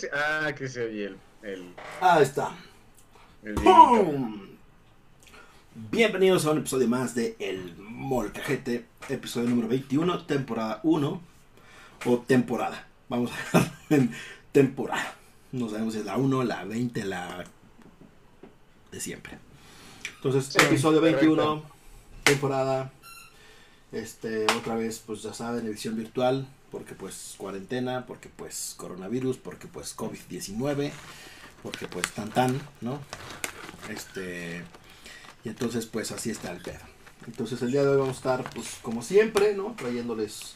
Se... Ah, que se oye el... el, Ahí está. el ¡Pum! Bienvenidos a un episodio más de El Molcajete, episodio número 21, temporada 1 o temporada. Vamos a dejarlo en temporada. No sabemos si es la 1, la 20, la de siempre. Entonces, Sí, episodio 21, correcto. temporada. Este, otra vez, pues ya saben, edición virtual, porque pues cuarentena, porque pues coronavirus, porque pues COVID-19, porque pues tan tan, ¿no? Este, y entonces pues así está el pedo. Entonces el día de hoy vamos a estar pues como siempre, ¿no? Trayéndoles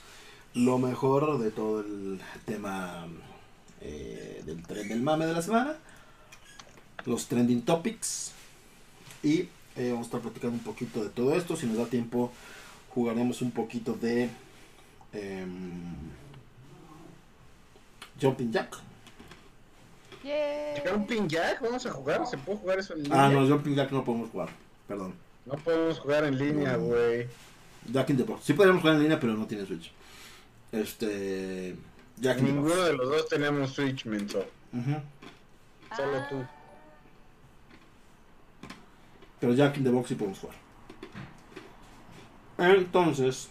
lo mejor de todo el tema eh, del tren del mame de la semana, los trending topics y eh, vamos a estar platicando un poquito de todo esto. Si nos da tiempo, jugaremos un poquito de em, Jumping Jack. Yay. ¿Jumping Jack? ¿Vamos a jugar? ¿Se puede jugar eso en línea? Ah, no, Jumping Jack no podemos jugar. Perdón. No podemos jugar en línea, No. güey. Jack in the Box. Sí podríamos jugar en línea, pero no tiene Switch. Este. Jack in the Ninguno Box. de los dos tenemos Switch, menso. Ujú. Solo Ah, tú. Pero Jack in the Box sí podemos jugar. Entonces.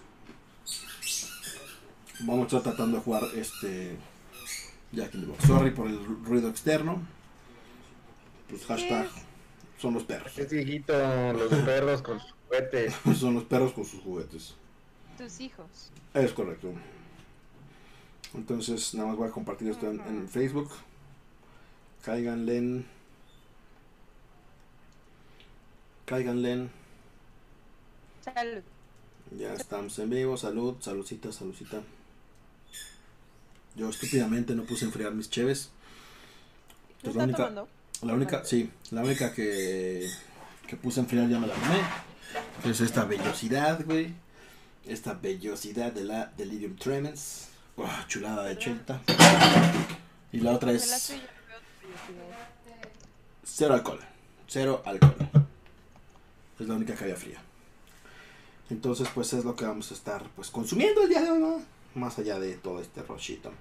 Vamos a estar tratando de jugar este. Jack in the Box. Sorry por el ruido externo. Pues hashtag. Son los perros. Es viejito, los perros con sus juguetes. Son los perros con sus juguetes. Tus hijos. Es correcto. Entonces, nada más voy a compartir esto en, en Facebook. Cáiganle en. Cáiganle en. Salud. Ya estamos en vivo. Salud, saludcita, saludcita. Yo estúpidamente no puse a enfriar mis cheves. ¿Lo Pues la única, tomando? la única, sí, la única que, que puse a enfriar ya me la tomé. Es esta vellosidad, güey. Esta vellosidad de la Delirium Tremens. Oh, chulada de chelta. Y la otra es cero alcohol. Cero alcohol. Es la única que había fría. Entonces, pues es lo que vamos a estar pues consumiendo el día de hoy, ¿no? Más allá de todo este rochito.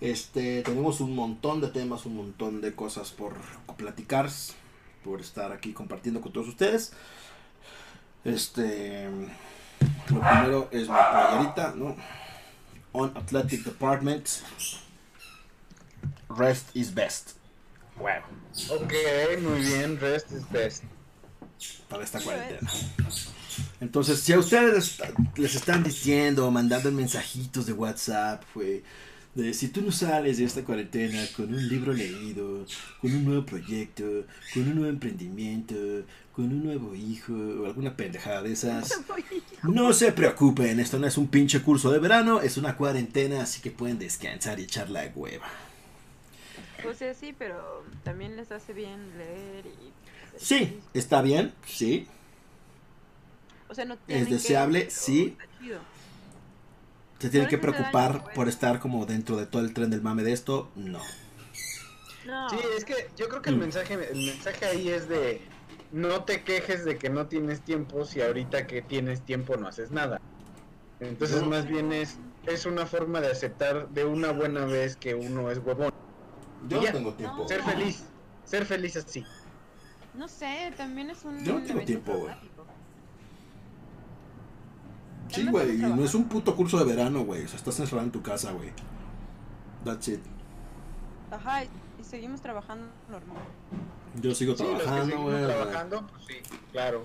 Este, tenemos un montón de temas, un montón de cosas por platicar, por estar aquí compartiendo con todos ustedes. Este, lo primero es mi playerita, ¿no? On Athletic Department, rest is best. Wow. Ok, muy bien. Rest is best. para esta cuarentena. Entonces, si a ustedes les, están diciendo, mandando mensajitos de WhatsApp, güey, de si tú no sales de esta cuarentena con un libro leído, con un nuevo proyecto, con un nuevo emprendimiento, con un nuevo hijo o alguna pendejada de esas, no se preocupen, esto no es un pinche curso de verano, es una cuarentena, así que pueden descansar y echar la hueva. O sea, sí, pero también les hace bien leer y... Sí, está bien, sí, O sea, no tienen que, deseable, sí. se tienen que preocupar pues. por estar como dentro de todo el tren del mame de esto, no. No. Sí, es que yo creo que el Mm. mensaje, el mensaje ahí es de no te quejes de que no tienes tiempo si ahorita que tienes tiempo no haces nada. Entonces No. más bien es, es una forma de aceptar de una buena vez que uno es huevón. Yo no tengo tiempo. Ser feliz, ser feliz así. No sé, también es un... Yo no tengo tiempo, güey. Sí, güey, y no es un puto curso de verano, güey. O sea, estás encerrado en tu casa, güey. That's it. Ajá, y seguimos trabajando normal. Yo sigo Sí, los que trabajando, güey. trabajando, pues sí, claro.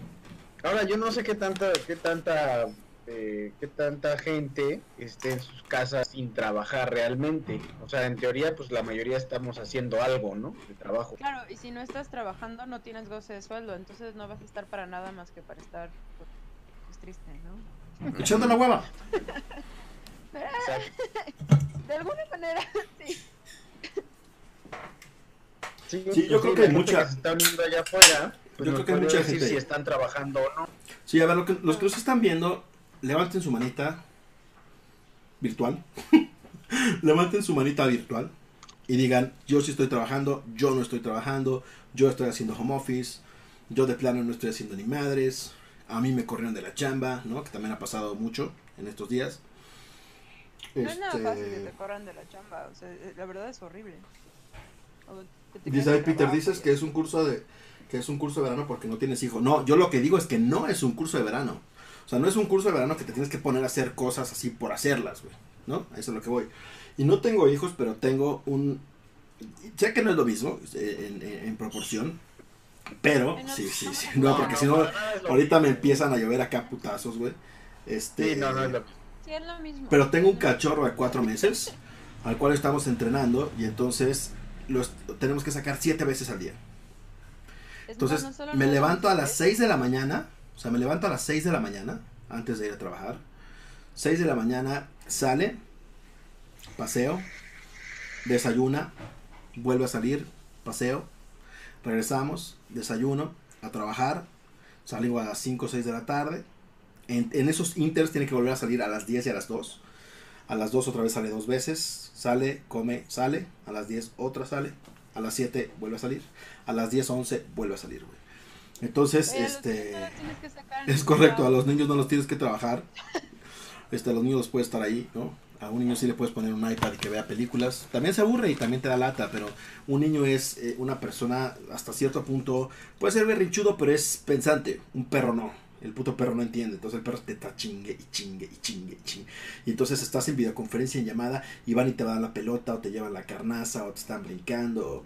Ahora yo no sé qué tanta, qué tanta eh, qué tanta gente esté en sus casas sin trabajar realmente. O sea, en teoría, pues la mayoría estamos haciendo algo, ¿no? De trabajo. Claro, y si no estás trabajando, no tienes goce de sueldo, entonces no vas a estar para nada más que para estar pues, triste, ¿no? Echando la hueva. De alguna manera, sí. Sí, Sí, yo pues creo que gente mucha- se está uniendo allá afuera. Pues Yo creo que hay mucha decir gente- si están trabajando o no. Sí, a ver, lo que- los que nos están viendo, levanten su manita virtual. levanten su manita virtual y digan, yo sí estoy trabajando, yo no estoy trabajando, yo estoy haciendo home office, yo de plano no estoy haciendo ni madres, a mí me corrieron de la chamba, ¿no? Que también ha pasado mucho en estos días. No es nada Este, fácil que te corran de la chamba, o sea, eh, la verdad es horrible. Dice ahí Peter, dices que es un curso de que es un curso de verano porque no tienes hijo. No, yo lo que digo es que no es un curso de verano. O sea, no es un curso de verano que te tienes que poner a hacer cosas así por hacerlas, güey. ¿No? A eso es lo que voy. Y no tengo hijos, pero tengo un... Sé que no es lo mismo eh, en, en- en proporción. Pero, Ay, no, sí, sí, no, sí. no, No, porque no, si no, ahorita me empiezan a llover acá putazos, güey. Este, Sí, no, no es lo Sí, es lo mismo. pero tengo un cachorro de cuatro meses al cual estamos entrenando y entonces los tenemos que sacar siete veces al día. Entonces no me no levanto a las 6 de la mañana, o sea, me levanto a las 6 de la mañana antes de ir a trabajar. 6 de la mañana sale, paseo, desayuna, vuelve a salir, paseo, regresamos, desayuno, a trabajar, salgo a las 5 o 6 de la tarde. En, en esos inters tiene que volver a salir a las 10 y a las 2. A las 2 otra vez sale dos veces, sale, come, sale, a las 10 otra sale, a las 7 vuelve a salir, a las 10 11 vuelve a salir, güey. Entonces, Oye, los este... no los que sacar Es correcto, a los niños no los tienes que trabajar. Este, a los niños puedes estar ahí, ¿no? A un niño sí le puedes poner un iPad y que vea películas. También se aburre y también te da lata, pero un niño es eh, una persona hasta cierto punto, puede ser berrinchudo, pero es pensante. Un perro no. El puto perro no entiende. Entonces el perro te está chingue y chingue y chingue y chingue. Y entonces estás en videoconferencia, en llamada, y van y te dan la pelota, o te llevan la carnaza, o te están brincando,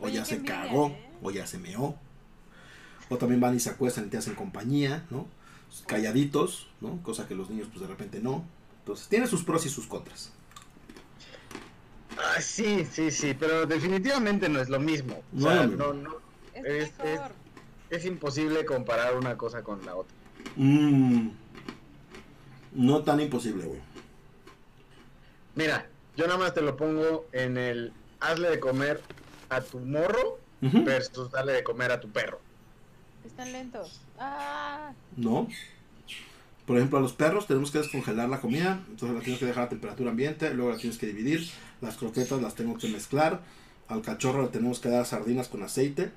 o, ya se envidia, cagó, ¿eh? o ya se meó. O también van y se acuestan y te hacen compañía, ¿no? Calladitos, ¿no? Cosa que los niños pues de repente no. Entonces tiene sus pros y sus contras. Ah, sí, sí, sí, pero definitivamente no es lo mismo. O No sea, mismo. no, no, Es, Es- es- mejor. es imposible comparar una cosa con la otra. Mm, no tan imposible, güey. Mira, yo nada más te lo pongo en el hazle de comer a tu morro versus darle de comer a tu perro. Están lentos. Ah, No. Por ejemplo, a los perros tenemos que descongelar la comida, entonces la tienes que dejar a temperatura ambiente, luego la tienes que dividir, las croquetas las tengo que mezclar, al cachorro le tenemos que dar sardinas con aceite,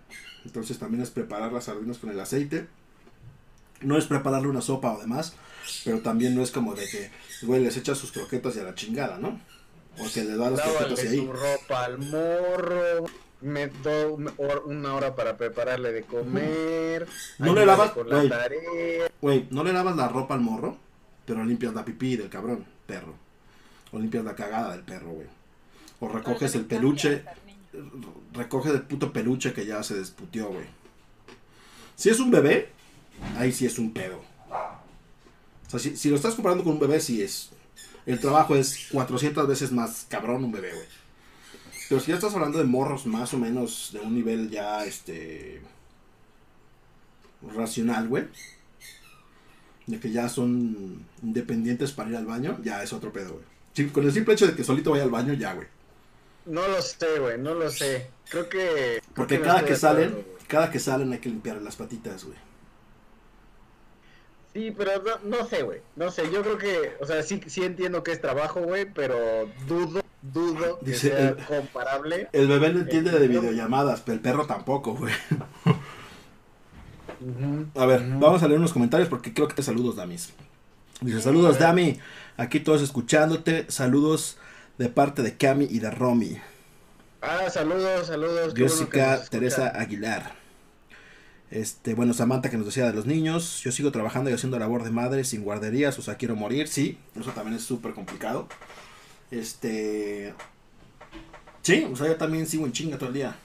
entonces también es preparar las sardinas con el aceite. No es prepararle una sopa o demás, pero también no es como de que, güey, les echa sus croquetas y a la chingada, ¿no? O que le da las croquetas y ahí. su ropa al morro. Me doy una hora para prepararle de comer. No le lavas- con la güey. tarea. Güey, no le lavas la ropa al morro, pero limpias la pipí del cabrón, perro. O limpias la cagada del perro, güey. O recoges el peluche, recoges el puto peluche que ya se desputió, güey. Si es un bebé, ahí sí es un pedo. O sea, si, si lo estás comparando con un bebé, sí es. El trabajo es 400 veces más cabrón un bebé, güey. Pero si ya estás hablando de morros más o menos de un nivel ya, este. racional, güey. De que ya son independientes para ir al baño, ya es otro pedo, güey. Con el simple hecho de que solito vaya al baño, ya, güey. No lo sé, güey, no lo sé. Creo que. creo Porque cada que salen, cada que salen hay que limpiar las patitas, güey. Sí, pero no, no sé, güey. No sé, yo creo que. O sea, sí, sí entiendo que es trabajo, güey, pero dudo, dudo que Dice sea el- comparable. El bebé no entiende de videollamadas, pero el perro tampoco, güey. A ver, vamos a leer unos comentarios porque creo que te saludos, Damis. Dice, saludos, Dami. Aquí todos escuchándote. Saludos de parte de Cami y de Romy. Ah, saludos, saludos. Jessica. Teresa Aguilar. Este, bueno, Samantha que nos decía de los niños. Yo sigo trabajando y haciendo labor de madre sin guarderías, o sea, quiero morir. Sí, eso también es súper complicado. Este. Sí, o sea, yo también sigo en chinga todo el día.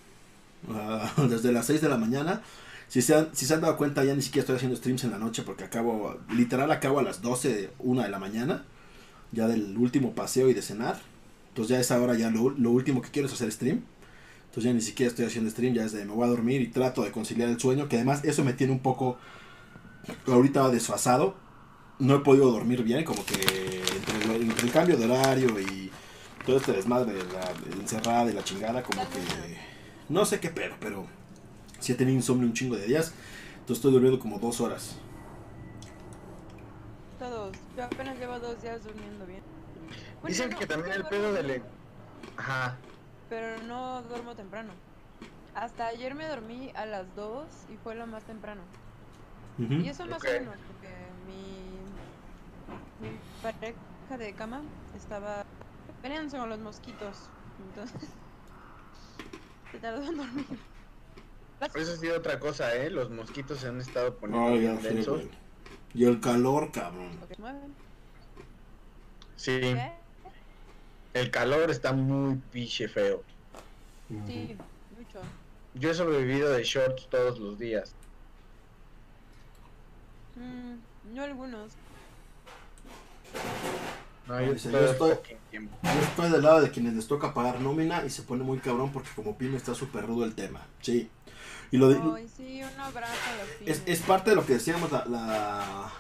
Desde las 6 de la mañana Si se, han, si se han dado cuenta, ya ni siquiera estoy haciendo streams en la noche porque acabo, literal acabo a las 12, 1 de la mañana, ya del último paseo y de cenar. Entonces ya a esa hora ya lo, lo último que quiero es hacer stream. Entonces ya ni siquiera estoy haciendo stream, ya es de me voy a dormir y trato de conciliar el sueño, que además eso me tiene un poco ahorita desfasado. No he podido dormir bien, como que entre, el cambio de horario y todo este desmadre de la de encerrada y la chingada, como que no sé qué pedo, pero sí he tenido insomnio un chingo de días. Entonces estoy durmiendo como dos horas. Todos. Yo apenas llevo dos días durmiendo bien. Bueno, Dicen no, que también el pedo del... bien, Ajá. Pero no duermo temprano. Hasta ayer me dormí a las 2 y fue lo más temprano. Y eso más Ok. o menos, porque mi, mi pareja de cama estaba peleándose con los mosquitos. Entonces, se tardó en dormir. Eso ha sido otra cosa, ¿eh? Los mosquitos se han estado poniendo Ay, bien densos. Y el calor, cabrón. Sí, ¿Qué? el calor está muy piche feo. Sí, mucho. Yo he sobrevivido de shorts todos los días. Mm, no algunos. No, yo Dice, yo el estoy-. Yo del lado de quienes les toca pagar nómina y se pone muy cabrón porque como pyme está súper rudo el tema. Sí. Y lo de- Ay, sí, un abrazo a los es, es parte de lo que decíamos la, la,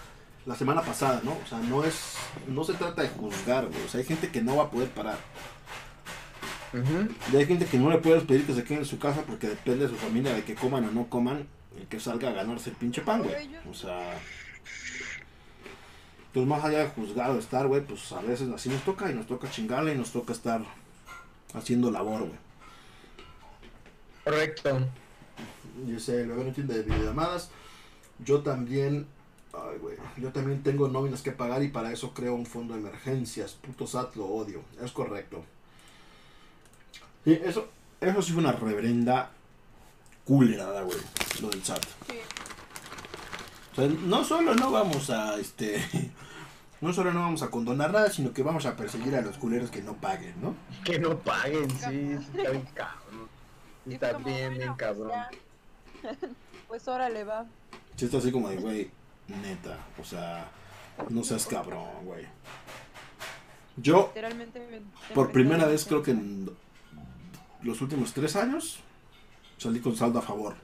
la semana pasada, ¿no? O sea, no es no se trata de juzgar, güey. O sea, hay gente que no va a poder parar. Ujú. Y hay gente que no le puedes pedir que se quede en su casa porque depende de su familia de que coman o no coman y que salga a ganarse el pinche pan, güey. O sea... Pues más allá de juzgar o estar, güey, pues a veces así nos toca y nos toca chingarle y nos toca estar haciendo labor, güey. Correcto. Yo sé, luego no entiende de videollamadas. Yo también, ay, güey, yo también tengo nóminas que pagar y para eso creo un fondo de emergencias. Puto SAT lo odio. Es correcto. Sí, eso, eso sí fue una reverenda culerada, güey, lo del SAT. Sí. O sea, no solo no vamos a, este, no solo no vamos a condonar nada, sino que vamos a perseguir a los culeros que no paguen, ¿no? Que no paguen, sí, está bien cabrón. Está bien, bien bueno, pues cabrón. Pues órale, va. Sí, está así como de, güey, neta, o sea, no seas cabrón, güey. Yo, Literalmente. me- por me primera vez, creo que en los últimos tres años, salí con saldo a favor.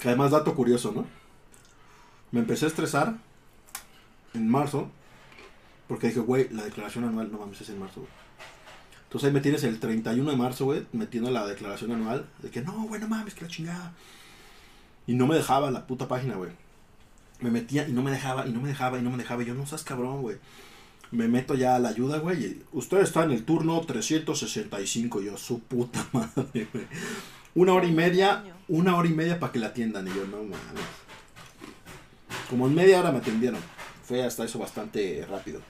Que además, dato curioso, ¿no? Me empecé a estresar en marzo, porque dije, güey, la declaración anual, no mames, es en marzo, güey. Entonces ahí me tienes el 31 de marzo, güey, metiendo la declaración anual, de que no, güey, no mames, que la chingada. Y no me dejaba la puta página, güey. Me metía y no me dejaba, y no me dejaba, y no me dejaba. Y yo, no seas cabrón, güey. Me meto ya a la ayuda, güey. Usted está en el turno 365. y Yo, su puta madre, güey. Una hora y media, una hora y media para que la atiendan. Y yo, no mames. Como en media hora me atendieron. Fue hasta eso bastante rápido.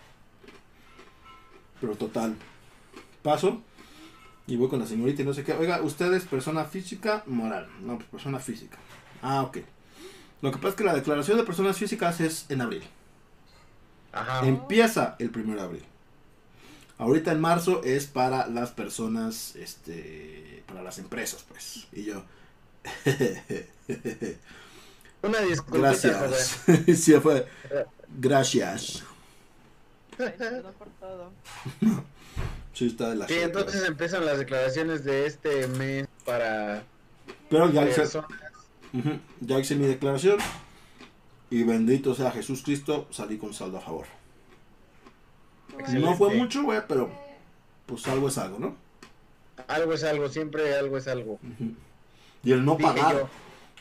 Pero total. Paso. Y voy con la señorita y no sé qué. Oiga, ¿usted es persona física? Moral. No, pues persona física. Ah, ok. Lo que pasa es que la declaración de personas físicas es en abril. Ajá. Empieza el 1 de abril. Ahorita en marzo es para las personas, este, para las empresas, pues. Y yo, Una disculpita, gracias. sí, fue, gracias. Sí, está de la Sí, entonces empiezan las declaraciones de este mes para Pero ya hice, ya hice mi declaración. Y bendito sea Jesús Cristo, salí con saldo a favor. Excelente. No fue mucho, güey, pero pues algo es algo, ¿no? Algo es algo, siempre algo es algo. Y el no Dije pagar. yo.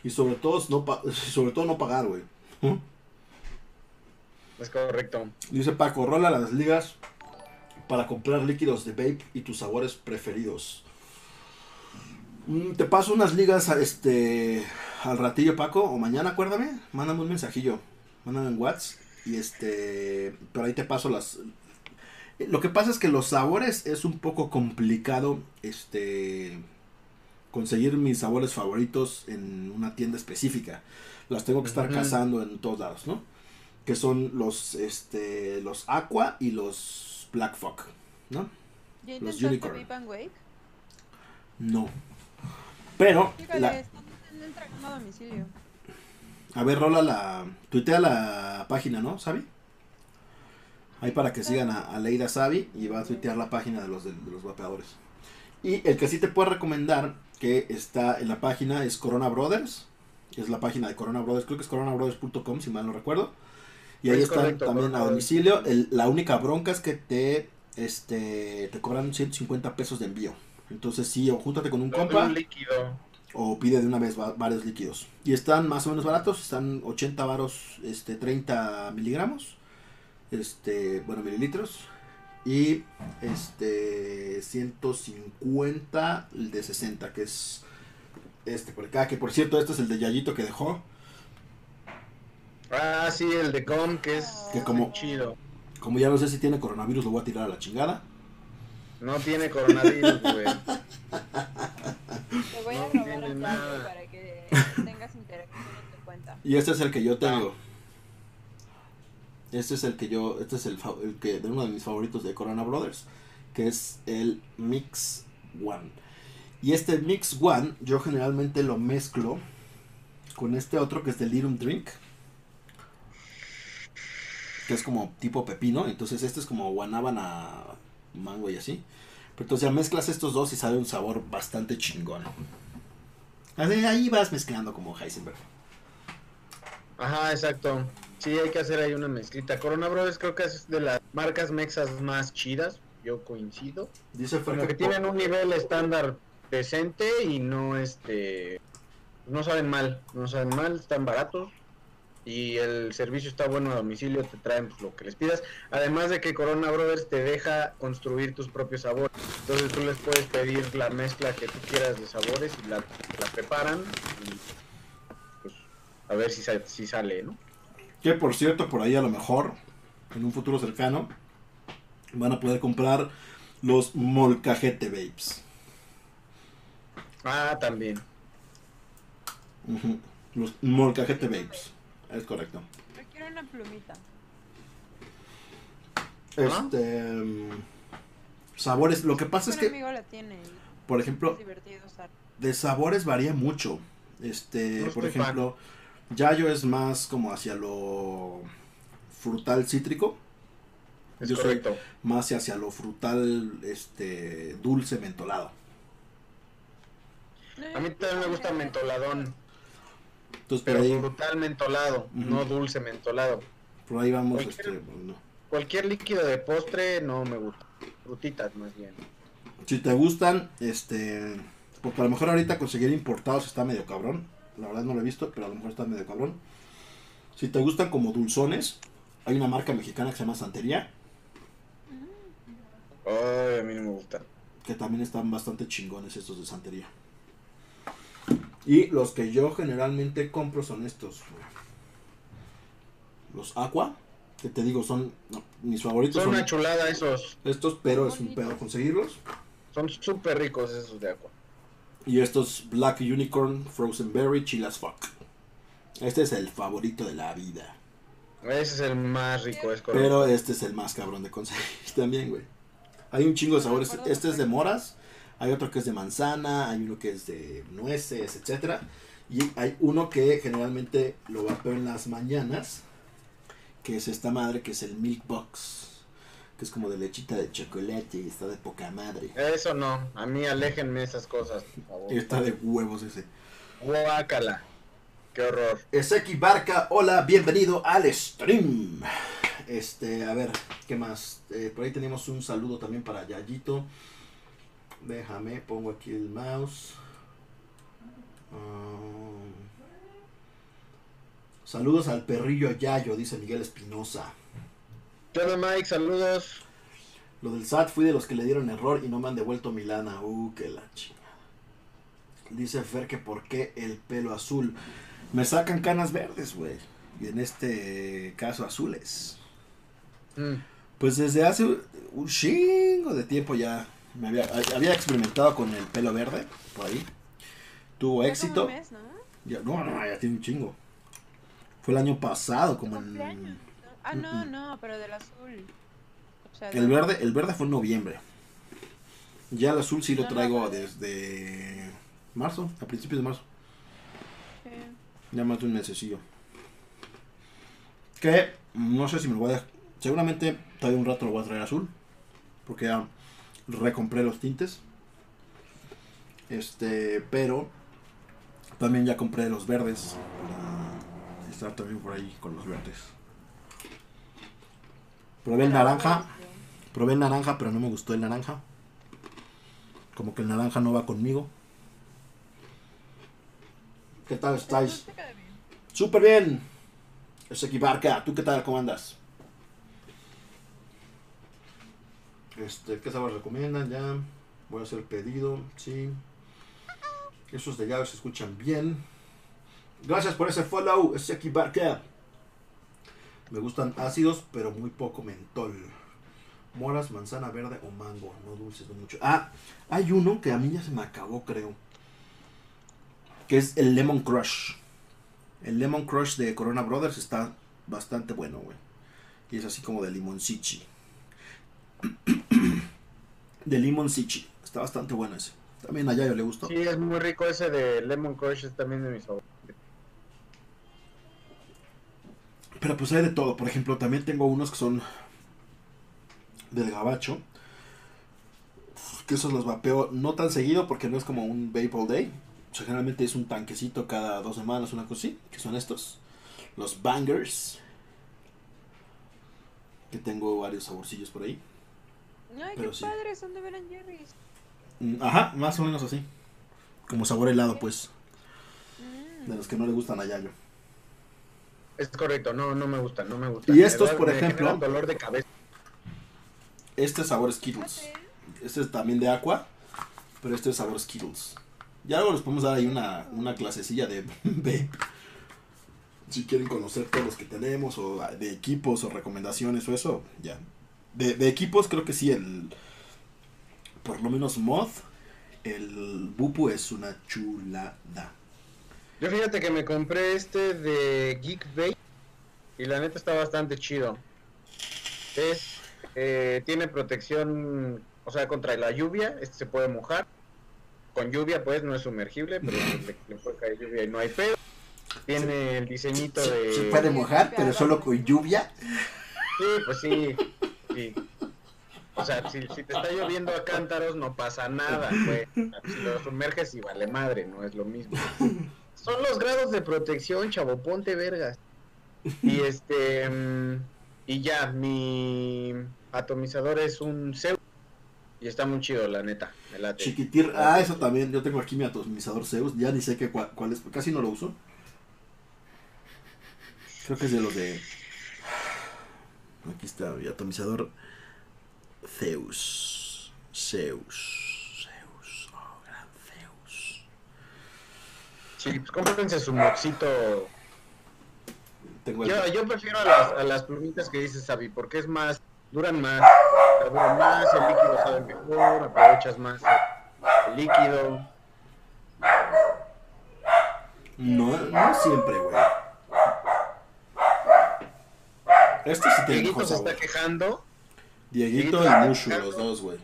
Y sobre todo, no pa- sobre todo no pagar, güey. ¿Mm? Es correcto. Dice Paco, rola las ligas para comprar líquidos de vape y tus sabores preferidos. Mm, te paso unas ligas a este al ratillo, Paco, o mañana, acuérdame. Mándame un mensajillo. Mándame en WhatsApp. Y este. Pero ahí te paso las. Lo que pasa es que los sabores es un poco complicado. Este. Conseguir mis sabores favoritos en una tienda específica. Las tengo que estar cazando en todos lados, ¿no? Que son los. Este. Los Aqua y los Black Fog, ¿no? ¿Ya Los intentaste unicorn. Vape and Wake? No. Pero. Fíjale, la- están a domicilio. A ver, rola la. Tuitea la página, ¿no, Sabi? Ahí para que sigan a, a Leida Sabi y va a tuitear la página de los, de, de los vapeadores. Y el que sí te puedo recomendar que está en la página es Corona Brothers. Es la página de Corona Brothers, creo que es coronabrothers.com si mal no recuerdo. Y ahí Es están correcto, también a domicilio. El- la única bronca es que te este te cobran 150 pesos de envío. Entonces sí, o júntate con un compa un líquido. o pide de una vez va- varios líquidos. Y están más o menos baratos, están 80 varos, este, 30 miligramos, este, bueno, mililitros. Y este 150 el de 60, que es este por acá, que por cierto, este es el de Yayito que dejó. Ah, sí, el de Com, que es Que como- chido. Como ya no sé si tiene coronavirus, lo voy a tirar a la chingada. No tiene coronavirus, güey. Te voy a No robar tiene nada. para que tengas interacción en tu cuenta. Y este es el que yo tengo. Este es el que yo, este es el, el que de uno de mis favoritos de Corona Brothers, que es el Mix One. Y este Mix One yo generalmente lo mezclo con este otro que es de Lirum Drink, que es como tipo pepino, entonces este es como guanábana, mango y así. Pero entonces ya mezclas estos dos y sale un sabor bastante chingón. Así, ahí vas mezclando como Heisenberg. Ajá, exacto. Sí, hay que hacer ahí una mezclita. Corona Brothers creo que es de las marcas mexas más chidas. Yo coincido. Dice Como que tienen un nivel estándar decente y no este no saben mal, no saben mal, están baratos y el servicio está bueno a domicilio, te traen pues, lo que les pidas. Además de que Corona Brothers te deja construir tus propios sabores. Entonces tú les puedes pedir la mezcla que tú quieras de sabores y la, la preparan y pues a ver si, si sale, ¿no? Que por cierto, por ahí a lo mejor, en un futuro cercano, van a poder comprar los Molcajete Babes. Ah, también. Los Molcajete Babes. Es correcto. Yo quiero una plumita. Este. mm, Sabores. Lo que pasa es que, amigo la tiene por es ejemplo, divertido usar. de sabores varía mucho. Este, No por fan. Yayo es más como hacia lo frutal cítrico. Es Yo soy- correcto. más hacia lo frutal este dulce mentolado. A mí también me gusta mentoladón, Entonces pero ahí, brutal mentolado, no dulce mentolado. por ahí vamos, Cualquier- este, bueno. Cualquier líquido de postre no me gusta. Frutitas más bien. Si te gustan, este, porque a lo mejor ahorita conseguir importados está medio cabrón. La verdad no lo he visto, pero a lo mejor está medio cabrón. Si te gustan como dulzones, hay una marca mexicana que se llama Santería, Ay, a mí no me gusta. que también están bastante chingones estos de Santería. Y los que yo generalmente compro son estos. Los Aqua, que te digo son no, mis favoritos Son son una chulada esos. estos, pero es un pedo conseguirlos. Son súper ricos esos de agua. Y estos Black Unicorn Frozen Berry Chill as Fuck. Este es el favorito de la vida. Ese es el más rico, es correcto. Pero este es el más cabrón de conseguir también, güey. Hay un chingo de sabores. Este es de moras. Hay otro que es de manzana. Hay uno que es de nueces, etcétera. Y hay uno que generalmente lo vapeo en las mañanas. Que es esta madre que es el Milk Box. Que es como de lechita de chocolate y está de poca madre. Eso no, a mí aléjenme esas cosas, por favor. Está de huevos ese. Guácala. Qué horror. Ezeki Barca, hola, bienvenido al stream. Este, a ver, ¿qué más? Eh, por ahí tenemos un saludo también para Yayito. Déjame, pongo aquí el mouse. Um, saludos al perrillo Yayo, dice Miguel Espinosa. ¿Qué onda, Mike? Saludos. Lo del SAT fui de los que le dieron error y no me han devuelto mi lana. Uh, que la chingada. Dice Fer que por qué el pelo azul. Me sacan canas verdes, güey. Y en este caso azules. Mm. Pues desde hace un chingo de tiempo ya me había, había experimentado con el pelo verde por ahí. Tuvo Ya como éxito. un mes, ¿no? Ya, no, no, ya tiene un chingo. Fue el año pasado, como en... Ah, no, no, pero del azul. O sea, El de- verde, el verde fue en noviembre. Ya el azul sí lo No, traigo no. desde marzo, a principios de marzo. Ya más de un mesecillo. Que no sé si me lo voy a... Seguramente todavía un rato lo voy a traer azul. Porque ya recompré los tintes. Este, pero también ya compré los verdes. Para estar también por ahí con los verdes. Probé el naranja. Probé el naranja, pero no me gustó el naranja. Como que el naranja no va conmigo. ¿Qué tal estáis? Súper bien. Ezequiel Barca, ¿tú qué tal? ¿Cómo andas? Este, ¿qué sabores recomiendan? Ya. Voy a hacer pedido, sí. Esos de llaves se escuchan bien. Gracias por ese follow, Ezequiel Barca. Me gustan ácidos, pero muy poco mentol. Moras, manzana verde o mango, no dulces, no mucho. Ah, hay uno que a mí ya se me acabó, creo. Que es el Lemon Crush. El Lemon Crush de Corona Brothers está bastante bueno, güey. Y es así como de limoncichi. de limoncichi. Está bastante bueno ese. También a Yayo le gustó. Sí, es muy rico ese de Lemon Crush, es también de mis favoritos. Pero pues hay de todo. Por ejemplo, también tengo unos que son del gabacho. Que esos los vapeo no tan seguido porque no es como un vape all day. O sea, generalmente es un tanquecito cada dos semanas, una cosa así. Que son estos. Los bangers. Que tengo varios saborcillos por ahí. Ay, Pero qué sí. padre, son de Ben Jerry's. Mm, Ajá, más o menos así. Como sabor helado, pues. Mm. De los que no le gustan a Yayo. Es correcto, no, no me gustan, no me gustan. Y estos, da- por ejemplo- dolor de cabeza. Este sabor es Skittles. Este es también de Aqua. Pero este es sabor Skittles. Ya luego les podemos dar ahí una, una clasecilla de vape. Si quieren conocer todos los que tenemos, o de equipos, o recomendaciones, o eso, ya. De, de equipos, creo que sí, el. Por lo menos Moth. El Bupu es una chulada. Yo fíjate que me compré este de Geek Vape y la neta está bastante chido. Es eh, tiene protección, o sea, contra la lluvia, este se puede mojar. Con lluvia pues no es sumergible, pero le, le puede caer lluvia y no hay pedo. Tiene el diseñito de Se puede mojar, pero solo con lluvia. Sí, pues sí. sí. O sea, si, si te está lloviendo a cántaros, no pasa nada, güey. Si lo sumerges y vale madre, no es lo mismo. Son los grados de protección, chavo, ponte vergas. Y este. mm, Y ya, mi atomizador es un Zeus. Y está muy chido, la neta. Me late. Chiquitir. Ah, eso también. Yo tengo aquí mi atomizador Zeus. Ya ni sé qué, cuál, cuál es. Casi no lo uso. Creo que es de los de. Aquí está mi atomizador Zeus. Zeus. Zeus. Oh, gran Zeus. Sí, pues cómprense su moxito. Tengo. Yo, yo prefiero a las, a las plumitas que dices, Sabi, porque es más, duran más, duran más, el líquido sabe mejor, aprovechas más el líquido. No, no siempre, güey. Este sí tiene Dieguito se está quejando. Dieguito y Mushu, los dos, güey.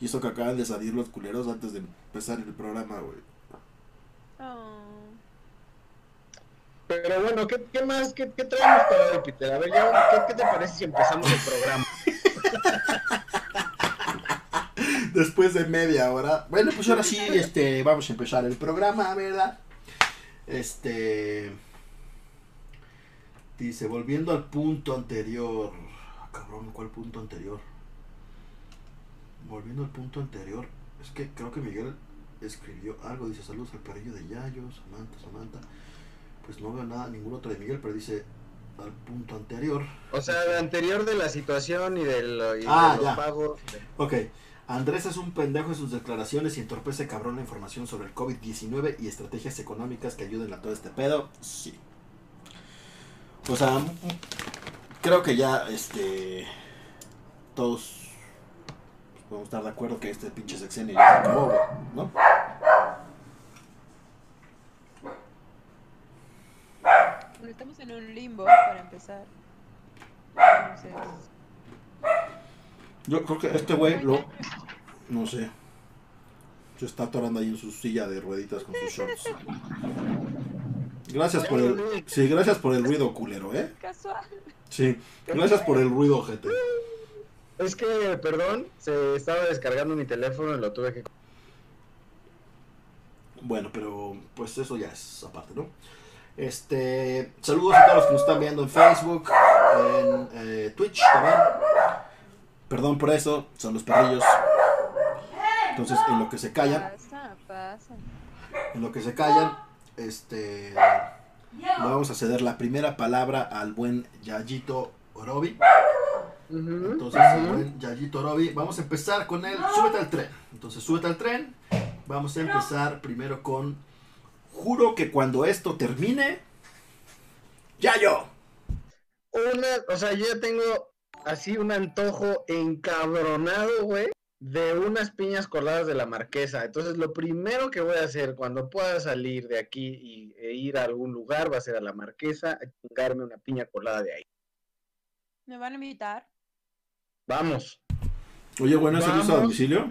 Y eso que acaban de salir los culeros antes de empezar el programa, güey. Oh. Pero bueno, ¿qué, qué más? ¿Qué, qué traemos para hoy, Peter? A ver, ya, ¿qué, ¿qué te parece si empezamos el programa? Después de media hora. Bueno, pues ahora sí, este, vamos a empezar el programa, ¿verdad? Este. Dice, volviendo al punto anterior. Ah, cabrón, ¿cuál punto anterior? Volviendo al punto anterior. Es que creo que Miguel escribió algo. Dice, saludos al perrillo de Yayo, Samantha, Samantha. Pues no veo nada, ningún otro de Miguel, pero dice al punto anterior. O sea, de anterior de la situación y, del, y Ah, de los ya. pagos. Ok. Andrés es un pendejo en sus declaraciones y entorpece cabrón la información sobre el COVID-19 y estrategias económicas que ayuden a todo este pedo. Sí. O sea, creo que ya, este. Todos podemos estar de acuerdo que este pinche sexenio ya se acabó, ¿no? Bueno, estamos en un limbo para empezar. Entonces, Yo creo que este güey lo. No sé. Se está atorando ahí en su silla de rueditas con sus shorts. Gracias por el. Sí, gracias por el ruido culero, ¿eh? Casual. Sí, gracias por el ruido, gente. Es que, perdón, se estaba descargando mi teléfono y lo tuve que... Bueno, pero pues eso ya es aparte, ¿no? Este, saludos a todos los que nos están viendo en Facebook, en eh, Twitch también. Perdón por eso, son los perrillos. Entonces, en lo que se callan, Pasa, pasa. en lo que se callan, este, le vamos a ceder la primera palabra al buen Yayito Orobi. Entonces, buen Yayito vamos a empezar con el súbete al tren. Entonces, súbete al tren. Vamos a empezar primero con juro que cuando esto termine, Yayo. Una, o sea, yo ya tengo así un antojo encabronado, güey, de unas piñas coladas de la marquesa. Entonces, lo primero que voy a hacer cuando pueda salir de aquí y, e ir a algún lugar va a ser a la marquesa a chingarme una piña colada de ahí. ¿Me van a invitar? Vamos. Oye, bueno, servicio a domicilio.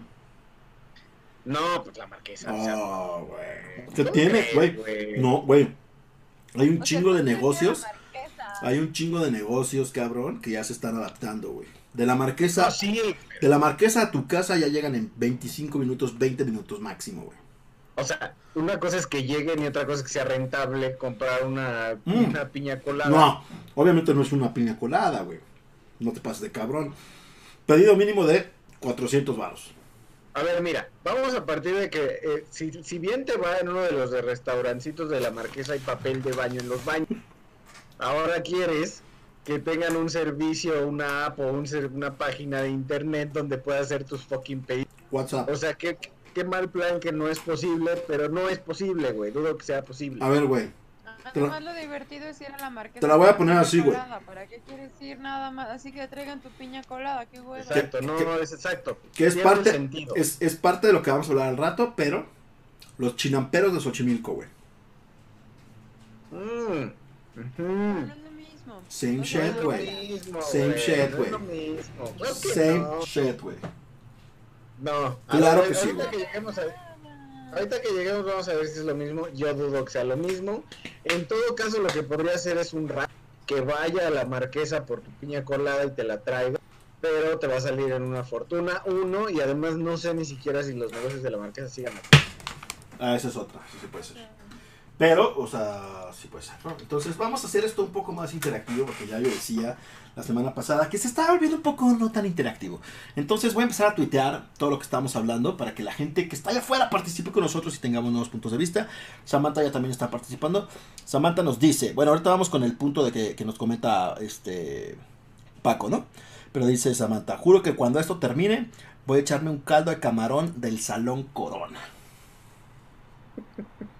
No, pues la marquesa. o sea, Oh, güey. ¿cómo ¿Qué tiene, güey? No, güey. Hay un O sea, chingo de ¿por qué negocios. Hay un chingo de negocios, cabrón, que ya se están adaptando, güey. De la marquesa, No, sí, de la marquesa a tu casa ya llegan en 25 minutos, 20 minutos máximo, güey. O sea, una cosa es que lleguen y otra cosa es que sea rentable comprar una, Mm. una piña colada. No, obviamente no es una piña colada, güey. No te pases de cabrón. Pedido mínimo de 400 varos. A ver, mira, vamos a partir de que eh, si, si bien te va en uno de los de restaurancitos de la marquesa hay papel de baño en los baños, ahora quieres que tengan un servicio, una app o un una página de internet donde puedas hacer tus fucking pedidos. WhatsApp. O sea, qué, qué mal plan que no es posible, pero no es posible, güey. Dudo que sea posible. A ver, güey. Te la- Además, lo divertido es ir a la marquesa. Te la voy a poner así, güey. ¿Para qué quieres ir nada más? Así que traigan tu piña colada, qué hueva. Exacto, ¿Qué- no, qué- no, es exacto. Que es parte, es, es parte de lo que vamos a hablar al rato, pero los chinamperos de Xochimilco, güey. Mm, No ujú. es lo mismo. Same shit, güey. Same güey, shit, no es güey. Same no. shit, güey. No, Claro que sí, güey. Ahorita que lleguemos vamos a ver si es lo mismo. Yo dudo que sea lo mismo. En todo caso, lo que podría hacer es un rap que vaya a la marquesa por tu piña colada y te la traiga. Pero te va a salir en una fortuna, uno, y además no sé ni siquiera si los negocios de la marquesa sigan. Ah, esa es otra, sí, sí puede ser. Pero, o sea, sí puede ser, ¿no? Entonces vamos a hacer esto un poco más interactivo, porque ya yo decía la semana pasada que se estaba volviendo un poco no tan interactivo. Entonces voy a empezar a tuitear todo lo que estamos hablando para que la gente que está allá afuera participe con nosotros y tengamos nuevos puntos de vista. Samantha ya también está participando. Samantha nos dice, bueno, ahorita vamos con el punto de que, que nos comenta este Paco, ¿no? Pero dice Samantha, juro que cuando esto termine voy a echarme un caldo de camarón del Salón Corona.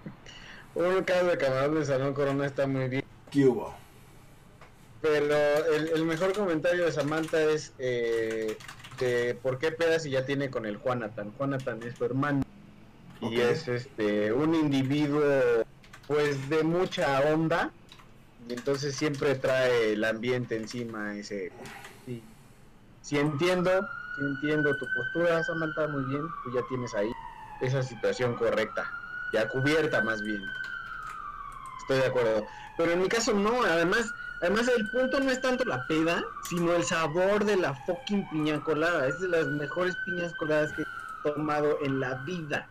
Un caldo de camarón de Salón Corona está muy bien. ¿Qué hubo? Pero el, el mejor comentario de Samantha es eh, de por qué pedas si ya tiene con el Juanatan. Juanatan es su hermano. Y es este un individuo pues de mucha onda. Y entonces siempre trae el ambiente encima ese. Sí, sí entiendo sí entiendo tu postura Samantha muy bien. Tú ya tienes ahí esa situación correcta ya cubierta más bien. Estoy de acuerdo. Pero en mi caso no. Además además el punto no es tanto la peda sino el sabor de la fucking piña colada. Es de las mejores piñas coladas que he tomado en la vida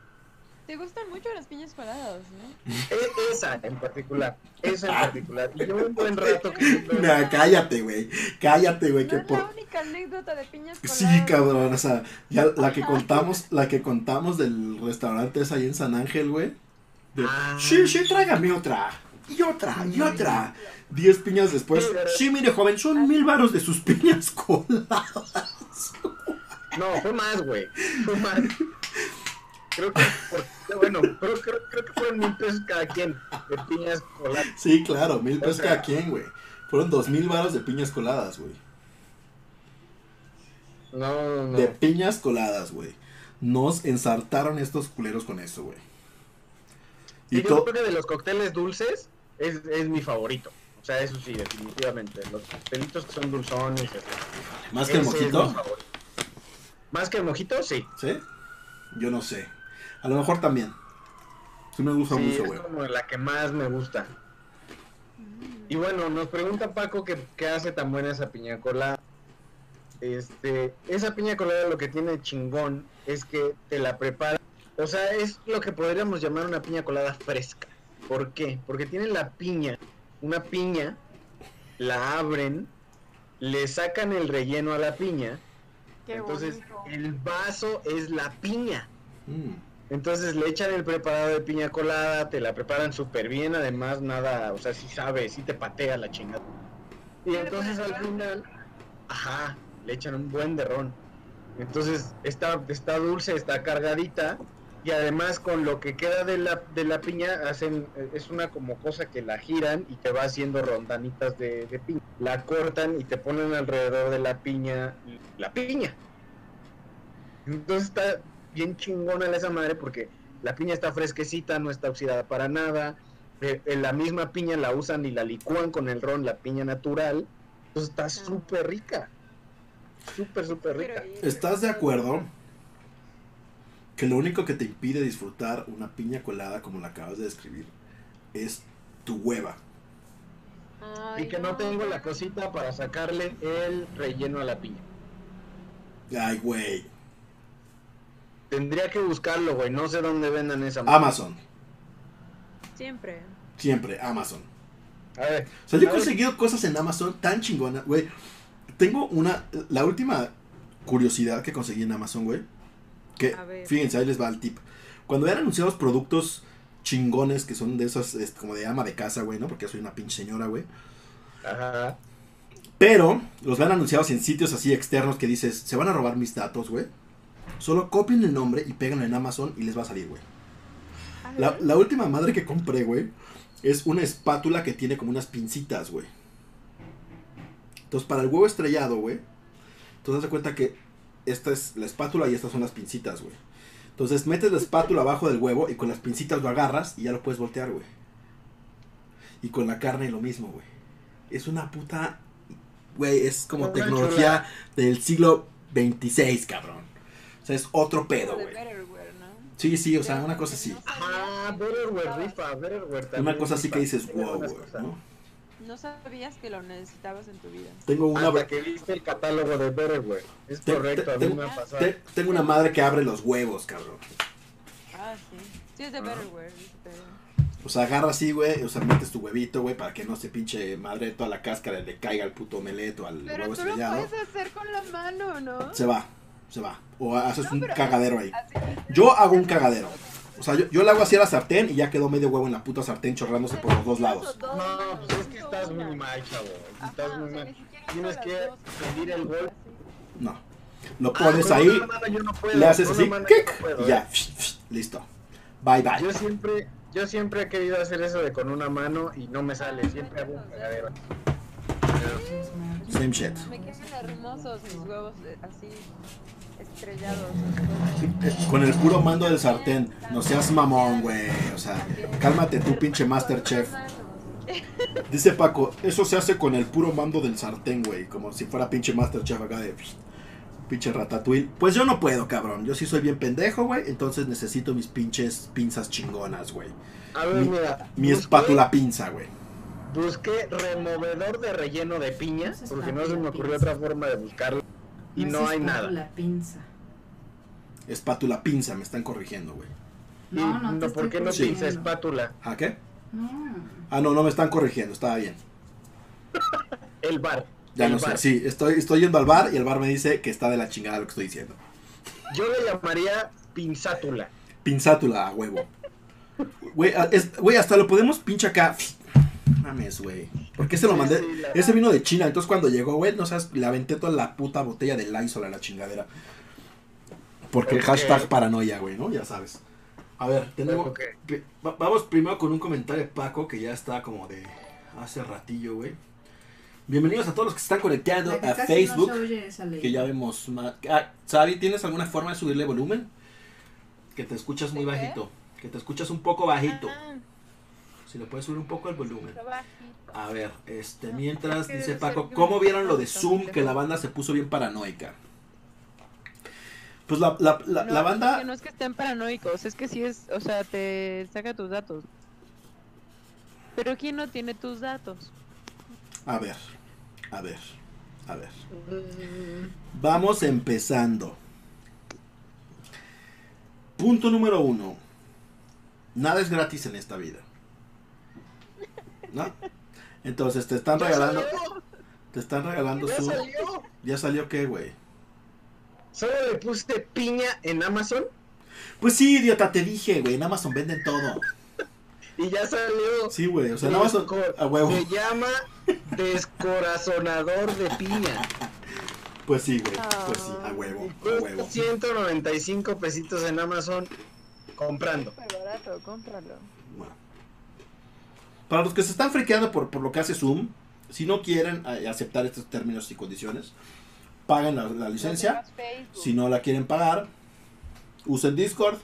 Te gustan mucho las piñas coladas, ¿no? E- esa en particular, esa en particular. Y yo un buen rato que siempre- Nah, cállate, güey. Cállate, güey. No Que es la por... única anécdota de piñas coladas. Sí, cabrón. O sea, ya la que contamos, la que contamos del restaurante es ahí en San Ángel, güey. De, Ah. Sí, sí, tráigame otra. Y otra, y otra. Diez piñas después. Sí, mire, joven, son mil varos de sus piñas coladas. No, fue más, güey. Fue más. Creo que, bueno, creo, creo, creo que fueron mil pesos cada quien de piñas coladas. Sí, claro, mil pesos O sea- cada quien, güey. Fueron dos mil varos de piñas coladas, güey. No, no, no. De piñas coladas, güey. Nos ensartaron estos culeros con eso, güey. Y yo creo que de los cócteles dulces es, es mi favorito. O sea, eso sí, definitivamente. Los coctelitos que son dulzones. así. más que el mojito. Más que el mojito, sí. ¿Sí? Yo no sé. A lo mejor también. Sí me gusta Sí, mucho, es güey. como la que más me gusta. Y bueno, nos pregunta Paco que qué hace tan buena esa piña colada. Este, esa piña colada lo que tiene chingón es que te la prepara. O sea, es lo que podríamos llamar una piña colada fresca. ¿Por qué? Porque tiene la piña, una piña, la abren, le sacan el relleno a la piña, Qué entonces bonito. el vaso es la piña. Mm. Entonces le echan el preparado de piña colada, te la preparan súper bien, además nada, o sea, si sabe, si te patea la chingada. Y ¿Le entonces al final, ajá, le echan un buen de ron. Entonces está, está dulce, está cargadita y además con lo que queda de la, de la piña hacen, es una como cosa que la giran y te va haciendo rondanitas de, de piña. La cortan y te ponen alrededor de la piña, la piña. Entonces está bien chingona esa madre porque la piña está fresquecita, no está oxidada para nada. Eh, eh, la misma piña la usan y la licúan con el ron, la piña natural. Entonces está súper rica. Súper, súper rica. ¿Estás de acuerdo que lo único que te impide disfrutar una piña colada como la acabas de describir es tu hueva? Ay, Y que no tengo la cosita para sacarle el relleno a la piña. Ay, güey. Tendría que buscarlo, güey. No sé dónde vendan esa madre. Amazon. Siempre. Siempre, Amazon. A ver, O sea, yo he conseguido cosas en Amazon tan chingonas, güey. Tengo una. La última curiosidad que conseguí en Amazon, güey. Que, A ver. fíjense, ahí les va el tip. Cuando eran anunciados productos chingones que son de esos, este, como de ama de casa, güey, ¿no? Porque yo soy una pinche señora, güey. ajá. Pero los ven anunciados en sitios así externos que dices, se van a robar mis datos, güey. Solo copien el nombre y pegan en Amazon y les va a salir, güey. La, última madre que compré, güey, es una espátula que tiene como unas pincitas, güey. Entonces, para el huevo estrellado, güey, entonces das cuenta que esta es la espátula y estas son las pincitas, güey. Entonces, metes la espátula abajo del huevo y con las pincitas lo agarras y ya lo puedes voltear, güey. Y con la carne lo mismo, güey. Es una puta... Güey, es como Una tecnología del siglo 26, cabrón. O sea, es otro pedo, de güey. Betterware, ¿no? Sí, sí, o sea, una cosa así. Ajá, Betterware rifa, Betterware también. Una cosa así que dices, wow, güey. ¿no? No sabías que lo necesitabas en tu vida. Tengo una, Hasta que viste el catálogo de Betterware. Es Te- correcto, te- a mí tengo- me ha pasado. te- tengo una madre que abre los huevos, cabrón. Ah, sí. Sí, es de Betterware. O sea, agarra así, güey, o sea, metes tu huevito, güey, para que no se pinche madre toda la cáscara le caiga al puto omelette o al Pero huevo tú lo estrellado. puedes hacer con la mano, ¿no? Se va, se va. O haces No, un pero- cagadero ahí. Yo hago un cagadero. O sea, yo, yo le hago así a la sartén y ya quedó medio huevo en la puta sartén chorrándose por los dos lados. Dos No, pues es que estás muy mal, chavo. Estás muy mal. Tienes que medir el gol. No. Lo Ah, pones ahí, una mano yo no puedo, le haces así, ¡kick! no puedo, y ya, ¿eh? listo. Bye bye. Yo siempre, yo siempre he querido hacer eso de con una mano y no me sale. Siempre hago un cagadero. Same shit. Me quedan hermosos mis huevos eh, así estrellados. Con el puro mando del sartén. No seas mamón, güey. O sea, cálmate tú, pinche Masterchef. Dice Paco, eso se hace con el puro mando del sartén, güey. Como si fuera pinche Masterchef acá de pinche ratatouille. Pues yo no puedo, cabrón. Yo sí soy bien pendejo, güey. Entonces necesito mis pinches pinzas chingonas, güey. A ver, Mi- mira. Mi espátula pinza, güey. Busqué removedor de relleno de piña, Eso es porque no se me ocurrió pinza. otra forma de buscarlo. Y es no hay nada. espátula, pinza. Espátula pinza, me están corrigiendo, güey. No, no, te ¿por estoy qué no pinza espátula? ¿A qué? No. Ah, no, no me están corrigiendo, estaba bien. El bar. Ya el no sé, sí, estoy, estoy yendo al bar y el bar me dice que está de la chingada lo que estoy diciendo. Yo le llamaría pinzátula. Pinzátula a huevo. Güey, hasta lo podemos pinche acá. Mames, güey. ¿Por qué se lo mandé? Ese vino de China, entonces cuando llegó, güey, no sabes, le aventé toda la puta botella de Lysol a la chingadera. Porque Ok. hashtag paranoia, güey, ¿no? Ya sabes. A ver, tenemos... Vamos primero con un comentario de Paco que ya está como de hace ratillo, güey. Bienvenidos a todos los que se están conectando a Facebook. No se oye esa ley. Que ya vemos más. Ah, ¿tienes alguna forma de subirle volumen? Que te escuchas muy bajito. Que te escuchas un poco bajito. Si le puedes subir un poco el volumen. A ver, este, mientras dice Paco, ¿cómo vieron lo de Zoom que la banda se puso bien paranoica? Pues la, la, la, no, la es banda. que no es que estén paranoicos, es que sí es, o sea, te saca tus datos. Pero ¿quién no tiene tus datos? A ver, a ver, a ver. Vamos empezando. Punto número uno. Nada es gratis en esta vida. ¿No? Entonces te están ¿Ya regalando. salió? Te están regalando ¿Ya su. salió? ¿Ya salió qué, güey? Solo le puse piña en Amazon Pues sí, idiota, te dije, güey. En Amazon venden todo. y ya salió. Sí, güey. O sea, en Amazon. A huevo. Se llama descorazonador de piña. Pues sí, güey. Pues sí, a huevo. Y A huevo. 195 pesitos en Amazon comprando. Súper barato, cómpralo. Para los que se están friqueando por, por lo que hace Zoom, si no quieren eh, aceptar estos términos y condiciones, paguen la, la licencia. Si no la quieren pagar, usen Discord,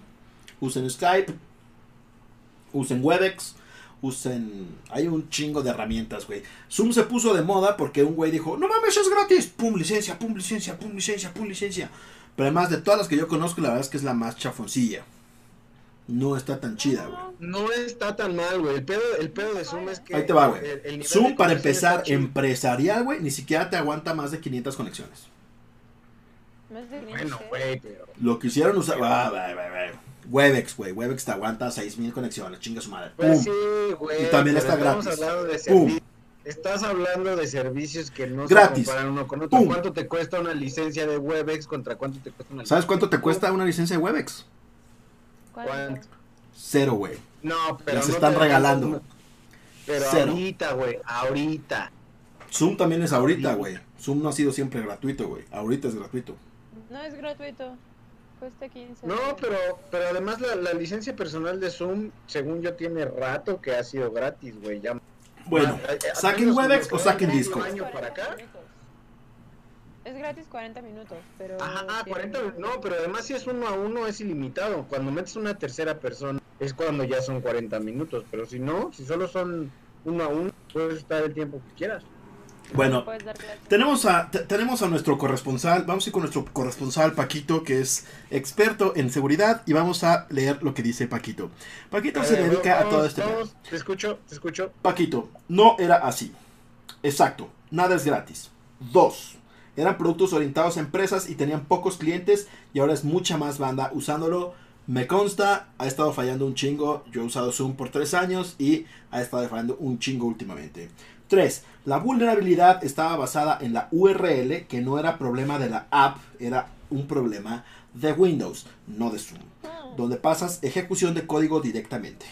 usen Skype, usen Webex, usen... Hay un chingo de herramientas, güey. Zoom se puso de moda porque un güey dijo, no mames, es gratis. Pum, licencia, pum, licencia, pum, licencia, pum, licencia. Pero además de todas las que yo conozco, la verdad es que es la más chafoncilla. No está tan chida, güey. No está tan mal, güey. El pedo, el pedo de Zoom es que. Ahí te va, güey. el- el nivel Zoom, para empezar, empresarial, güey, ni siquiera te aguanta más de 500 conexiones. Más de Bueno, 20. güey, pero. Lo quisieron usar... Ah, güey, güey, güey. Webex, güey. Webex te aguanta 6000 conexiones, chinga su madre. Pues Pum. sí, güey. Y también está estamos gratis. hablando de Pum. servi- Estás hablando de servicios que no Gratis. se comparan uno con otro. Pum. ¿Cuánto te cuesta una licencia de Webex contra cuánto te cuesta una ¿Sabes cuánto te cuesta una licencia de Webex? ¿Cuánto? Cero, güey. No, pero. Las no están regalando. Pero Cero. ahorita, güey. Ahorita. Zoom también es ahorita, güey. Zoom no ha sido siempre gratuito, güey. Ahorita es gratuito. No es gratuito. Cuesta 15. No, pero, pero además la, la licencia personal de Zoom, según yo, tiene rato que ha sido gratis, güey. Ya Bueno, ¿saquen Webex o que saquen Discord? año para acá. Es gratis 40 minutos, pero... Ajá, tiene- 40, no, pero además si es uno a uno es ilimitado. Cuando metes una tercera persona es cuando ya son 40 minutos, pero si no, si solo son uno a uno, puedes estar el tiempo que quieras. Bueno, Puedes dar clase. tenemos a, te- tenemos a nuestro corresponsal. Vamos a ir con nuestro corresponsal Paquito, que es experto en seguridad. Y vamos a leer lo que dice Paquito. Paquito se Eh, dedica a todo este... vamos, te escucho, te escucho. Paquito, no era así. Exacto, nada es gratis. Dos, eran productos orientados a empresas y tenían pocos clientes y ahora es mucha más banda usándolo. Me consta, ha estado fallando un chingo. Yo he usado Zoom por tres años y ha estado fallando un chingo últimamente. 3. La vulnerabilidad estaba basada en la URL, que no era problema de la app, era un problema de Windows, no de Zoom, donde pasas ejecución de código directamente.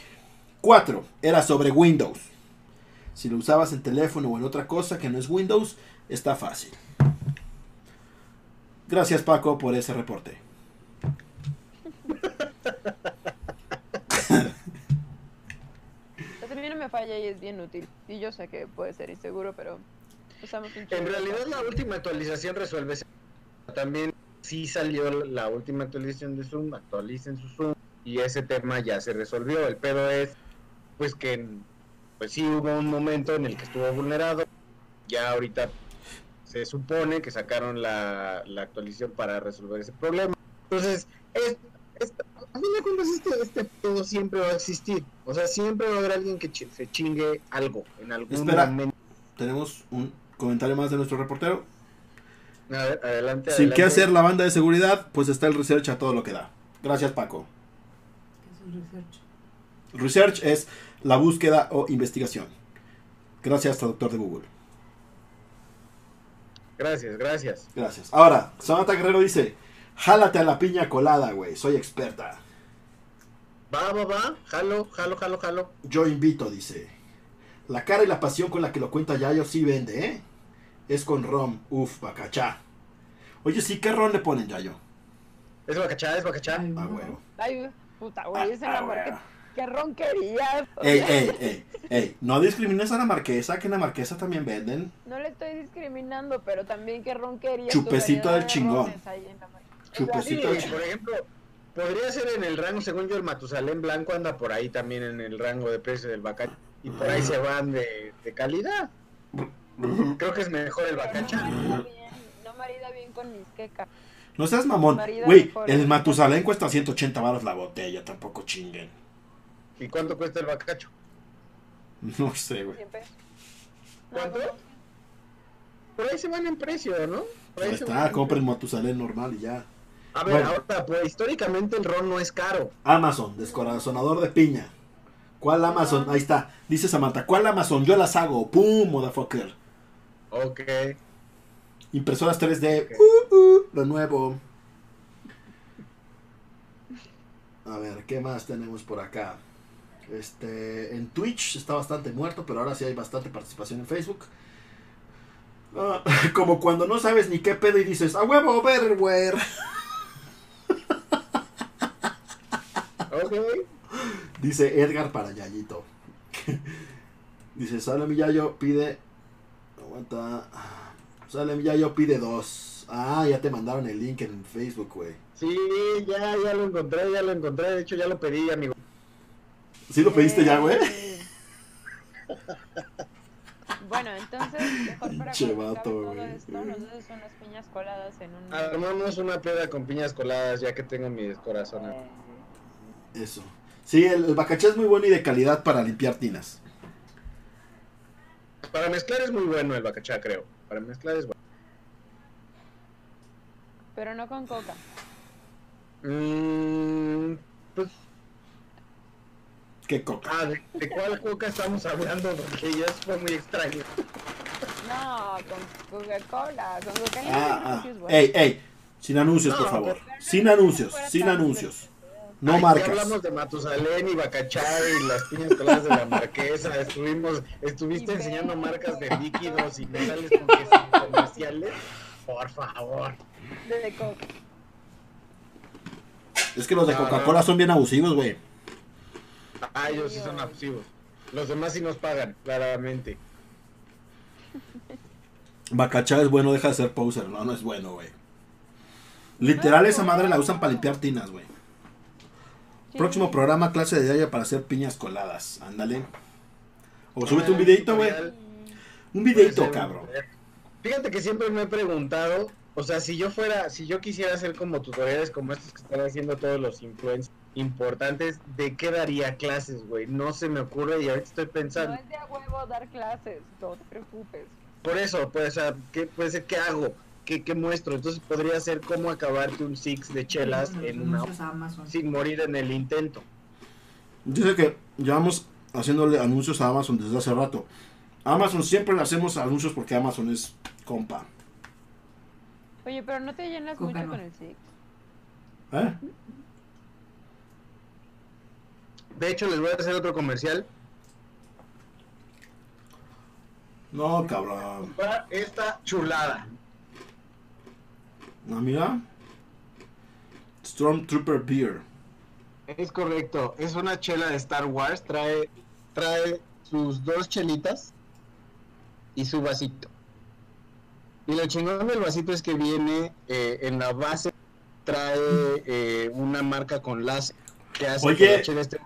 4. Era sobre Windows. Si lo usabas en teléfono o en otra cosa que no es Windows, está fácil. Gracias Paco por ese reporte. La termina me falla y es bien útil. Y yo sé que puede ser inseguro, pero usamos un En realidad la última actualización resuelve ese- También sí salió la última actualización de Zoom, actualicen su Zoom y ese tema ya se resolvió. El pedo es pues que pues sí hubo un momento en el que estuvo vulnerado. Ya ahorita se supone que sacaron la, la actualización para resolver ese problema. Entonces, es, es- a fin de cuentas este, este pedo siempre va a existir. O sea, siempre va a haber alguien que se chingue algo en algún Espera. momento. Tenemos un comentario más de nuestro reportero. A ver, adelante. Sin qué hacer la banda de seguridad, pues está el research a todo lo que da. Gracias Paco. ¿Qué es un research? Research es la búsqueda o investigación. Gracias, traductor de Google. Gracias, gracias. Gracias. Ahora, Samantha Guerrero dice, jálate a la piña colada, güey. Soy experta. Va, va, va. Jalo, jalo, jalo, jalo. Yo invito, dice. La cara y la pasión con la que lo cuenta Yayo sí vende, ¿eh? Es con rom, uf, bacachá. Oye, sí, ¿qué ron le ponen, Yayo? Es bacachá, es bacachá. Ay, Ah, no. huevo. Ay, puta, güey, Ah, es la ah, marca. ¿Qué ronquerías? Ey, ey, ey, ey. No discrimines a la marquesa, que en la marquesa también venden. No le estoy discriminando, pero también qué ronquerías. Chupecito del chingón. Chupecito del chingón. por ejemplo, podría ser en el rango, según yo, el Matusalén Blanco anda por ahí también en el rango de precio del bacachá. Y por ahí se van de, de calidad. Creo que es mejor el pero bacachá. No marida bien, con mis quecas. No seas mamón. Güey, el. Matusalén cuesta 180 baros la botella, tampoco chinguen. ¿Y cuánto cuesta el bacacho? No sé, güey. ¿Cuánto? Por ahí se van en precio, ¿no? Por Ahí está, en compren Matusalén normal y ya. A ver, Bueno. ahora, pues históricamente el ron no es caro. Amazon, descorazonador de piña. ¿Cuál Amazon? Ahí está. Dice Samantha, ¿cuál Amazon? Yo las hago. ¡Pum, motherfucker! Ok. Impresoras 3D. Ok. Uh, uh, lo nuevo. A ver, ¿qué más tenemos por acá? Este, en Twitch está bastante muerto, pero ahora sí hay bastante participación en Facebook. Ah, como cuando no sabes ni qué pedo y dices, a huevo, verware. Ok. Dice Edgar para Yayito. Dice, sale mi Yayo, pide. Aguanta. Sale mi Yayo, pide dos. Ah, ya te mandaron el link en Facebook, güey. Sí, ya, ya lo encontré, ya lo encontré. De hecho, ya lo pedí, amigo. ¿Sí lo pediste ya, güey? Bueno, entonces, mejor para vato, todo güey. esto, nos haces unas piñas coladas en un... Armamos una peda con piñas coladas, ya que tengo mi descorazón. Eso. Sí, el, el bacachá es muy bueno y de calidad para limpiar tinas. Para mezclar es muy bueno el bacachá, creo. Para mezclar es bueno. Pero no con coca. Mm, Qué coca. ah, ¿de, de cuál coca estamos hablando? Porque ya fue muy extraño. No, con Coca-Cola. Con Coca-Cola Ah, ah. bueno. Ey, ey. Sin anuncios, por favor. pero Sin anuncios, sin anuncios. No Ay, Ya marcas. hablamos de Matusalén y Bacachá y las piñas coladas de la marquesa. Estuvimos, estuviste Y enseñando marcas de líquidos y me sales con que son comerciales. Por favor. De, de coca. Es que los de Coca-Cola son bien abusivos, güey. Ah, ellos sí son abusivos. Los demás sí nos pagan, claramente. Bacachá es bueno, deja de ser poser. No, no es bueno, güey. Literal, esa madre la usan para limpiar tinas, güey. Próximo programa, clase de diario para hacer piñas coladas. Ándale. O súbete un videito, güey. Un videito, cabrón. Fíjate que siempre me he preguntado, o sea, si yo fuera, si yo quisiera hacer como tutoriales como estos que están haciendo todos los influencers importantes, ¿de qué daría clases, güey? No se me ocurre y ahorita estoy No pensando. es de a huevo dar clases, no te preocupes. Por eso, pues, o sea, ¿qué, puede ser, ¿qué hago? ¿Qué, ¿Qué muestro? Entonces podría ser cómo acabarte un six de chelas en una a sin morir en el intento. Dice que llevamos haciéndole anuncios a Amazon desde hace rato. Amazon siempre le hacemos anuncios porque Amazon es compa. Oye, pero no te llenas Coca mucho no. con el Six. ¿Eh? De hecho, les voy a hacer otro comercial. No, cabrón. Para esta chulada. No, mira. Stormtrooper Beer. Es correcto, es una chela de Star Wars, trae, trae sus dos chelitas y su vasito. Y lo chingón del vasito es que viene eh, en la base, trae eh, una marca con láser que hace Oye. que la chela esté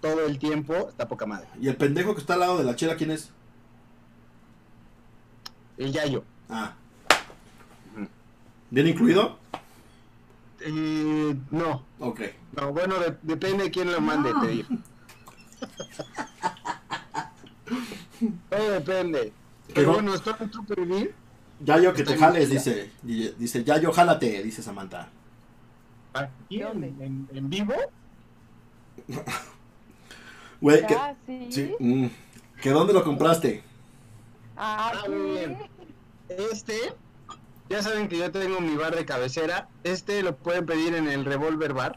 todo el tiempo, está poca madre. ¿Y el pendejo que está al lado de la chela quién es? El yayo. Ah. ¿Bien incluido? Eh, no, Ok. no, bueno, de- depende de quién lo mande, No. te digo. Todo depende. Pero bueno, Stormtrooper Beer Yayo, que te Está jales, bien. dice. Dice, Yayo, jálate, dice Samantha. aquí en- en vivo Güey, que, Ah, sí. sí, mm, ¿que dónde lo compraste? Ah, Ah, muy bien. Este, ya saben que yo tengo mi bar de cabecera. Este lo pueden pedir en el Revolver Bar.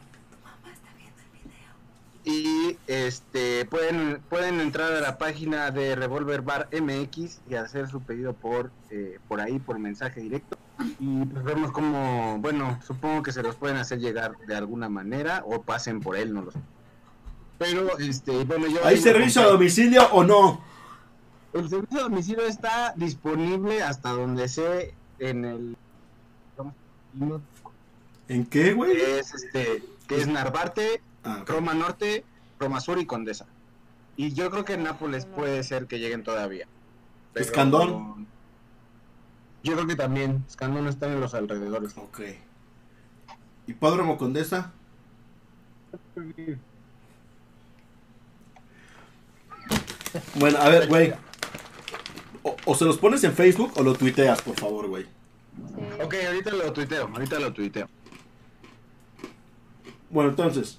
Y este pueden pueden entrar a la página de Revolver Bar MX y hacer su pedido por eh, por ahí por mensaje directo. Y pues vemos cómo, bueno, supongo que se los pueden hacer llegar de alguna manera o pasen por él, no lo sé. Pero este, bueno, yo ¿Hay servicio a domicilio o no? El servicio a domicilio está disponible hasta donde sé en el. ¿En qué, güey? que es este que es Narvarte, Ah. Roma Norte, Roma Sur y Condesa. Y yo creo que en Nápoles puede ser que lleguen todavía. Pero- ¿Escandón? Yo creo que también Escandón está en los alrededores. Ok. Hipódromo Condesa. Bueno, a ver, güey. O, o se los pones en Facebook o lo tuiteas, por favor, güey. Sí. Ok, ahorita lo tuiteo, ahorita lo tuiteo. Bueno, entonces,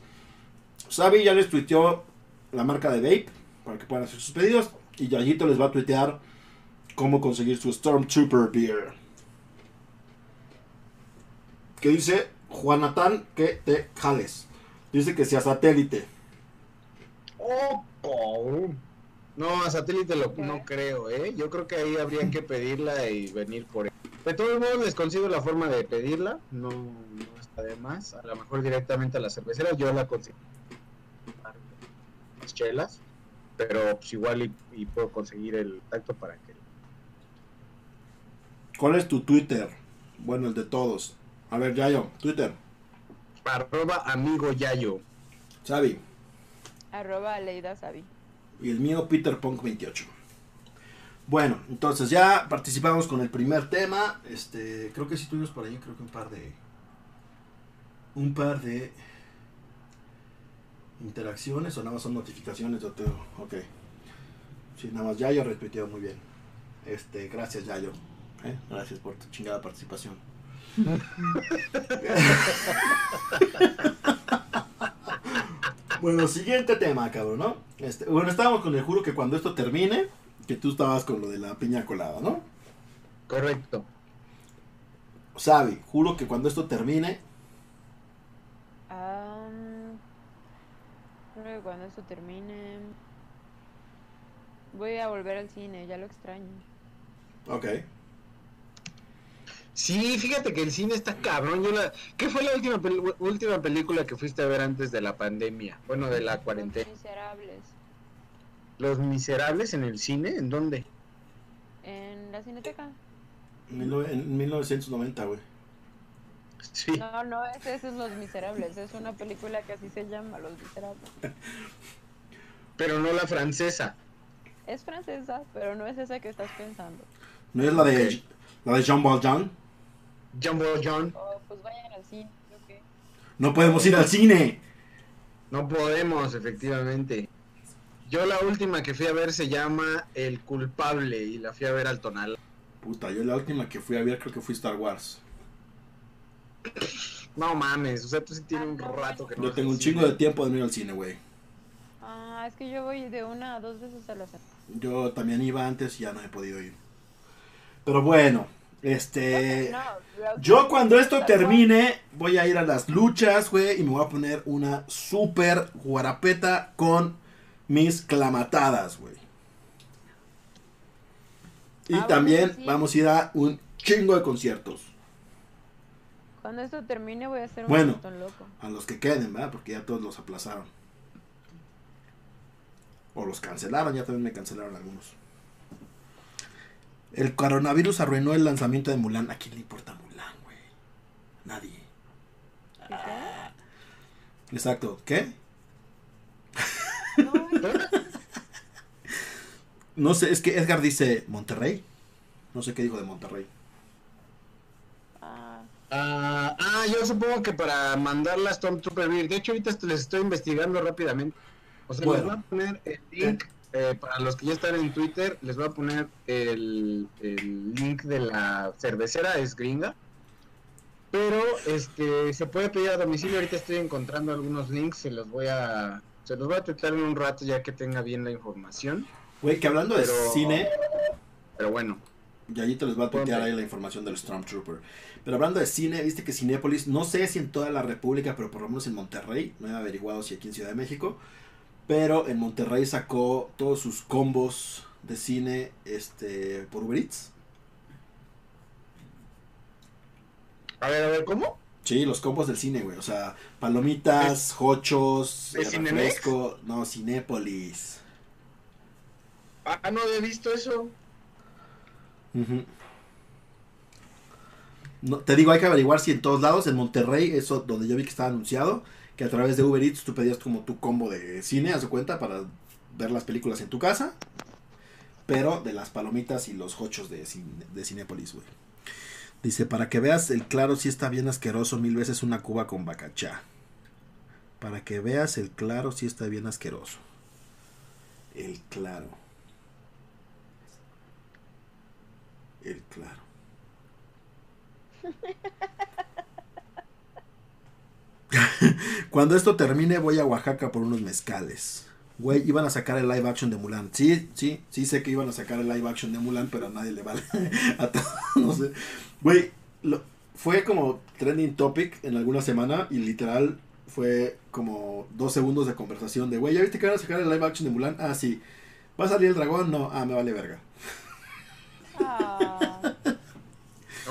Xavi ya les tuiteó la marca de vape para que puedan hacer sus pedidos. Y Yayito les va a tuitear cómo conseguir su Stormtrooper Beer. Que dice Juanatán que te jales. Dice que sea satélite. Oh, cabrón. No, a satélite lo, no creo, ¿eh? Yo creo que ahí habría que pedirla y venir por él. De todos modos, les consigo la forma de pedirla. No, no está de más. A lo mejor directamente a la cervecera. Yo la consigo. Las chelas. Pero pues igual y, y puedo conseguir el tacto para que... ¿Cuál es tu Twitter? Bueno, el de todos. A ver, Yayo, Twitter. Arroba amigo Yayo. Xavi. Arroba Leida Sabi. Y el mío, Peter Punk 28. Bueno, entonces ya participamos con el primer tema. Este, creo que sí tuvimos por ahí, creo que un par de. Un par de interacciones o nada más son notificaciones de otro. Ok. Sí, nada más Yayo repitió muy bien. Este, gracias Yayo. ¿eh? Gracias por tu chingada participación. bueno, siguiente tema, cabrón, ¿no? Este, bueno, estábamos con el juro que cuando esto termine, que tú estabas con lo de la piña colada, ¿no? Correcto. Sabi, juro que cuando esto termine, creo que cuando esto termine. Voy a volver al cine, ya lo extraño. ok. Sí, fíjate que el cine está cabrón. Yo la... ¿Qué fue la última, última película que fuiste a ver antes de la pandemia? Bueno, de la cuarentena. Los Miserables. ¿Los Miserables en el cine? ¿En dónde? En la cineteca. En 1990, güey. Sí. No, no, ese, ese es Los Miserables. Es una película que así se llama, Los Miserables. Pero no la francesa. Es francesa, pero no es esa que estás pensando. ¿No es la de, la de Jean Valjean? Jumbo John. Oh, pues vayan al cine, ¿yo qué? No podemos ir al cine. No podemos, efectivamente. Yo la última que fui a ver se llama El Culpable y la fui a ver al Tonal. Puta, yo la última que fui a ver creo que fue Star Wars. No mames, o sea, tú sí tienes Ah, un rato que no Yo tengo un chingo cine. de tiempo de no ir al cine, güey. Ah, es que yo voy de una a dos veces a la semana. Yo también iba antes y ya no he podido ir. Pero bueno, este... Yo cuando esto termine voy a ir a las luchas, güey, y me voy a poner una super guarapeta con mis clamatadas, güey. Y Ah, bueno, también sí. vamos a ir a un chingo de conciertos. Cuando esto termine voy a hacer un Bueno. montón loco. A los que queden, ¿verdad? Porque ya todos los aplazaron. O los cancelaron, ya también me cancelaron algunos. El coronavirus arruinó el lanzamiento de Mulan. ¿A quién le importa Mulan, güey? Nadie. Exacto. ¿Qué? No, No sé, es que Edgar dice Monterrey. No sé qué dijo de Monterrey. ah, Ah, ah, yo supongo que para mandarla a Stormtrooper Beer. De hecho, ahorita les estoy investigando rápidamente. O sea, Bueno. les voy a poner el link. Eh, para los que ya están en Twitter, les voy a poner el, el link de la cervecera, es gringa. Pero este se puede pedir a domicilio. Ahorita estoy encontrando algunos links. Se los voy a. Se los voy a tuitear en un rato ya que tenga bien la información. Güey, que hablando de Pero- cine, Pero bueno. y allí te les va a tuitear ahí la información del Stormtrooper. Pero hablando de cine, viste que Cinépolis, no sé si en toda la República, pero por lo menos en Monterrey, no he averiguado si aquí en Ciudad de México, pero en Monterrey sacó todos sus combos de cine este por Uber Eats. A ver, a ver, ¿cómo? Sí, los combos del cine, güey. O sea, palomitas, hochos, ¿De eh, Cinemex? refresco. No, Cinépolis. Ah, no he visto eso. No, te digo, hay que averiguar si en todos lados, en Monterrey, eso donde yo vi que estaba anunciado, que a través de Uber Eats tú pedías como tu combo de cine, haz de cuenta, para ver las películas en tu casa, pero de las palomitas y los hochos de, cin- de Cinépolis, güey. Dice, para que veas el claro si está bien asqueroso, mil veces una cuba con bacachá. Para que veas el claro si está bien asqueroso. El claro. El claro. Cuando esto termine voy a Oaxaca por unos mezcales. Güey, iban a sacar el live action de Mulan. Sí, sí, sí sé que iban a sacar el live action de Mulan, pero a nadie le vale. a. Güey, fue como trending topic en alguna semana y literal fue como dos segundos de conversación de, güey, ¿ya viste que van a sacar el live action de Mulan? Ah, sí. ¿Va a salir el dragón? No, ah, me vale verga. Ah,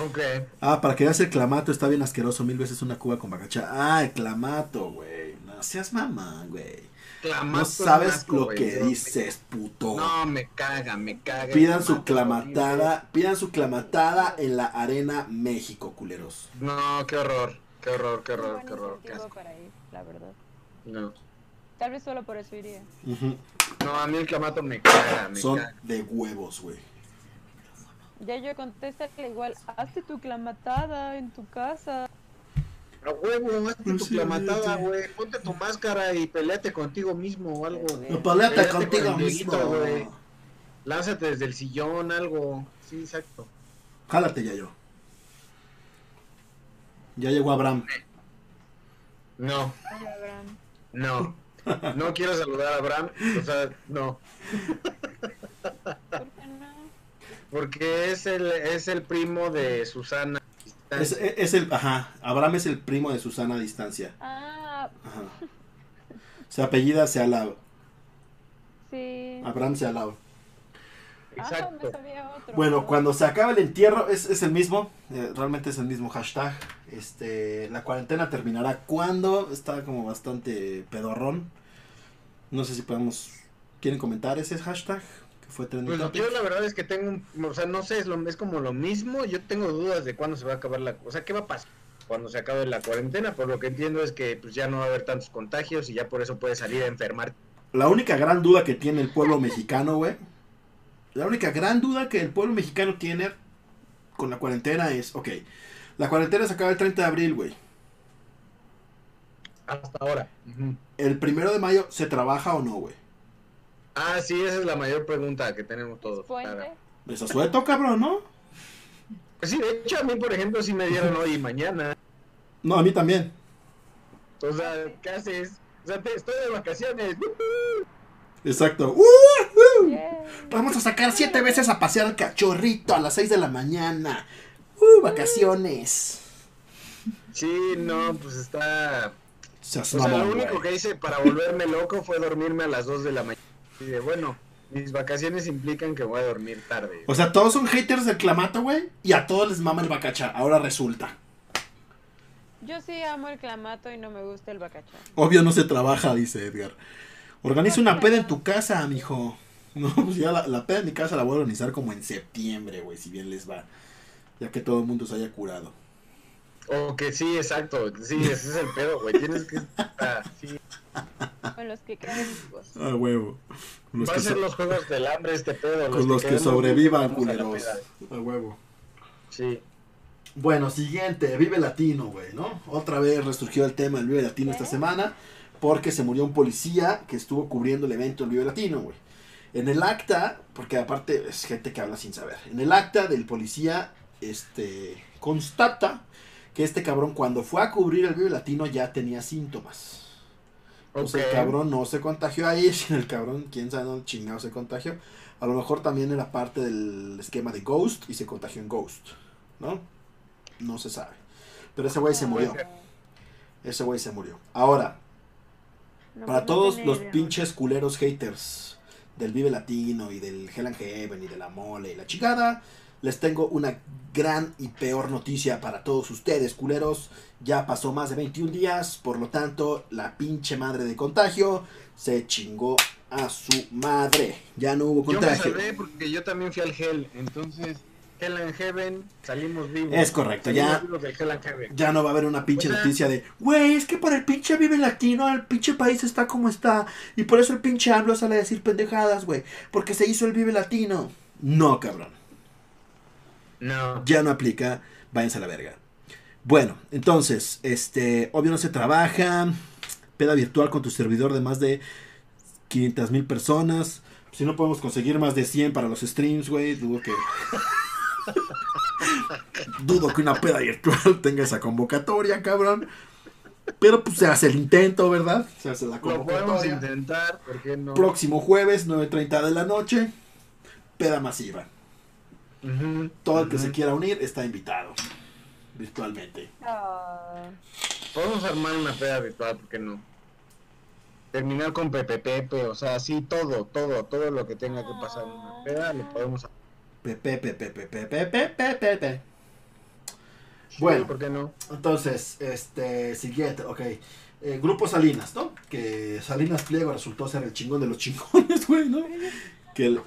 Ok. Ah, para que veas el clamato, está bien asqueroso, mil veces una cuba con bacachá. Ah, el clamato, güey. No seas mamá, güey. Clamato No sabes lo que No, dices, puto. No, me caga, me caga. Pidan su clamatada, pidan su clamatada en la Arena México, culeros. No, qué horror, qué horror, qué horror, qué horror. Qué incentivo asco. para ir, la verdad. No. Tal vez solo por eso iría. No, a mí el clamato me caga, me Son caga. de huevos, güey. Ya yo contéstale igual, hazte tu clamatada en tu casa. A huevo, hazte tu sí, clamatada, güey. Ponte tu máscara y peleate contigo mismo o algo. No, Peleate contigo con mismo. Güey. Lánzate desde el sillón, algo. Sí, exacto. Jálate ya yo. Ya llegó Abraham. No, Hola, Abraham. no. No quiero saludar a Abraham. O sea, no. ¿Por? Porque es el, es el primo de Susana. Es, es el, ajá, Abraham es el primo de Susana a distancia. Ah, Ajá. Se apellida se alaba. sí. Abraham se alaba. Ah, me Exacto. sabía otro. Bueno, cuando se acaba el entierro, es, es el mismo, eh, realmente es el mismo hashtag. Este, la cuarentena terminará cuando está como bastante pedorrón. No sé si podemos, ¿quieren comentar ese hashtag fue trending Pues topic? yo la verdad es que tengo, un- o sea, no sé, es, lo, es como lo mismo. Yo tengo dudas de cuándo se va a acabar la, o sea, qué va a pasar cuando se acabe la cuarentena. Por lo que entiendo es que pues ya no va a haber tantos contagios y ya por eso puedes salir a enfermar. La única gran duda que tiene el pueblo mexicano, güey. La única gran duda que el pueblo mexicano tiene con la cuarentena es, ok, la cuarentena se acaba el 30 de abril, güey. Hasta ahora. El primero de mayo, ¿se trabaja o no, güey? Ah, sí, esa es la mayor pregunta que tenemos todos. Claro. Pues cabrón, ¿no? Pues sí, de hecho a mí, por ejemplo, sí me dieron hoy y mañana. No, a mí también. O sea, ¿qué haces? O sea, te- estoy de vacaciones. Exacto. ¡Uh! Yeah. Vamos a sacar siete veces a pasear al cachorrito a las 6 de la mañana. ¡Uh! Vacaciones. Sí, no, pues está... Seas O sea, lo único que hice para volverme loco fue dormirme a las 2 de la mañana. Y de, bueno, mis vacaciones implican que voy a dormir tarde. O sea, todos son haters del clamato, güey. Y a todos les mama el bacacha. Ahora resulta. Yo sí amo el clamato y no me gusta el bacachá. Obvio no se trabaja, dice Edgar. Organiza una peda en tu casa, mijo. No, pues ya la, la peda en mi casa la voy a organizar como en septiembre, güey, si bien les va. Ya que todo el mundo se haya curado. O que sí, exacto. Sí, ese es el pedo, güey. Tienes que... ah, sí. Con los que quedan vivos. Ah, huevo. Los Va a que, ser so- los juegos del hambre este pedo. con los que quedemos sobrevivan, a culeros. A huevo. Sí. Bueno, siguiente, Vive Latino, güey, ¿no? Otra vez resurgió el tema del Vive Latino esta ¿Qué? semana porque se murió un policía que estuvo cubriendo el evento del Vive Latino, güey. En el acta, porque aparte es gente que habla sin saber, en el acta del policía, este, constata que este cabrón cuando fue a cubrir el Vive Latino ya tenía síntomas. Entonces Ok. el cabrón no se contagió ahí, sino el cabrón, quién sabe dónde chingado se contagió. A lo mejor también era parte del esquema de Ghost y se contagió en Ghost, ¿no? No se sabe. Pero ese güey se murió. Ese güey se murió. Ahora, No, para pues no todos los idea. pinches culeros haters del Vive Latino y del Hell and Heaven y de la mole y la chingada, les tengo una gran y peor noticia para todos ustedes, culeros. Ya pasó más de 21 días, por lo tanto, la pinche madre de contagio se chingó a su madre. Ya no hubo Yo me contagio. salvé porque yo también fui al Hell. Entonces, Hell and Heaven, salimos vivos. Es correcto, ya-. Ya no va a haber una pinche O sea- noticia de, güey, es que por el pinche Vive Latino el pinche país está como está. Y por eso el pinche AMLO sale a decir pendejadas, güey. Porque se hizo el Vive Latino. No, cabrón. No. Ya no aplica. váyanse a la verga. Bueno, entonces, este, obvio no se trabaja. Peda virtual con tu servidor de más de 500 mil personas. Si no podemos conseguir más de 100 para los streams, güey, dudo que. dudo que una peda virtual tenga esa convocatoria, cabrón. Pero pues se hace el intento, ¿verdad? Se hace la Lo podemos convocatoria. intentar, ¿por qué no? Próximo jueves, 9.30 de la noche. Peda masiva. Todo el que se quiera unir está invitado. Virtualmente. Ah, Podemos armar una peda virtual, ¿por qué no? Terminar con Pepe Pepe, o sea, sí, todo, todo, todo lo que tenga que pasar en una peda lo podemos hacer. Pepe, pepe, pepe, pepe, pepe, pepe. Sí, Bueno. ¿por qué no? Entonces, este, siguiente, ok. Eh, Grupo Salinas, ¿no? Que Salinas Pliego resultó ser el chingón de los chingones, güey, ¿no? Que el-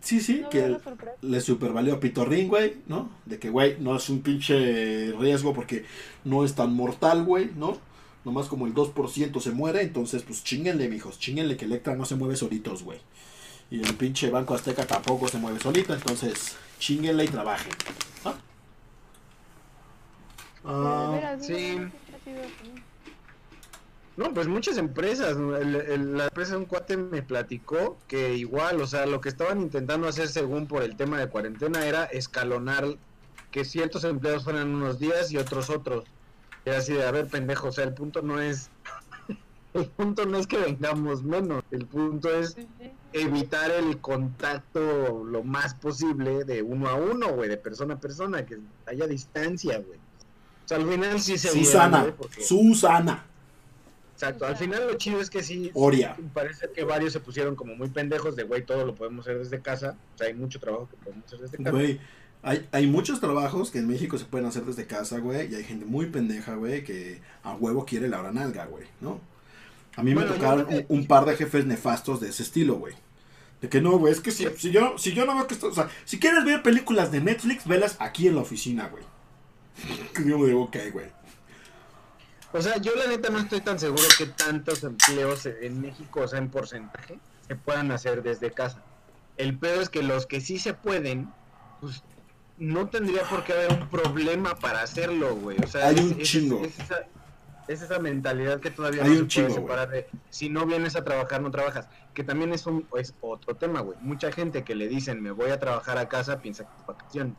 sí, sí, No que le supervalió a Pitorrín, güey, ¿no? De que, güey, no es un pinche riesgo porque no es tan mortal, güey, ¿no? Nomás como el 2% se muere, entonces, pues chinguenle, mijos, chinguenle que Electra no se mueve solitos, güey. Y el pinche Banco Azteca tampoco se mueve solito, entonces, chinguenle y trabajen. ¿no? Ah, sí. No, pues muchas empresas. El- el- la empresa de un cuate me platicó que igual, o sea, lo que estaban intentando hacer según por el tema de cuarentena era escalonar que ciertos empleados fueran unos días y otros otros. Era así de, a ver, pendejo, o sea, el punto no es... El punto no es que vengamos menos, el punto es evitar el contacto lo más posible de uno a uno, güey, de persona a persona, que haya distancia, güey. O sea, al final sí se Susana, porque- Susana, Exacto, al final lo chido es que sí, Oria. sí, parece que varios se pusieron como muy pendejos de, güey, todo lo podemos hacer desde casa. O sea, hay mucho trabajo que podemos hacer desde casa. Güey, hay, hay muchos trabajos que en México se pueden hacer desde casa, güey, y hay gente muy pendeja, güey, que a huevo quiere la hora nalga, güey, ¿no? A mí Bueno, me tocaron creo que- un, un par de jefes nefastos de ese estilo, güey. De que no, güey, es que si, si yo, si yo no veo que esto, o sea, si quieres ver películas de Netflix, velas aquí en la oficina, güey. Que yo me digo, ok, güey. O sea, yo la neta no estoy tan seguro que tantos empleos en México, o sea, en porcentaje, se puedan hacer desde casa. El peor es que los que sí se pueden, pues no tendría por qué haber un problema para hacerlo, güey. O sea, Hay es, un es- chingo. Es, esa, es esa mentalidad que todavía Hay no un se puede chingo, separar de si no vienes a trabajar, no trabajas. Que también es, un, es otro tema, güey. Mucha gente que le dicen me voy a trabajar a casa piensa que es vacación.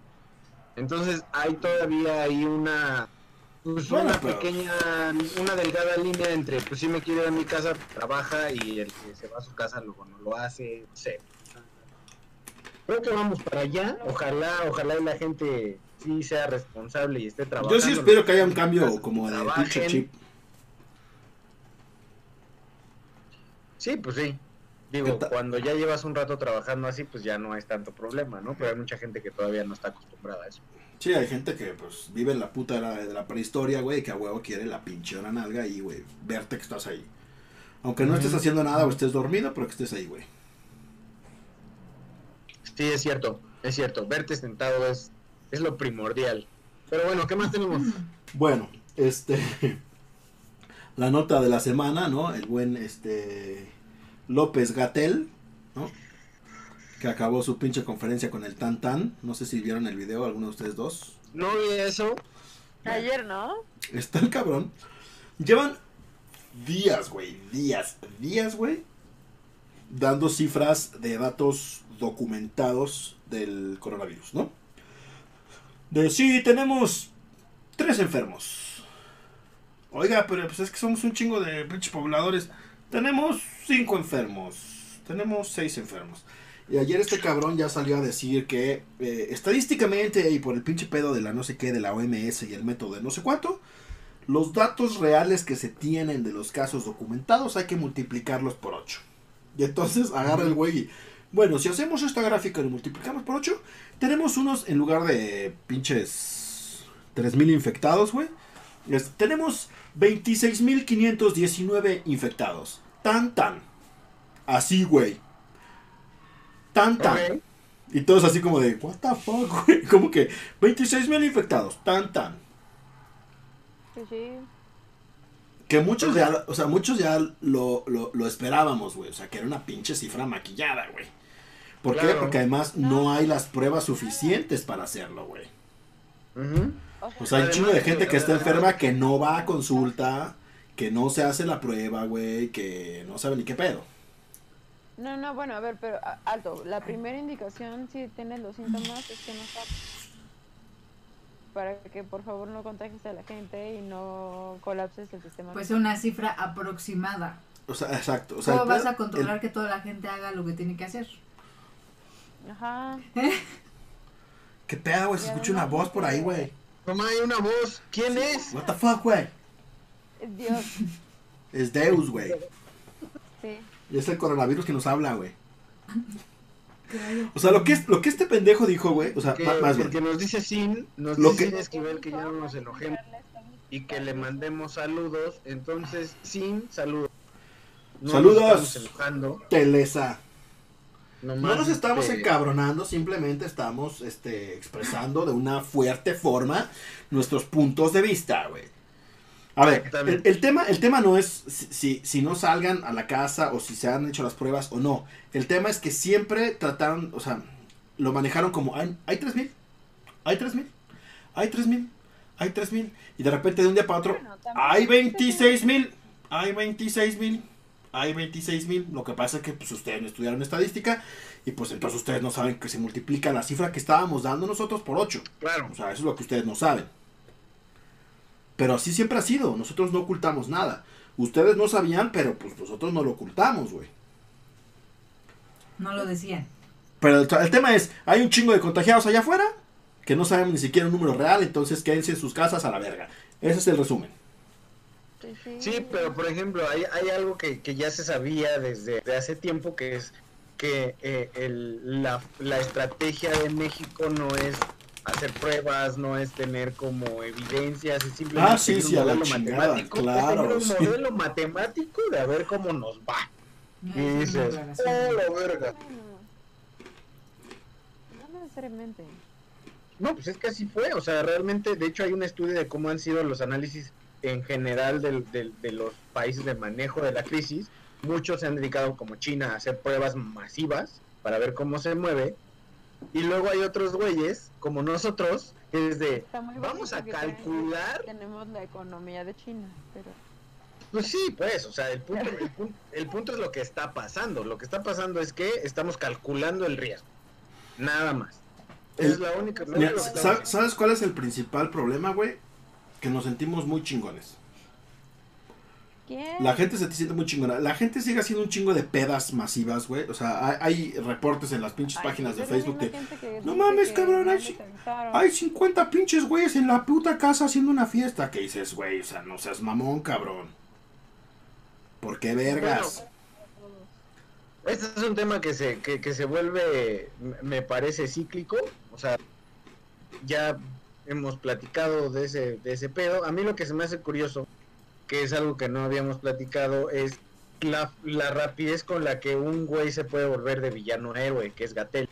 Entonces hay todavía ahí una pues, Bueno, una pero- pequeña, una delgada línea entre pues si me quiero ir a mi casa, trabaja y el que se va a su casa luego no lo hace, no sé. Creo que vamos para allá, ojalá, ojalá y la gente sí sea responsable y esté trabajando. Yo sí espero que haya un cambio como de pinche chip. Sí, pues sí. ¿Qué Digo, cuando ya llevas un rato trabajando así, pues ya no es tanto problema, ¿no? Pero hay mucha gente que todavía no está acostumbrada a eso. Sí, hay gente que pues vive en la puta de la, de la prehistoria, güey, que a huevo quiere la pinche hora nalga y, güey, verte que estás ahí. Aunque no estés haciendo nada o estés dormido, pero que estés ahí, güey. Sí, es cierto, es cierto. Verte sentado es, es lo primordial. Pero bueno, ¿qué más tenemos? Bueno, este. La nota de la semana, ¿no? El buen este. López Gatel, ¿no? Que acabó su pinche conferencia con el Tan Tan. No sé si vieron el video, alguno de ustedes dos. No vi eso. Ayer, ¿no? Está el cabrón. Llevan días, güey. Días, días, güey. Dando cifras de datos documentados del coronavirus, ¿no? De sí, tenemos tres enfermos. Oiga, pero pues es que somos un chingo de pinches pobladores. Tenemos cinco enfermos. Tenemos seis enfermos. Y ayer este cabrón ya salió a decir que eh, estadísticamente y por el pinche pedo de la no sé qué, de la OMS y el método de no sé cuánto, los datos reales que se tienen de los casos documentados hay que multiplicarlos por 8. Y entonces agarra el güey y, bueno, si hacemos esta gráfica y lo multiplicamos por 8, tenemos unos, en lugar de pinches 3.000 infectados, güey, tenemos 26.519 infectados. Tan, tan. Así, güey. Tan, tan. Ok. Y todos así como de, what the fuck, güey. Como que 26.000 infectados. Tan, tan. Sí, sí. Que muchos ya, o sea, muchos ya lo, lo, lo esperábamos, güey. O sea, que era una pinche cifra maquillada, güey. ¿Por qué? Porque además no hay las pruebas suficientes para hacerlo, güey. O sea, hay un chingo de Además, gente que está además- enferma que no va a consulta, que no se hace la prueba, güey, que no sabe ni qué pedo. No, no, bueno, a ver, pero a- alto. La primera indicación, si tienes los síntomas, es que no salgas. Para que por favor no contagies a la gente y no colapses el sistema. Pues una cifra aproximada. O sea, exacto. O sea, ¿Cómo vas a controlar que toda la gente haga lo que tiene que hacer? Ajá. el- ¿Qué pedo, güey? Se escucha una voz por ahí, güey. Mamá, hay una voz. ¿Quién es? What the fuck, güey? Es Dios. Es Deus, güey. Sí. Y es el coronavirus que nos habla, güey. O sea, lo que, es, lo que este pendejo dijo, güey, o sea, Que- más bien. porque nos dice Sin, nos Lo dice que- Sin Esquivel que ya no nos enojemos y que le mandemos saludos. Entonces, Sin, saludos. No Saludos. Nos estamos enojando. Telesa. No nomás, nos estamos encabronando, simplemente estamos este, expresando de una fuerte forma nuestros puntos de vista, güey. A ver, el, tema, el tema no es si, si, si no salgan a la casa o si se han hecho las pruebas o no. El tema es que siempre trataron, o sea, lo manejaron como, hay, hay 3.000, hay 3.000, hay 3.000, hay 3.000. Y de repente de un día para otro, Bueno, hay se tiene- 26.000, hay 26.000, hay 26.000. Lo que pasa es que pues ustedes no estudiaron estadística y pues entonces ustedes no saben que se multiplica la cifra que estábamos dando nosotros por 8. Claro. O sea, eso es lo que ustedes no saben. Pero así siempre ha sido. Nosotros no ocultamos nada. Ustedes no sabían, pero pues nosotros no lo ocultamos, güey. No lo decían. Pero el, el tema es, hay un chingo de contagiados allá afuera que no sabemos ni siquiera un número real, entonces quédense en sus casas a la verga. Ese es el resumen. Sí, pero por ejemplo, hay, hay algo que, que ya se sabía desde, desde hace tiempo que es que eh, el- la, la estrategia de México no es hacer pruebas, no es tener como evidencias, es simplemente Ah, sí, sí, un modelo chingada, matemático, es claro, un sí. modelo matemático de a ver cómo nos va. No, Y es dices, aclaración. oh, la verga. No necesariamente. No, pues es que así fue, o sea, realmente, de hecho hay un estudio de cómo han sido los análisis en general del- del- de los países de manejo de la crisis. Muchos se han dedicado, como China, a hacer pruebas masivas para ver cómo se mueve. Y luego hay otros güeyes, como nosotros, que es de, vamos a calcular. Tenemos la economía de China, pero Pues sí, pues, o sea, el punto, el, punto, el punto es lo que está pasando. Lo que está pasando es que estamos calculando el riesgo. Nada más. Es la única. Mira, único que estamos ¿sa- haciendo. ¿Sabes cuál es el principal problema, güey? Que nos sentimos muy chingones. ¿Quién? La gente se siente muy chingona. La gente sigue haciendo un chingo de pedas masivas, güey. O sea, hay, hay reportes en las pinches Ay, páginas de Facebook de... que "No mames, que cabrón, hay les chi- avisaron". Hay 50 pinches güeyes en la puta casa haciendo una fiesta. ¿Qué dices, güey? O sea, no seas mamón, cabrón. ¿Por qué vergas? Este es un tema que se, que, que se vuelve, me parece cíclico, o sea, ya hemos platicado de ese, de ese pedo. A mí lo que se me hace curioso, que es algo que no habíamos platicado, es la, la rapidez con la que un güey se puede volver de villano héroe, que es Gatel.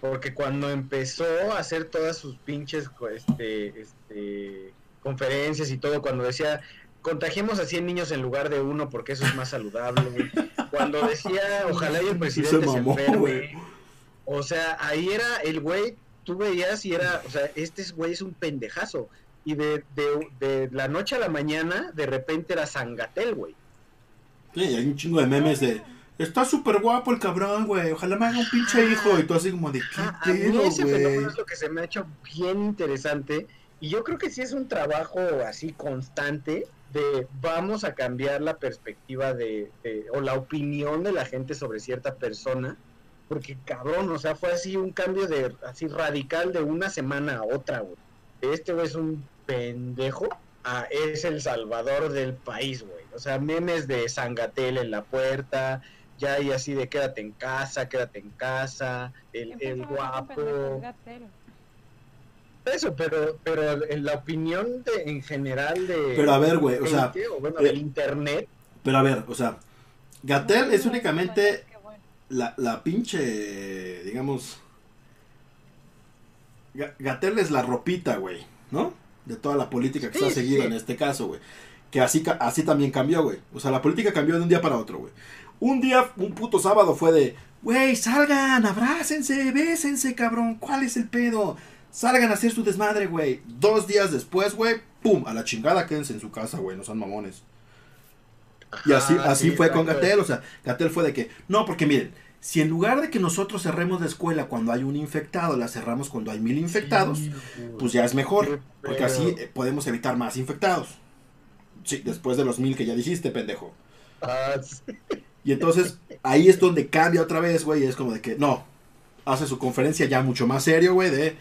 Porque cuando empezó a hacer todas sus pinches este, este, conferencias y todo, cuando decía, contagiemos a 100 niños en lugar de uno porque eso es más saludable. Cuando decía, ojalá y el presidente se, mamó, enferme. O sea, ahí era el güey, tú veías y era, o sea, este es- güey es un pendejazo. Y de, de, de la noche a la mañana, de repente era Zangatel, güey. Sí, hay un chingo de memes de... Está súper guapo el cabrón, güey. Ojalá me haga un pinche hijo. Y tú así como de... ¿Qué Ah, a mí ese güey? fenómeno es lo que se me ha hecho bien interesante. Y yo creo que sí es un trabajo así constante de vamos a cambiar la perspectiva de, de- o la opinión de la gente sobre cierta persona. Porque cabrón, o sea, fue así un cambio de así radical de una semana a otra, güey. Este güey es un pendejo a es el salvador del país, güey. O sea, memes de Sangatel en la puerta, ya hay así de quédate en casa, quédate en casa, el, el guapo. Eso, pero, pero en la opinión de, en general de... Pero a ver, güey, o sea, o bueno, eh, del internet, Pero a ver, o sea... Gatel es únicamente bueno. la, la pinche, digamos... Ga- Gatel es la ropita, güey, ¿no? De toda la política que Sí, se ha seguido sí. en este caso, güey. Que así, así también cambió, güey. O sea, la política cambió de un día para otro, güey. Un día, un puto sábado fue de, güey, salgan, abrácense, bésense, cabrón, ¿cuál es el pedo? Salgan a hacer su desmadre, güey. Dos días después, güey, pum, a la chingada quédense en su casa, güey, no son mamones. Y así, así sí, fue con. Gatel, o sea, Gatel fue de que, no, porque miren, si en lugar de que nosotros cerremos la escuela cuando hay un infectado, la cerramos cuando hay mil infectados, pues ya es mejor, porque así eh, podemos evitar más infectados. Sí, después de los mil que ya dijiste, pendejo. Ah, sí. Y entonces ahí es donde cambia otra vez, güey, y es como de que, no, hace su conferencia ya mucho más serio, güey, de,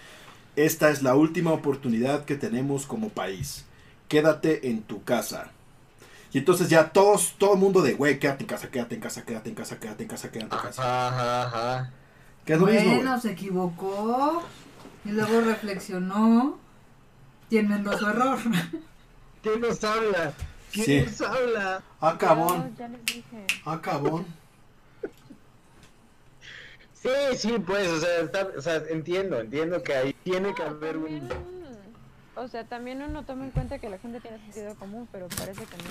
esta es la última oportunidad que tenemos como país. Quédate en tu casa. Y entonces ya todos, todo el mundo de, güey, quédate en casa, quédate en casa, quédate en casa, quédate en casa, quédate en casa. Ajá, ajá. Que es lo mismo, güey. Bueno, se equivocó y luego reflexionó y enmendó su error. ¿Quién nos habla? ¿Quién Sí. nos habla? Ah, cabón, Ya, ya les dije. ah, cabón. Sí, sí, pues, o sea, está- o sea, entiendo, entiendo que ahí tiene que haber un... O sea, también uno toma en cuenta que la gente tiene sentido común, pero parece que no.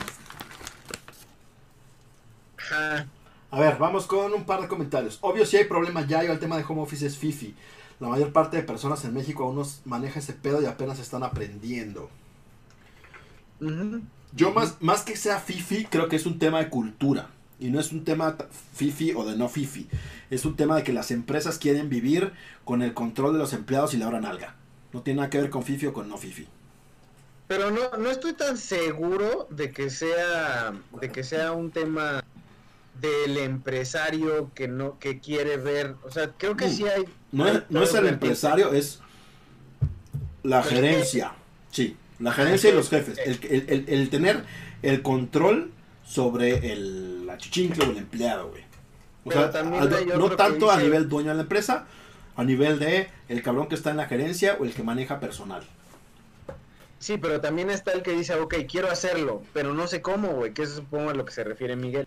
A ver, vamos con un par de comentarios. Obvio, si hay problemas ya, y el tema de home office es fifi. La mayor parte de personas en México aún no maneja ese pedo y apenas están aprendiendo. Yo más, más que sea fifi, creo que es un tema de cultura. Y no es un tema fifi o de no fifi. Es un tema de que las empresas quieren vivir con el control de los empleados y la hora nalga. No tiene nada que ver con fifi o con no fifi. Pero no, no estoy tan seguro de que sea, de que sea un tema del empresario que no, que quiere ver, o sea, creo que Mm. sí hay. No es, no es el empresario, es la gerencia. Sí, la gerencia y los jefes. El, el- el- el tener el control sobre el achichincle o el empleado, güey. O Pero sea, a- no tanto a nivel dueño de la empresa, a nivel de el cabrón que está en la gerencia o el que maneja personal. Sí, pero también está el que dice, ok, quiero hacerlo, pero no sé cómo, güey, que eso supongo a lo que se refiere Miguel.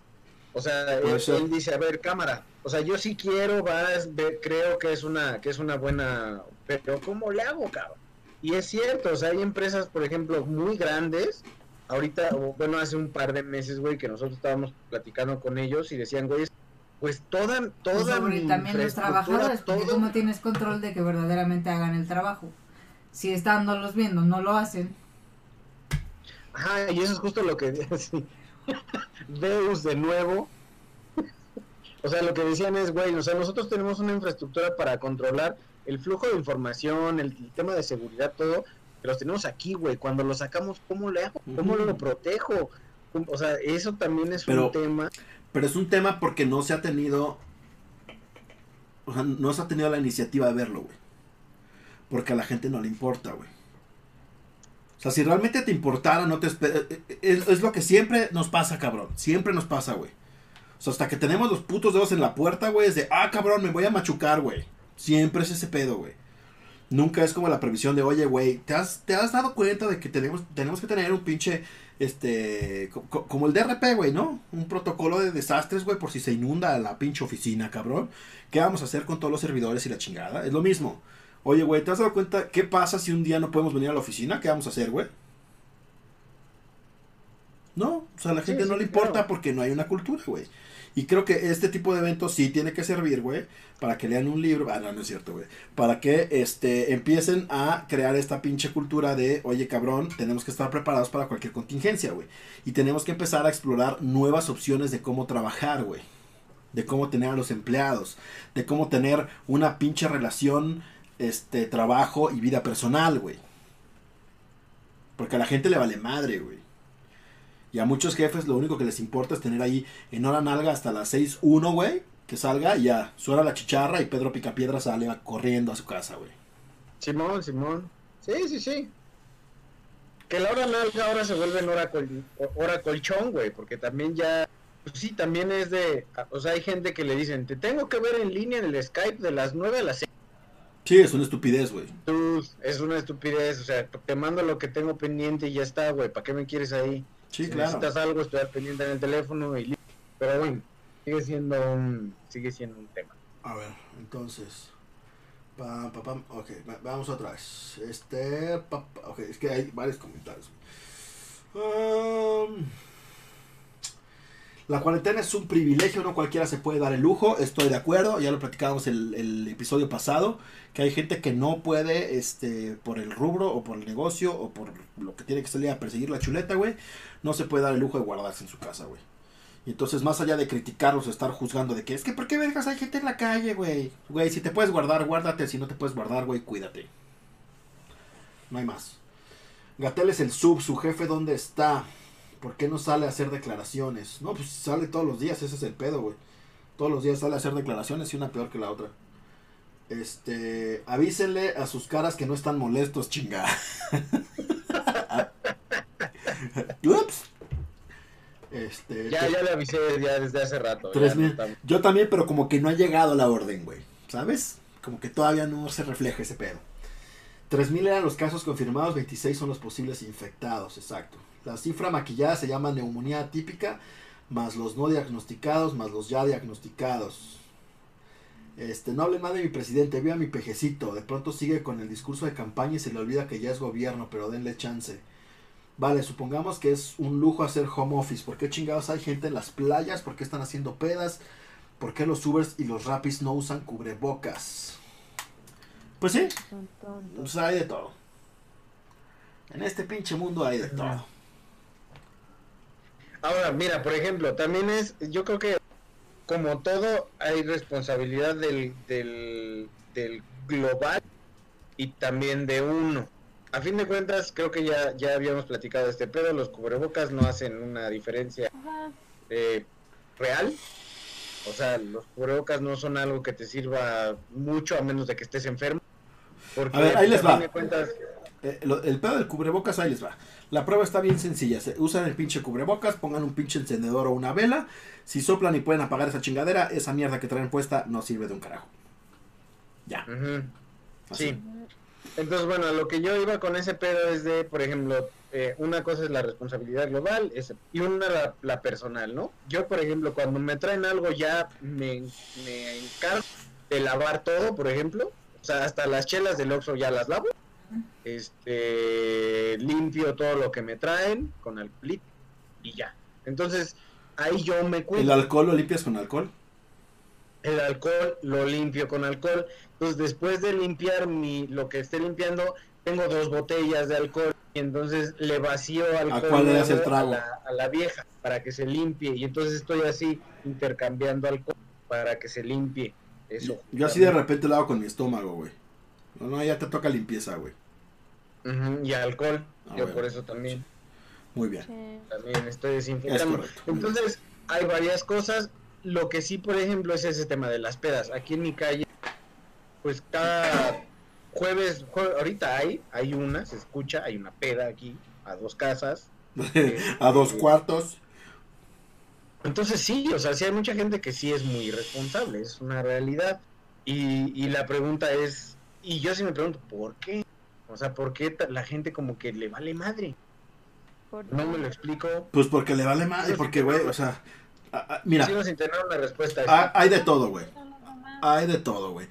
O sea, él, él dice, a ver, cámara, o sea, yo sí quiero, vas, ve- creo que es una, que es una buena, pero ¿cómo le hago, cabrón? Y es cierto, o sea, hay empresas, por ejemplo, muy grandes, ahorita, bueno, hace un par de meses, güey, que nosotros estábamos platicando con ellos y decían, güey, pues toda, Pues toda sobre mi también los trabajadores, porque tú no tienes control de que verdaderamente hagan el trabajo. Si estándolos viendo no lo hacen, Ajá, y eso es justo lo que sí. Deus de nuevo. O sea, lo que decían es, güey, o sea, nosotros tenemos una infraestructura para controlar el flujo de información, el, el tema de seguridad, todo, que los tenemos aquí, güey. Cuando lo sacamos, ¿cómo le hago? ¿Cómo lo protejo? ¿Cómo- O sea, eso también es Pero- un tema. Pero es un tema porque no se ha tenido. O sea, no se ha tenido la iniciativa de verlo, güey. Porque a la gente no le importa, güey. O sea, si realmente te importara, no te eh, eh, es, es lo que siempre nos pasa, cabrón. Siempre nos pasa, güey. O sea, hasta que tenemos los putos dedos en la puerta, güey, es de, ah, cabrón, me voy a machucar, güey. Siempre es ese pedo, güey. Nunca es como la previsión de, oye, güey, ¿te has, ¿te has dado cuenta de que tenemos, tenemos que tener un pinche, este, co- co- como el DRP, güey, ¿no? Un protocolo de desastres, güey, por si se inunda la pinche oficina, cabrón. ¿Qué vamos a hacer con todos los servidores y la chingada? Es lo mismo. Oye, güey, ¿te has dado cuenta qué pasa si un día no podemos venir a la oficina? ¿Qué vamos a hacer, güey? No, o sea, a la Sí, gente no le importa claro. porque no hay una cultura, güey. Y creo que este tipo de eventos sí tiene que servir, güey, para que lean un libro. Ah, no, no es cierto, güey. Para que este, empiecen a crear esta pinche cultura de, oye, cabrón, tenemos que estar preparados para cualquier contingencia, güey. Y tenemos que empezar a explorar nuevas opciones de cómo trabajar, güey. De cómo tener a los empleados. De cómo tener una pinche relación, este, trabajo y vida personal, güey. Porque a la gente le vale madre, güey. Y a muchos jefes lo único que les importa es tener ahí en hora nalga hasta las 6.1, güey. Que salga y ya suena la chicharra y Pedro Picapiedra sale corriendo a su casa, güey. Simón, Simón. Sí, sí, sí. Que la hora nalga ahora se vuelve en hora, col- hora colchón, güey, porque también ya, pues sí, también es de, o sea, hay gente que le dicen, te tengo que ver en línea en el Skype de las 9 a las 6. Sí, es una estupidez, güey. Es una estupidez, o sea, te mando lo que tengo pendiente y ya está, güey, ¿para qué me quieres ahí? Sí, si claro. necesitas algo, estoy al pendiente en el teléfono y listo. Pero bueno, sigue siendo un, sigue siendo un tema. A ver, entonces. Pam, pam, pam. Ok, va- vamos otra vez. Este. ok, es que hay varios comentarios. Um, La cuarentena es un privilegio, no cualquiera se puede dar el lujo, estoy de acuerdo, ya lo platicábamos el, el episodio pasado, que hay gente que no puede, este, por el rubro o por el negocio o por lo que tiene que salir a perseguir la chuleta, güey, no se puede dar el lujo de guardarse en su casa, güey. Y entonces, más allá de criticarlos, estar juzgando de que es que, ¿por qué vergas hay gente en la calle, güey? Güey, si te puedes guardar, guárdate, si no te puedes guardar, güey, cuídate. No hay más. Gatel es el sub, su jefe, ¿dónde está? ¿Por qué no sale a hacer declaraciones? No, pues sale todos los días, ese es el pedo, güey. Todos los días sale a hacer declaraciones y una peor que la otra. Este, avísenle a sus caras que no están molestos, chinga. Ups. Este, Ya, ya le avisé ya desde hace rato. Tres ya no Yo también, pero como que no ha llegado la orden, güey. ¿Sabes? Como que todavía no se refleja ese pedo. 3.000 eran los casos confirmados, 26 son los posibles infectados, exacto. La cifra maquillada se llama neumonía atípica, más los no diagnosticados, más los ya diagnosticados. Este, no hablen más de mi presidente, vea mi pejecito. De pronto sigue con el discurso de campaña y se le olvida que ya es gobierno, pero denle chance. Vale, supongamos que es un lujo hacer home office. ¿Por qué chingados hay gente en las playas? ¿Por qué están haciendo pedas? ¿Por qué los Ubers y los Rapis no usan cubrebocas? Pues sí, Son tontos. pues hay de todo. En este pinche mundo hay de todo. Ahora, mira, por ejemplo, también es, yo creo que como todo hay responsabilidad del, del, del global y también de uno. A fin de cuentas, creo que ya, ya habíamos platicado de este pedo, los cubrebocas no hacen una diferencia eh, real. O sea, los cubrebocas no son algo que te sirva mucho a menos de que estés enfermo. Porque A ver, ahí les va. de cuentas, Eh, lo- el pedo del cubrebocas, ahí les va. La prueba está bien sencilla. Se usan el pinche cubrebocas, pongan un pinche encendedor o una vela. Si soplan y pueden apagar esa chingadera, esa mierda que traen puesta no sirve de un carajo. Ya. sí. Entonces, bueno, lo que yo iba con ese pedo es de, por ejemplo, eh, una cosa es la responsabilidad global y una la, la personal, ¿no? Yo, por ejemplo, cuando me traen algo ya me, me encargo de lavar todo, por ejemplo. O sea, hasta las chelas del Oxxo ya las lavo. Este, limpio todo lo que me traen con alcohol y ya. Entonces, ahí yo me cuido. ¿El alcohol lo limpias con alcohol? el alcohol lo limpio con alcohol. Entonces, después de limpiar mi lo que esté limpiando, tengo dos botellas de alcohol y entonces le vacío alcohol cuál le das el trago? A, la, a la vieja para que se limpie y entonces estoy así intercambiando alcohol para que se limpie. Eso. Yo así de repente lo hago con mi estómago, güey. No, no, ya te toca limpieza, güey. Y alcohol. Ah, yo bueno. por eso también Muy bien. Sí. también estoy Es desinfectando. correcto. Entonces, hay varias cosas. Lo que sí, por ejemplo, es ese tema de las pedas. Aquí en mi calle, pues cada jueves, jue- ahorita hay, hay una, se escucha, hay una peda aquí, a dos casas. a dos cuartos. Entonces sí, o sea, sí hay mucha gente que sí es muy irresponsable, es una realidad. Y, y la pregunta es, y yo sí me pregunto, ¿por qué? O sea, ¿por qué la gente como que le vale madre? Por- No me lo explico. Pues porque le vale más. Porque, güey, o sea. a- a- mira, Sigo sin tener una respuesta. a ha- hay de todo, güey. Hay de todo, güey.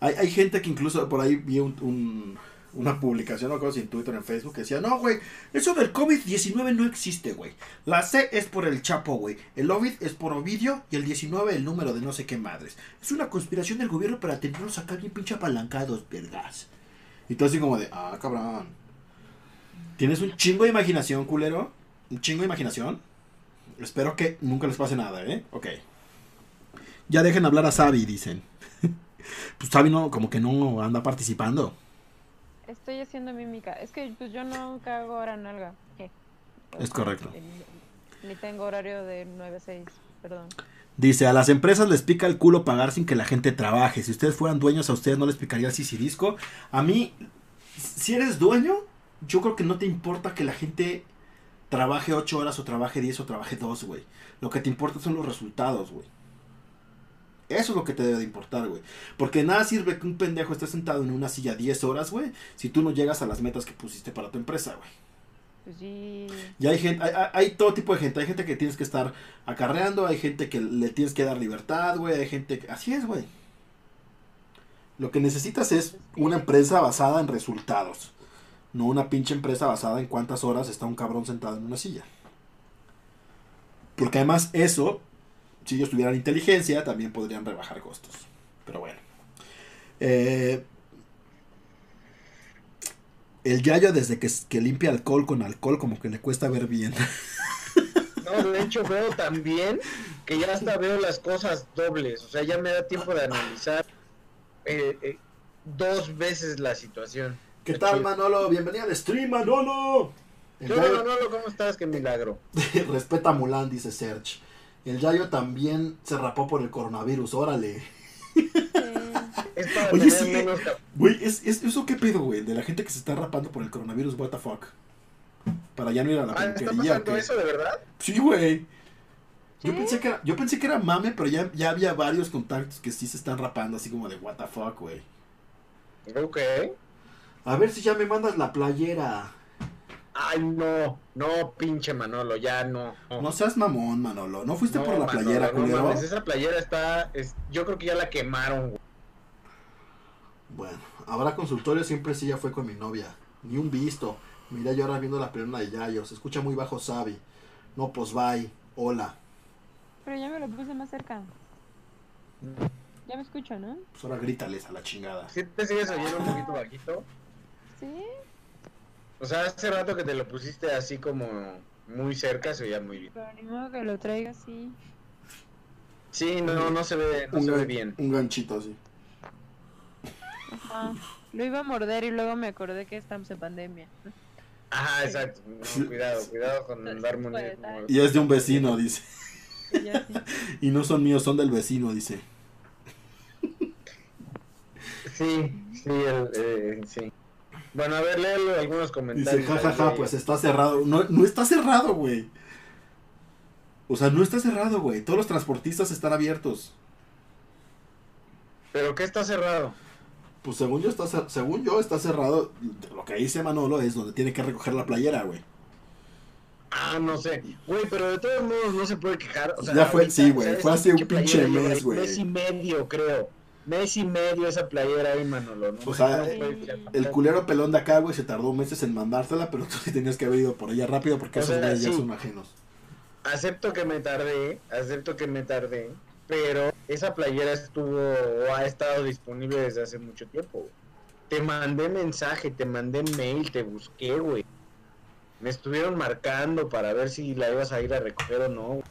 Hay, hay gente que incluso por ahí vi un, un- una publicación, no recuerdo si en Twitter o en Facebook, que decía, no, güey, eso del COVID-19 no existe, güey. La C es por el Chapo, güey. El Ovid es por Ovidio y el 19 el número de no sé qué madres. Es una conspiración del gobierno para tenernos acá bien pinche apalancados, vergas. Y todo así como de, ah, cabrón. ¿Tienes un chingo de imaginación, culero? ¿Un chingo de imaginación? Espero que nunca les pase nada, ¿eh? Ok. Ya dejen hablar a Sabi, dicen. pues Sabi no, como que no anda participando. Estoy haciendo mímica. Es que pues yo nunca hago hora nalga. Eh. Es correcto. Ni- tengo horario de 9 a 6, perdón. Dice, a las empresas les pica el culo pagar sin que la gente trabaje. Si ustedes fueran dueños, a ustedes no les picaría el sisirisco. A mí, si eres dueño, yo creo que no te importa que la gente trabaje 8 horas o trabaje 10 o trabaje 2, güey. Lo que te importa son los resultados, güey. Eso es lo que te debe de importar, güey. Porque de nada sirve que un pendejo esté sentado en una silla 10 horas, güey, si tú no llegas a las metas que pusiste para tu empresa, güey. Pues sí. Y hay gente, hay, hay- hay todo tipo de gente. Hay gente que tienes que estar acarreando, hay gente que le tienes que dar libertad, güey. Hay gente que. Así es, güey. Lo que necesitas es una empresa basada en resultados. No una pinche empresa basada en cuántas horas está un cabrón sentado en una silla. Porque además eso, si ellos tuvieran inteligencia, también podrían rebajar costos. Pero bueno. Eh, el Yayo desde que, que limpia alcohol con alcohol como que le cuesta ver bien. No, de hecho veo también que ya hasta veo las cosas dobles. O sea, ya me da tiempo de analizar eh, eh, dos veces la situación. ¿Qué tal, Manolo? Bienvenida al stream, Manolo. El ¿Qué Yayo- Manolo? ¿Cómo estás? Qué milagro. Respeta a Mulan, dice Serge. El Yayo también se rapó por el coronavirus, órale. Es para Oye, sí. menos cap- Güey, ¿es, es, ¿eso qué pedo, güey? De la gente que se está rapando por el coronavirus, what the fuck. Para ya no ir a la Ah, ¿Está peluquería. ¿o pasando qué? eso de verdad? Sí, güey. Yo pensé que era, yo pensé que era mame, pero ya, ya había varios contactos que sí se están rapando así como de what the fuck, güey. Ok. A ver si ya me mandas la playera. Ay, no, no, pinche Manolo, ya no. No seas mamón, Manolo. ¿No fuiste No, por la Manolo, playera, no culero? mames, esa playera está, es- yo creo que ya la quemaron, güey. Bueno, habrá consultorio, siempre sí ya fue con mi novia. Ni un visto. Mira yo ahora viendo la pelona de Yayo. Se escucha muy bajo Sabi. No, pues bye. Hola. Pero ya me lo puse más cerca. Ya me escucho, ¿no? Pues ahora grítales a la chingada. ¿Sí te sigues oyendo un poquito bajito? Sí. O sea, hace rato que te lo pusiste así como muy cerca, se oía muy bien. Pero ni modo que lo traiga así. Sí, no, no se ve, no un, se ve bien. un ganchito así. Ajá. Lo iba a morder y luego me acordé que estamos en pandemia. Ajá, exacto. No, cuidado, cuidado con andar estar. Y es de un vecino, dice. Y ya sí. Y no son míos, son del vecino, dice. Sí, sí, el, eh, sí. Bueno, a ver, léelo algunos comentarios. Dice, jajaja, ahí de- pues está cerrado. No, no está cerrado, güey. O sea, no está cerrado, güey. Todos los transportistas están abiertos. ¿Pero qué está cerrado? Pues según yo está, según yo está cerrado. Lo que dice Manolo es donde tiene que recoger la playera, güey. Ah, no sé. Güey, pero de todos modos no se puede quejar. O sea, Ya fue- ahorita, sí, güey, fue hace un pinche mes, güey. Mes y medio, creo. Mes y medio esa playera ahí, Manolo. ¿no? O sea, No El culero pelón de acá, güey, se tardó meses en mandársela, pero tú sí tenías que haber ido por ella rápido porque O esos sea, ya sí. son ajenos. Acepto que me tardé, acepto que me tardé, pero esa playera estuvo o ha estado disponible desde hace mucho tiempo. güey. Te mandé mensaje, te mandé mail, te busqué, güey. Me estuvieron marcando para ver si la ibas a ir a recoger o no. güey.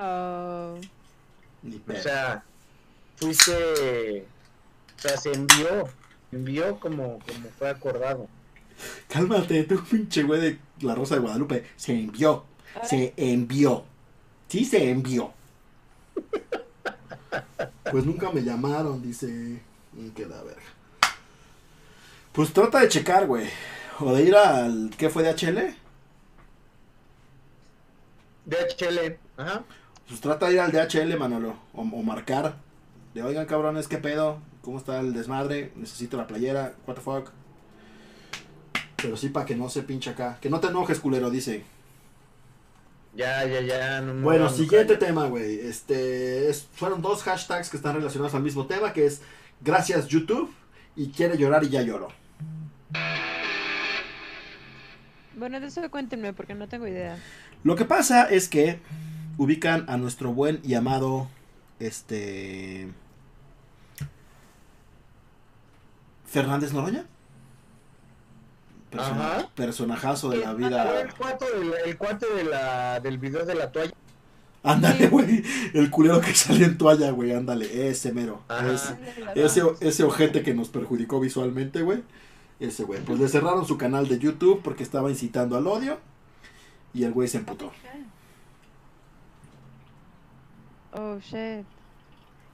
Oh. O sea, fuiste, o sea, se envió, envió como, como fue acordado. Cálmate, tú pinche güey de la Rosa de Guadalupe. Se envió. Se envió. Sí, se envió. Pues nunca me llamaron, dice. Que la verga. Pues trata de checar, güey. O de ir al. ¿Qué fue de HL? DHL, ajá. Pues trata de ir al DHL, Manolo. O, o marcar. De oigan, cabrones, ¿qué pedo? ¿Cómo está el desmadre? Necesito la playera. What the fuck. Pero sí, para que no se pinche acá. Que no te enojes, culero, dice. Ya, ya, ya. No me Bueno, siguiente tema, güey. Este, es- fueron dos hashtags que están relacionados al mismo tema, que es gracias YouTube y quiere llorar y ya lloró. Bueno, de eso cuéntenme porque no tengo idea. Lo que pasa es que ubican a nuestro buen y amado, este, Fernández Noroña. Persona- Ajá. personajazo de la vida. El cuate, la- el cuate de la, del video de la toalla. Ándale, Sí. güey. El culero que salió en toalla, güey. Ándale, ese mero. Ese. Ese, ese ojete que nos perjudicó visualmente, güey. Ese güey. Pues le cerraron su canal de YouTube porque estaba incitando al odio. Y el güey se emputó. Oh, shit.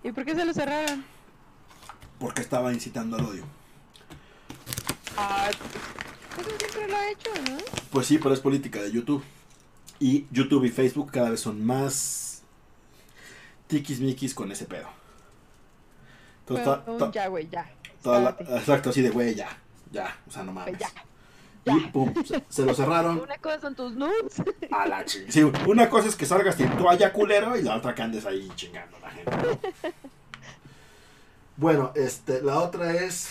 ¿Y por qué se lo cerraron? Porque estaba incitando al odio. Ah, eso siempre lo ha hecho, ¿no? Pues sí, pero es política de YouTube. Y YouTube y Facebook cada vez son más tiquismiquis con ese pedo. Entonces, ya, güey, ya. la- exacto, así de güey, ya. Ya, o sea, no mames. ya. Y pum, se, se lo cerraron. Una cosa son tus nudes. A la ching- Sí, una cosa es que salgas sin toalla culero y la otra que andes ahí chingando a la gente. ¿no? Bueno, este, la otra es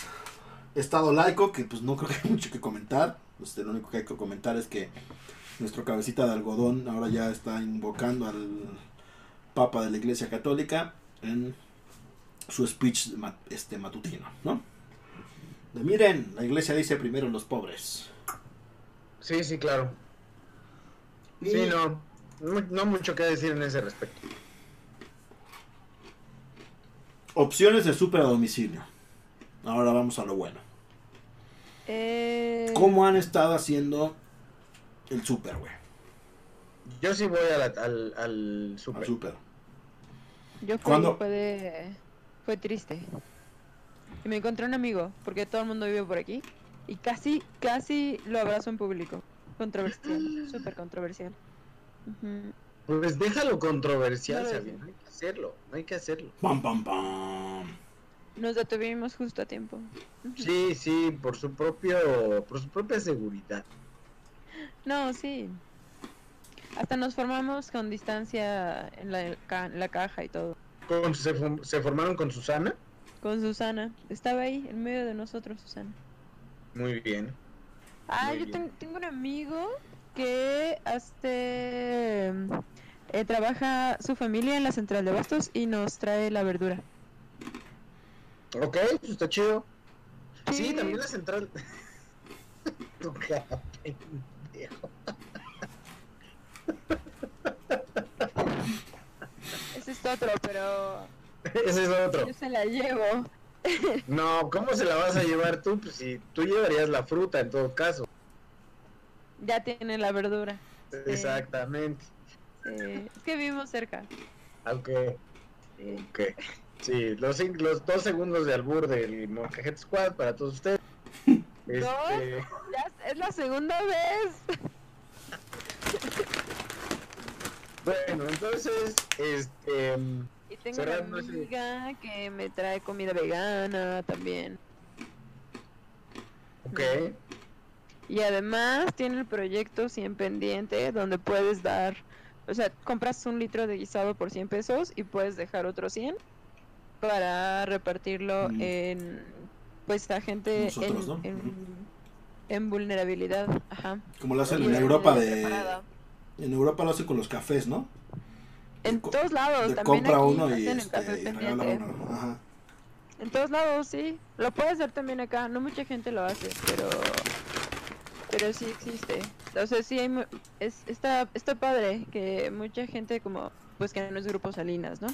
Estado laico, que pues no creo que hay mucho que comentar. Este, lo único que hay que comentar es que nuestro cabecita de algodón ahora ya está invocando al Papa de la Iglesia Católica en su speech este, matutino, ¿no? De miren, la iglesia dice primero los pobres. Sí, sí, claro. Y- Sí, no. No, no mucho que decir en ese respecto. Opciones de super a domicilio. Ahora vamos a lo bueno. Eh, ¿Cómo han estado haciendo el super, güey? Yo sí voy a la- al, al Al super. super. Yo fui, ¿Cuándo? fue de... Fue triste. Y me encontré un amigo, porque todo el mundo vive por aquí. Y casi, casi lo abrazo en público. Controversial, súper controversial. Pues déjalo controversial, No lo Sabina. sé. No hay que hacerlo, no hay que hacerlo. Pam, pam, pam. Nos detuvimos justo a tiempo. Sí, sí, por su propio, por su propia seguridad. No, sí. Hasta nos formamos con distancia en la, ca- en la caja y todo. Con- se, formaron con Susana. Con Susana. Estaba ahí, en medio de nosotros, Susana. Muy bien. Ah, Muy yo bien. ten- tengo un amigo que este eh, trabaja su familia en la central de bastos y nos trae la verdura. Ok, pues está chido. Sí, Sí. también la central. Ese es otro, pero Ese es otro. yo se la llevo. No, ¿cómo se la vas a llevar tú? Pues si tú llevarías la fruta en todo caso. Ya tiene la verdura. Exactamente. Sí, Es que vivimos cerca. Aunque. Ok. Sí, los, dos segundos de albur del Molcajete Squad para todos ustedes. Este, Ya es- la segunda vez. bueno, entonces, este. Y tengo Cerrando una ese- amiga que me trae comida vegana también. Ok. Y además tiene el proyecto 100 pendiente donde puedes dar, o sea, compras un litro de guisado por 100 pesos y puedes dejar otro 100 para repartirlo Mm. en, pues, a gente Nosotros, en, ¿no? en, vulnerabilidad. Ajá. Como lo hacen Y en Europa de... preparada. En Europa lo hacen con los cafés, ¿no? En todos lados, también compra aquí uno y, este, y regala uno. Ajá. En todos lados, sí. Lo puedes hacer también acá. No mucha gente lo hace, pero pero sí existe. O sea, sí hay es está está padre que mucha gente como pues que no es grupo Salinas, ¿no?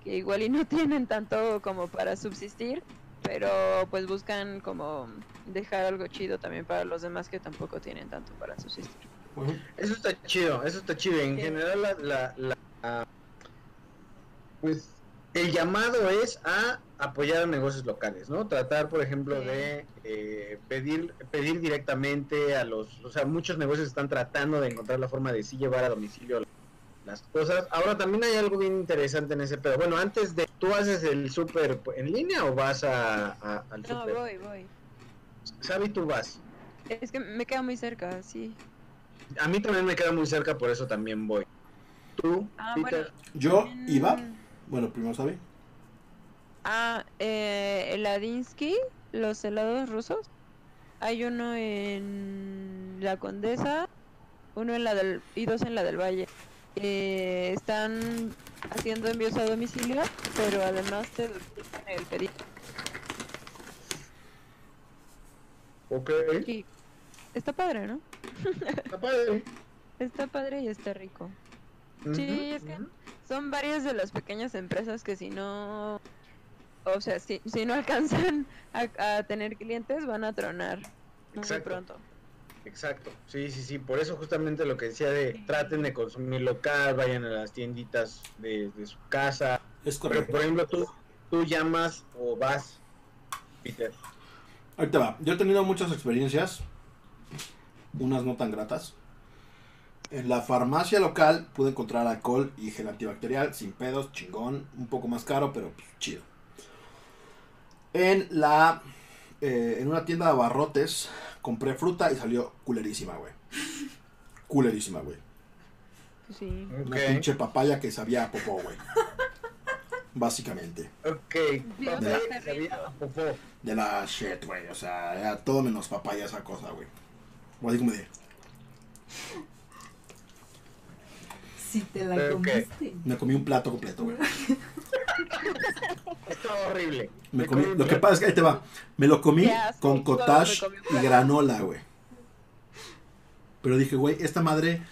Que igual y no tienen tanto como para subsistir, pero pues buscan como dejar algo chido también para los demás que tampoco tienen tanto para subsistir. Eso está chido, eso está chido. En Sí. general, la, la, la- pues el llamado es a apoyar a negocios locales, ¿no? Tratar, por ejemplo, Sí. de eh, pedir pedir directamente a los, o sea, muchos negocios están tratando de encontrar la forma de sí llevar a domicilio las cosas. Ahora también hay algo bien interesante en ese pedo. Bueno, antes de, ¿tú haces el súper en línea o vas a, a- al No, voy, voy. Sabi, tú vas. Es que me queda muy cerca, sí. A mí también me queda muy cerca, por eso también voy. ¿Tú, Ah, Peter? Yo También- iba... Bueno, primero sabe. Ah, eh, el Adinsky, los helados rusos. Hay uno en la Condesa, uno en la del y dos en la del Valle. Eh, están haciendo envíos a domicilio, pero además te el pedido. Ok. Y está padre, ¿no? Está padre. Está padre y está rico. Sí, Ujú, es que-. Son varias de las pequeñas empresas que si no, o sea, si, si no alcanzan a, a tener clientes, van a tronar muy Exacto. pronto. Exacto. Sí, sí, sí. Por eso justamente lo que decía de traten de consumir local, vayan a las tienditas de, de su casa. Es correcto. por ejemplo, tú, tú llamas o vas, Peter. Ahí te va. Yo he tenido muchas experiencias, unas no tan gratas. En la farmacia local pude encontrar alcohol y gel antibacterial sin pedos, chingón, un poco más caro, pero pues, chido. En la eh, en una tienda de abarrotes compré fruta y salió culerísima, güey. Culerísima, güey. Sí. Una pinche papaya que sabía a popó, güey. Básicamente. Ok. Dios, Papá, está sabía rico. a popó. De la shit, güey. O sea, era todo menos papaya esa cosa, güey. O así como de. Si te la comiste. Me comí un plato completo, güey. Está horrible. Me comí, lo que pasa es que ahí te va. Me lo comí con cottage y granola, güey. Pero dije, güey, esta madre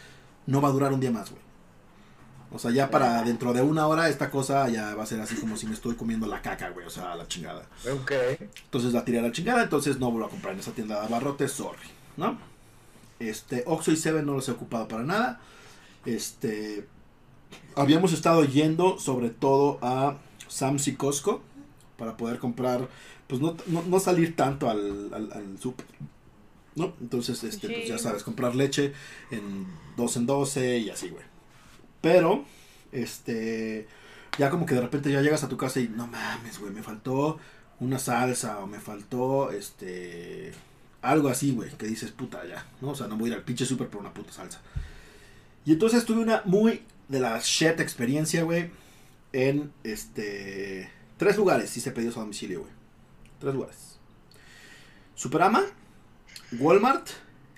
no va a durar un día más, güey. O sea, ya para dentro de una hora esta cosa ya va a ser así como si me estoy comiendo la caca, güey. O sea, la chingada. Ok. Entonces la tiré a la chingada, entonces no vuelvo a comprar en esa tienda de abarrotes, sorry, ¿no? Este, Oxxo y Seven no los he ocupado para nada. Este, habíamos estado yendo sobre todo a Sam's y Costco para poder comprar, pues no, no, no salir tanto al, al, al súper, ¿no? Entonces, este, pues ya sabes, comprar leche en 2 en 12 y así, güey. Pero, este, ya como que de repente ya llegas a tu casa y no mames, güey, me faltó una salsa o me faltó, este, algo así, güey, que dices, puta, ya, ¿no? O sea, no voy a ir al pinche súper por una puta salsa. Y entonces tuve una muy de la shit experiencia, güey, en, este, tres lugares hice pedidos a domicilio, güey. Tres lugares. Superama, Walmart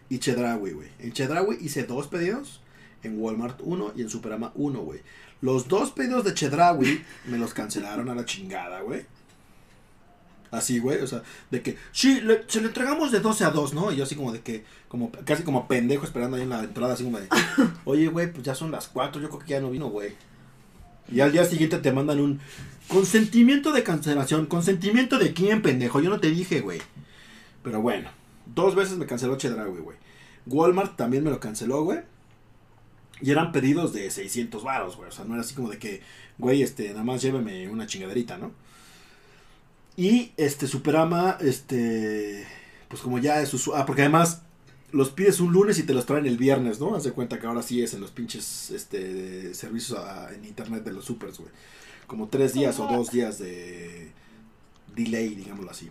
y Chedraui, güey. En Chedraui hice dos pedidos, en Walmart uno y en Superama uno, güey. Los dos pedidos de Chedraui me los cancelaron a la chingada, güey. Así, güey, o sea, de que, sí, le- se le entregamos de 12 a 2, ¿no? Y yo así como de que, como casi como pendejo esperando ahí en la entrada, así como de, oye, güey, pues ya son las 4, yo creo que ya no vino, güey. Y al día siguiente te mandan un consentimiento de cancelación. ¿Consentimiento de quién, pendejo? Yo no te dije, güey. Pero bueno, dos veces me canceló Chedraui, güey. Walmart también me lo canceló, güey. Y eran pedidos de 600 varos, güey. O sea, no era así como de que, güey, este, nada más lléveme una chingaderita, ¿no? Y este Superama, este, pues como ya es usu- Ah, porque además los pides un lunes y te los traen el viernes, ¿no? Haz de cuenta que ahora sí es en los pinches este, servicios a- en internet de los supers, güey. Como tres días o dos días de delay, digámoslo así.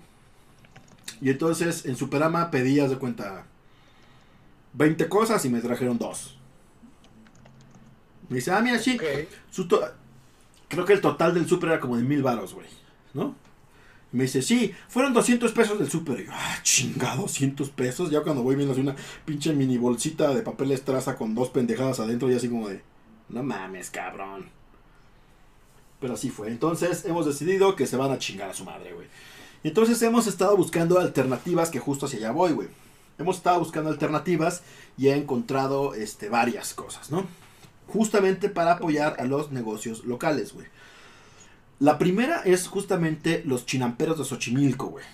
Y entonces en Superama pedías de cuenta 20 cosas y me trajeron dos. Me dice, ah, mira, sí. Creo que el total del super era como de mil varos, güey. ¿No? Me dice, sí, fueron 200 pesos del súper. Y yo, ah, chinga, 200 pesos. Ya cuando voy viendo así una pinche mini bolsita de papel estraza con dos pendejadas adentro y así como de, no mames, cabrón. Pero así fue. Entonces hemos decidido que se van a chingar a su madre, güey. Y entonces hemos estado buscando alternativas que justo hacia allá voy, güey. Hemos estado buscando alternativas y he encontrado este, varias cosas, ¿no? Justamente para apoyar a los negocios locales, güey. La primera es justamente los chinamperos de Xochimilco, güey.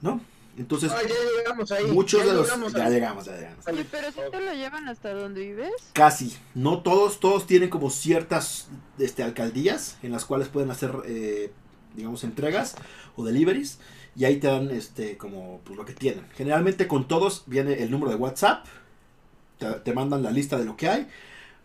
¿No? Entonces, Ah, ya llegamos ahí. muchos ya de los... llegamos Ya ahí. llegamos, ya llegamos. Pero si te lo llevan hasta donde vives. Casi. No todos, todos tienen como ciertas este, alcaldías en las cuales pueden hacer, eh, digamos, entregas o deliveries. Y ahí te dan este, como pues, lo que tienen. Generalmente con todos viene el número de WhatsApp. Te, te mandan la lista de lo que hay.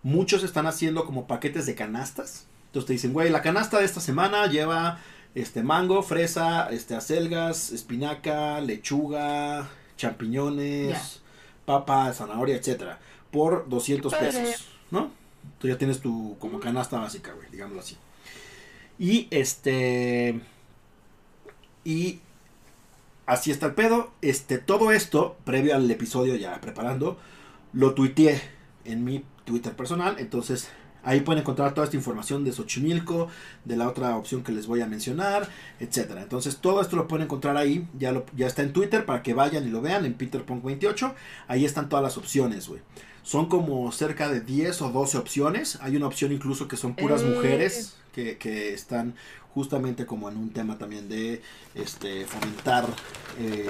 Muchos están haciendo como paquetes de canastas. Entonces te dicen, güey, la canasta de esta semana lleva este mango, fresa, este acelgas, espinaca, lechuga, champiñones, papa, zanahoria, etcétera, por 200 Padre. pesos, ¿no? Tú ya tienes tu como canasta básica, güey, digámoslo así. Y este y así está el pedo. Este todo esto previo al episodio ya preparando lo tuiteé en mi Twitter personal, entonces Ahí pueden encontrar toda esta información de Xochimilco, de la otra opción que les voy a mencionar, etcétera. Entonces todo esto lo pueden encontrar ahí, ya, lo, ya está en Twitter para que vayan y lo vean en PeterPunk28. Ahí están todas las opciones, güey. Son como cerca de 10 o 12 opciones. Hay una opción incluso que son puras Eh. mujeres que, que están justamente como en un tema también de este fomentar, eh,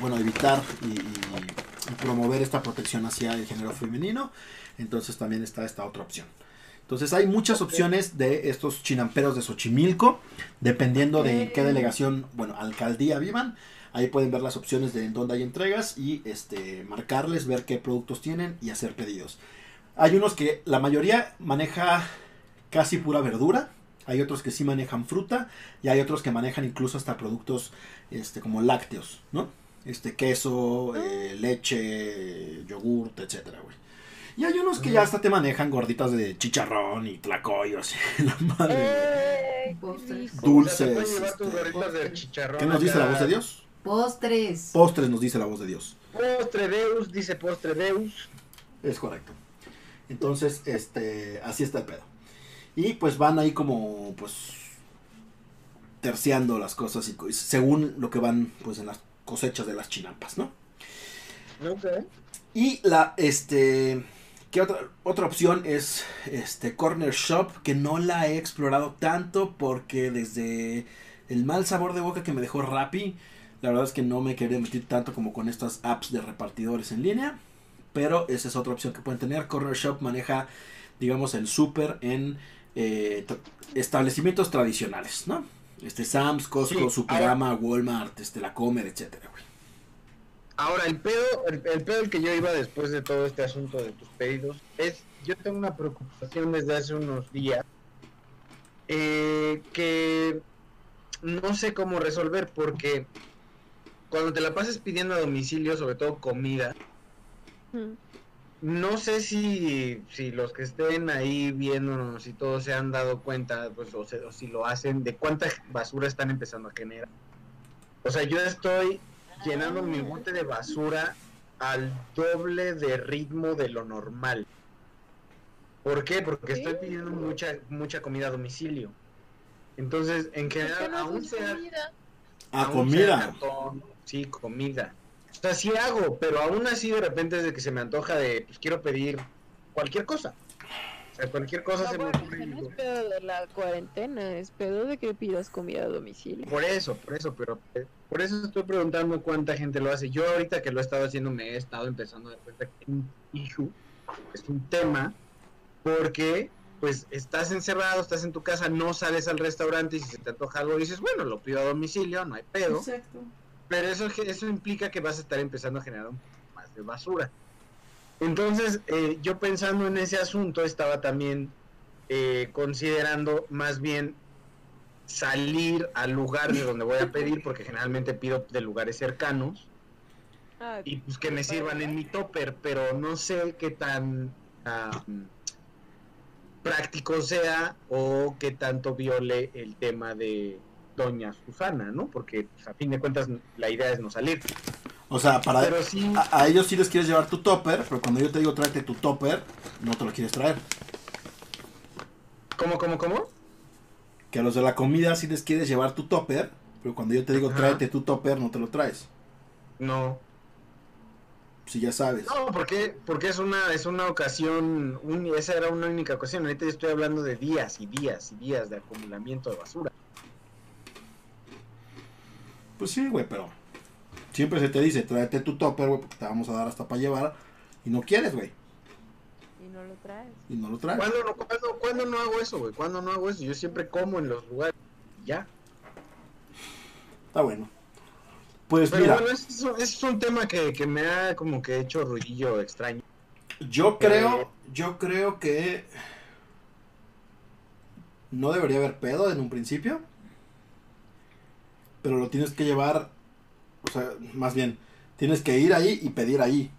bueno, evitar y, y- y promover esta protección hacia el género femenino. Entonces también está esta otra opción. Entonces hay muchas opciones de estos chinamperos de Xochimilco, dependiendo de qué delegación, bueno, alcaldía vivan. Ahí pueden ver las opciones de en dónde hay entregas y este marcarles, ver qué productos tienen y hacer pedidos. Hay unos que la mayoría maneja casi pura verdura, hay otros que sí manejan fruta y hay otros que manejan incluso hasta productos este como lácteos, ¿no? Este queso, eh, leche, yogurt, etcétera, güey. Y hay unos que ya hasta te manejan gorditas de chicharrón y tlacoyos. y la madre. Eh, rico. O sea, Dulces, este, de chicharrón. ¿Qué nos dice la voz de Dios? Postres. Postres nos dice la voz de Dios. Postre Deus, dice Postre Deus. Es correcto. Entonces, este, así está el pedo. Y pues van ahí como, pues, terciando las cosas y según lo que van, pues, en las cosechas de las chinampas, ¿no? Ok. Y la, este, ¿qué otra, otra opción es, este, Corner Shop, que no la he explorado tanto porque desde el mal sabor de boca que me dejó Rappi, la verdad es que no me quería meter tanto como con estas apps de repartidores en línea, pero esa es otra opción que pueden tener. Corner Shop maneja, digamos, el súper en eh, establecimientos tradicionales, ¿no? Este Sam's, Costco, Sí, Superama, Walmart, este, La Comer, etcétera, güey. Ahora, el pedo, el, el pedo al que yo iba después de todo este asunto de tus pedidos es, yo tengo una preocupación desde hace unos días eh, que no sé cómo resolver porque cuando te la pases pidiendo a domicilio, sobre todo comida, Mm. no sé si, si los que estén ahí viéndonos y todos se han dado cuenta, pues, o, se- o si lo hacen, de cuánta basura están empezando a generar. O sea, yo estoy llenando mi bote de basura al doble de ritmo de lo normal. ¿Por qué? Porque estoy pidiendo mucha mucha comida a domicilio. Entonces, en ¿Por qué general, no aún haces sea, comida? Ah, aún sea comida. cartón, sí, comida. O sea, sí hago, pero aún así de repente es de que se me antoja de, pues quiero pedir cualquier cosa. Sea, cualquier cosa No, se me bueno, ocurre. y ese no es pedo de la cuarentena, es pedo de que pidas comida a domicilio. Por eso, por eso, pero eh, por eso estoy preguntando cuánta gente lo hace. Yo ahorita que lo he estado haciendo me he estado empezando a dar cuenta que es un issue, es un tema, porque pues estás encerrado, estás en tu casa, no sales al restaurante y si se te antoja algo dices, bueno, lo pido a domicilio, no hay pedo. Exacto. Pero eso, eso implica que vas a estar empezando a generar un poco más de basura. Entonces, eh, yo pensando en ese asunto, estaba también eh, considerando más bien salir al lugar de donde voy a pedir, porque generalmente pido de lugares cercanos, Ah, y pues que me sirvan en mi topper, pero no sé qué tan ah, práctico sea o qué tanto viole el tema de Doña Susana, ¿no? Porque pues, a fin de cuentas la idea es no salir. O sea, para sí, a, a ellos sí les quieres llevar tu topper, pero cuando yo te digo tráete tu topper, no te lo quieres traer. ¿cómo, cómo, cómo? Que a los de la comida sí les quieres llevar tu topper, pero cuando yo te digo Ajá. tráete tu topper, no te lo traes. No. Si ya sabes. No, porque porque es una es una ocasión, un- esa era una única ocasión. Ahorita yo estoy hablando de días y días y días de acumulamiento de basura. Pues sí, güey, pero siempre se te dice tráete tu topper, güey, porque te vamos a dar hasta para llevar. Y no quieres, güey. y no lo traes. Y no lo traes. ¿Cuándo no, cuándo, cuándo no hago eso, güey? ¿Cuándo no hago eso? Yo siempre como en los lugares. Ya. Está bueno. Pues Pero mira, bueno, es, un- ese es un tema que, que me ha como que hecho ruidillo extraño. yo creo, yo creo que no debería haber pedo en un principio. Pero lo tienes que llevar, o sea, más bien, tienes que ir ahí y pedir ahí.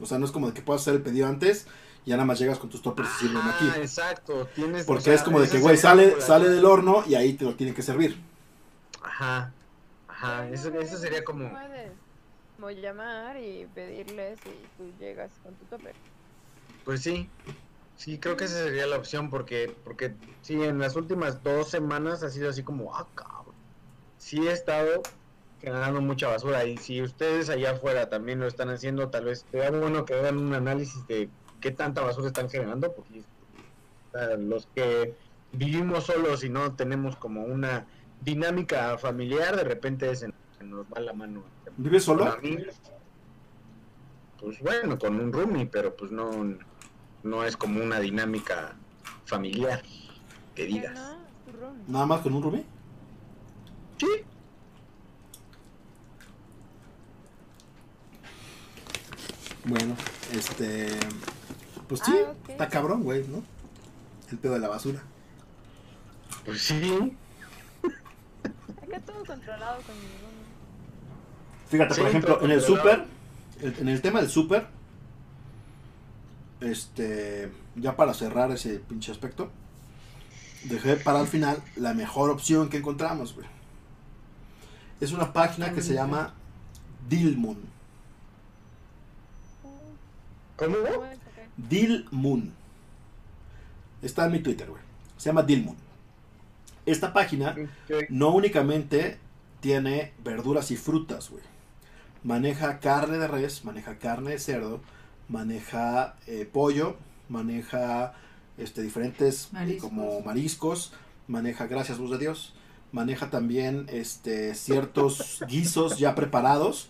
O sea, no es como de que puedas hacer el pedido antes y ya nada más llegas con tus toppers y sirven Ah, aquí. exacto. Tienes, Porque o sea, es como de que, güey, sale, sale del horno y ahí te lo tienen que servir. Ajá. Ajá. Eso, eso sería como. puedes. Llamar y pedirles y tú llegas con tu topper. Pues sí, sí, creo que esa sería la opción porque, porque sí, en las últimas dos semanas ha sido así como, ah, cabrón. Sí he estado generando mucha basura y si ustedes allá afuera también lo están haciendo, tal vez sería bueno que hagan un análisis de qué tanta basura están generando, porque o sea, los que vivimos solos y no tenemos como una dinámica familiar, de repente se, se nos va la mano. ¿Vives solo? Pues bueno, con un roomie, pero pues no, no es como una dinámica familiar que digas. ¿Nada más con un roomie? Sí, Bueno, este. Pues sí, Ah, está cabrón, güey, ¿no? El pedo de la basura. pues sí. Acá todo controlado con mi room. Fíjate, Sí, por ejemplo, en el el- en el tema del súper, este, ya para cerrar ese pinche aspecto, dejé para el final la mejor opción que encontramos, güey. Es una página que se llama Dilmun. ¿Cómo? Deal Moon. Está en mi Twitter, güey. Se llama Deal Moon. Esta página no únicamente tiene verduras y frutas, güey. Maneja carne de res, maneja carne de cerdo, maneja eh, pollo, maneja este, diferentes eh, Mariscos. como mariscos, maneja, gracias luz de Dios, maneja también este, ciertos guisos ya preparados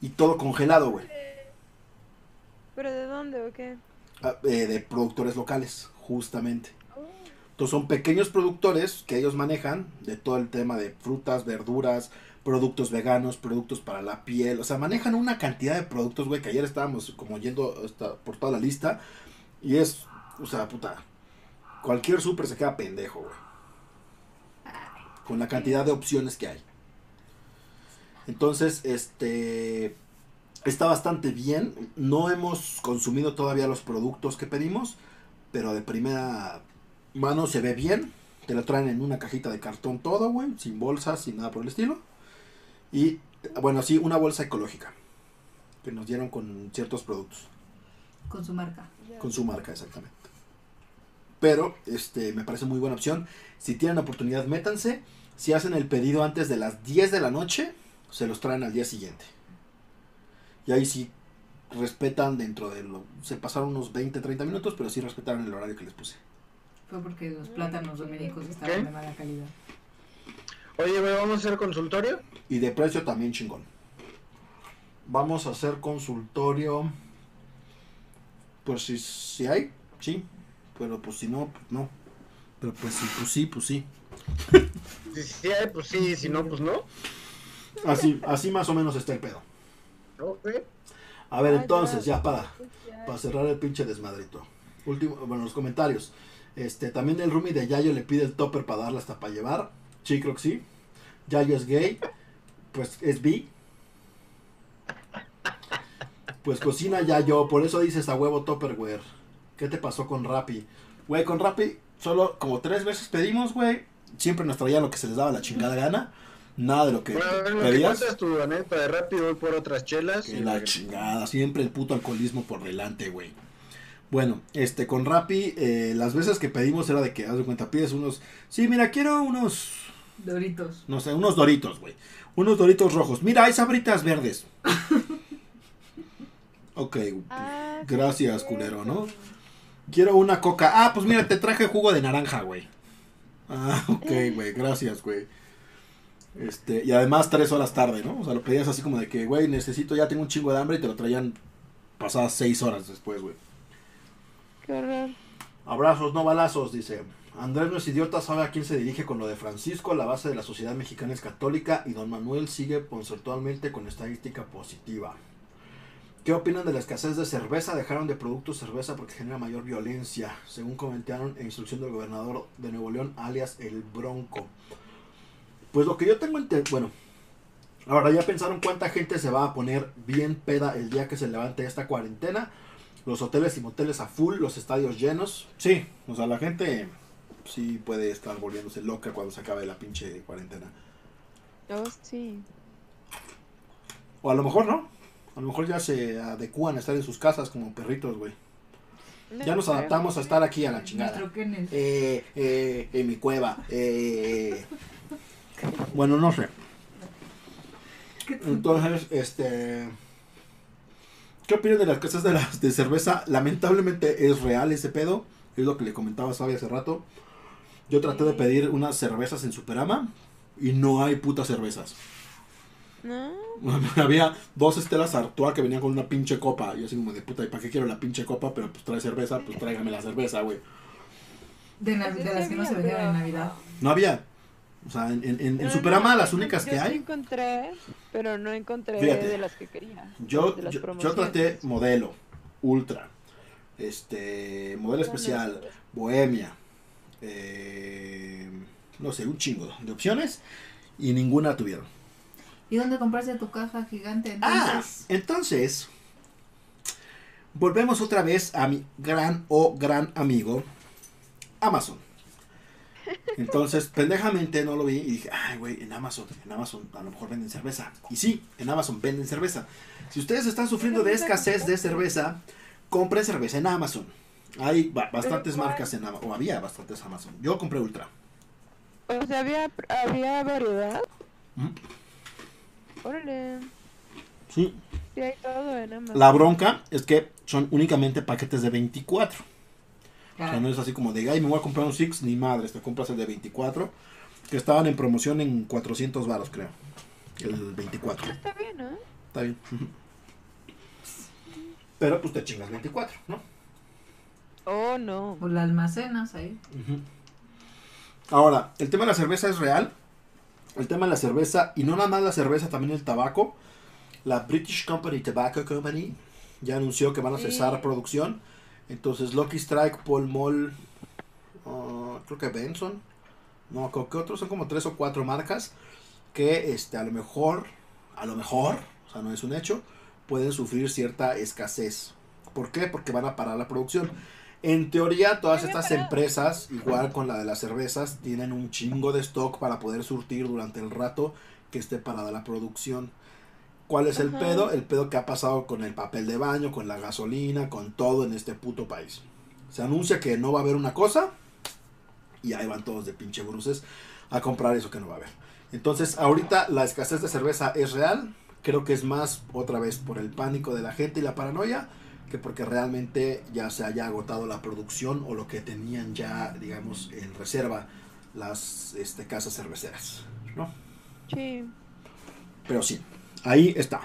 y todo congelado, güey. ¿Pero de dónde o qué? Ah, eh, de productores locales, justamente. Entonces son pequeños productores que ellos manejan de todo el tema de frutas, verduras, productos veganos, productos para la piel. O sea, manejan una cantidad de productos, güey, que ayer estábamos como yendo por toda la lista. Y es, o sea, puta, cualquier súper se queda pendejo, güey. Con la cantidad de opciones que hay. Entonces, este, está bastante bien. No hemos consumido todavía los productos que pedimos, pero de primera mano se ve bien. Te lo traen en una cajita de cartón todo, güey, sin bolsas, sin nada por el estilo. Y bueno, sí, una bolsa ecológica que nos dieron con ciertos productos, Con su marca. con su marca exactamente. Pero este me parece muy buena opción. Si tienen oportunidad, métanse. Si hacen el pedido antes de las 10 de la noche, se los traen al día siguiente. Y ahí sí respetan dentro de lo... Se pasaron unos 20, 30 minutos, pero sí respetaron el horario que les puse. Fue porque los plátanos dominicos estaban ¿Qué? de mala calidad. Oye, vamos a hacer consultorio. Y de precio también chingón. Vamos a hacer consultorio. Pues si, si hay, sí. Pero pues si no, pues no. Pero pues sí, pues sí, pues sí. Si sí hay, pues sí, si no, pues no. Así, así más o menos está el pedo. A ver, entonces, ya. ya para, para cerrar el pinche desmadrito. Último, bueno, los comentarios. Este, también el roomie de Yayo le pide el topper para darle hasta para llevar. Sí, creo que sí. Yayo es gay. Pues es bi. Pues cocina Yayo, por eso dices a huevo topperware. ¿Qué te pasó con Rappi? Güey, con Rappi solo como tres veces pedimos, güey. Siempre nos traían lo que se les daba la chingada gana. Nada de lo que Bueno, a ver, lo que pedías. tu anécdota de rápido, voy por otras chelas. Que y la chingada, siempre el puto alcoholismo por delante, güey. Bueno, este, con Rappi, eh, las veces que pedimos era de que, haz de cuenta, pides unos, sí, mira, quiero unos, Doritos. no sé, unos doritos, güey. Unos doritos rojos. Mira, hay sabritas verdes. ok, Ah, gracias, culero, ¿no? quiero una coca. Ah, pues mira, te traje jugo de naranja, güey. Ah, ok, güey, gracias, güey. Este, y además tres horas tarde, ¿no? O sea, lo pedías así como de que, güey, necesito, ya tengo un chingo de hambre y te lo traían pasadas seis horas después, güey. Qué horror. Abrazos, no balazos, dice. Andrés no es idiota, sabe a quién se dirige con lo de Francisco, la base de la sociedad mexicana es católica y don Manuel sigue conceptualmente con estadística positiva. ¿Qué opinan de la escasez de cerveza? Dejaron de productos cerveza porque genera mayor violencia, según comentaron en instrucción del gobernador de Nuevo León, alias el Bronco. Pues lo que yo tengo ente- bueno, ahora ya pensaron cuánta gente se va a poner bien peda el día que se levante esta cuarentena. Los hoteles y moteles a full, los estadios llenos. Sí, o sea, la gente sí puede estar volviéndose loca cuando se acabe la pinche cuarentena. Oh, sí. O a lo mejor no. A lo mejor ya se adecúan a estar en sus casas como perritos, güey. Ya nos adaptamos a estar aquí a la chingada. Eh, eh, en mi cueva. Eh. Bueno, no sé. Entonces, este. ¿Qué opinan de las casas de, las de cerveza? Lamentablemente es real ese pedo. Es lo que le comentaba a Sabi hace rato. Yo traté de pedir unas cervezas en Superama y no hay putas cervezas. No. Había dos estelas Artois que venían con una pinche copa. Y yo así como de puta, ¿y para qué quiero la pinche copa? Pero pues trae cerveza, pues tráigame la cerveza, güey. De, de las que no se vendían en Navidad. No había. O sea, en, en, Superama no, las yo- únicas que yo hay. encontré, pero no encontré Fíjate. de las que quería. Yo, yo, yo traté modelo, ultra, este, modelo especial, bohemia, eh, no sé, un chingo de opciones y ninguna tuvieron. ¿Y dónde compraste tu caja gigante? Ah, Entonces, entonces, volvemos otra vez a mi gran o gran amigo, Amazon. Entonces, pendejamente no lo vi y dije, ay, güey, en Amazon, en Amazon a lo mejor venden cerveza. Y sí, en Amazon venden cerveza. Si ustedes están sufriendo de escasez de cerveza, Compren cerveza en Amazon. Hay ba- bastantes marcas en Amazon, o había bastantes Amazon. Yo compré Ultra. O sea, había, había variedad. Órale. Sí. Sí, hay todo en Amazon. La bronca es que son únicamente paquetes de 24. O sea, Ah, no es así como de, ay, me voy a comprar un Six, ni madres, te compras el de 24. Que estaban en promoción en 400 varos, creo. El 24. Está bien, ¿no? Está bien. Pero pues te chingas 24, ¿no? Oh, no. O la almacenas ahí. Ahora, el tema de la cerveza es real. El tema de la cerveza, y no nada más la cerveza, también el tabaco. La British Company Tobacco Company ya anunció que van a Sí. cesar producción. Entonces, Lucky Strike, Paul Mall, ah, creo que Benson, no, creo que otros son como tres o cuatro marcas que este, a lo mejor, a lo mejor, o sea, no es un hecho, pueden sufrir cierta escasez. ¿Por qué? Porque van a parar la producción. En teoría, todas estas empresas, igual con la de las cervezas, tienen un chingo de stock para poder surtir durante el rato que esté parada la producción. ¿Cuál es el pedo? El pedo que ha pasado con el papel de baño, con la gasolina, con todo en este puto país. Se anuncia que no va a haber una cosa y ahí van todos de pinche bruces a comprar eso que no va a haber. Entonces, ahorita la escasez de cerveza es real. Creo que es más otra vez por el pánico de la gente y la paranoia que porque realmente ya se haya agotado la producción o lo que tenían ya, digamos, en reserva las este, casas cerveceras. ¿no? Sí. Pero sí, ahí está.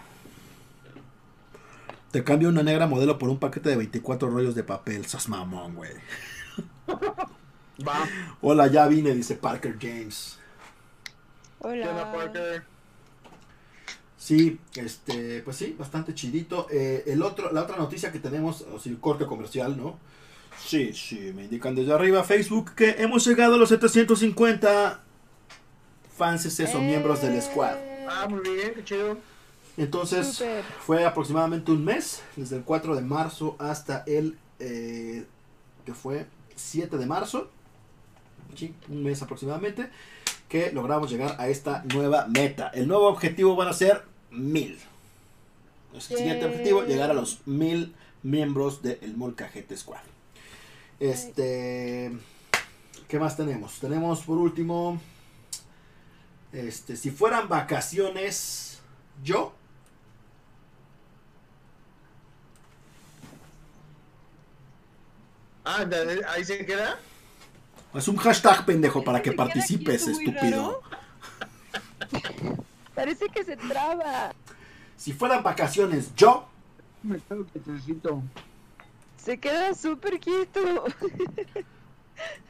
Te cambio una negra modelo por un paquete de 24 rollos de papel. Sas mamón, güey. Va. Hola, ya vine, dice Parker James. ¿Qué onda, Hola. Parker? Sí, este, pues sí, bastante chidito. Eh, el otro, la otra noticia que tenemos, o sea, corte comercial, ¿no? Sí, sí, me indican desde arriba Facebook que hemos llegado a los 750 fans o miembros del squad. Ah, muy bien, qué chido. Entonces, fue aproximadamente un mes, desde el 4 de marzo hasta el, eh, que fue 7 de marzo, sí, un mes aproximadamente, que logramos llegar a esta nueva meta. El nuevo objetivo van a ser mil. El siguiente objetivo, llegar a los mil miembros del Molcajete Squad. Este, ¿qué más tenemos? Tenemos por último, este, si fueran vacaciones, yo Ah, ¿de- ahí se queda. Es un hashtag pendejo para que participes, estúpido. Parece que se traba. Si fueran vacaciones, yo. Me tengo que necesito. Se queda súper quieto.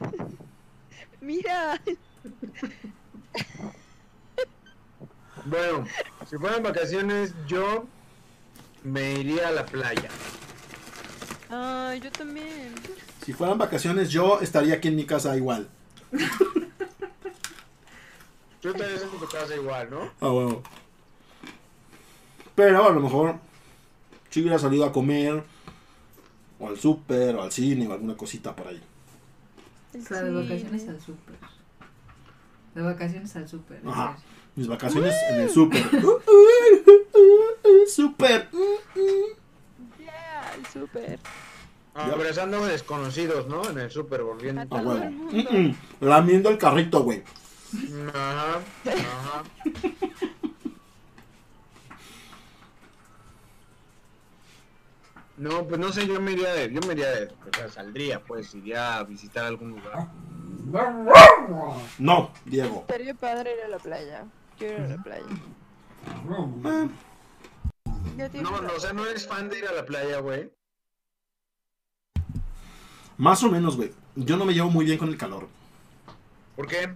Mira. Bueno, si fueran vacaciones, yo me iría a la playa. Ay, yo también. Si fueran vacaciones, yo estaría aquí en mi casa igual. Tú estarías en tu casa igual, ¿no? Ah, bueno. Pero a lo mejor, si hubiera salido a comer, o al súper, o al cine, o alguna cosita por ahí. O sea, de vacaciones al súper. De vacaciones al súper. es Ajá. Mis vacaciones en el súper. Súper. Ya, el súper. Abrazando a desconocidos, ¿no? En el súper volviendo. A A todo huevo. el mundo. Mm, mm. Lamiendo el carrito, güey. Ajá, ajá. No, pues no sé, yo me iría de, yo me iría de, o sea, saldría, pues, iría a visitar algún lugar. No, Diego. Estaría padre ir a la playa. Quiero ir a la playa. Ah, No, no, o sea, no eres fan de ir a la playa, güey. Más o menos, güey. Yo no me llevo muy bien con el calor. ¿Por qué?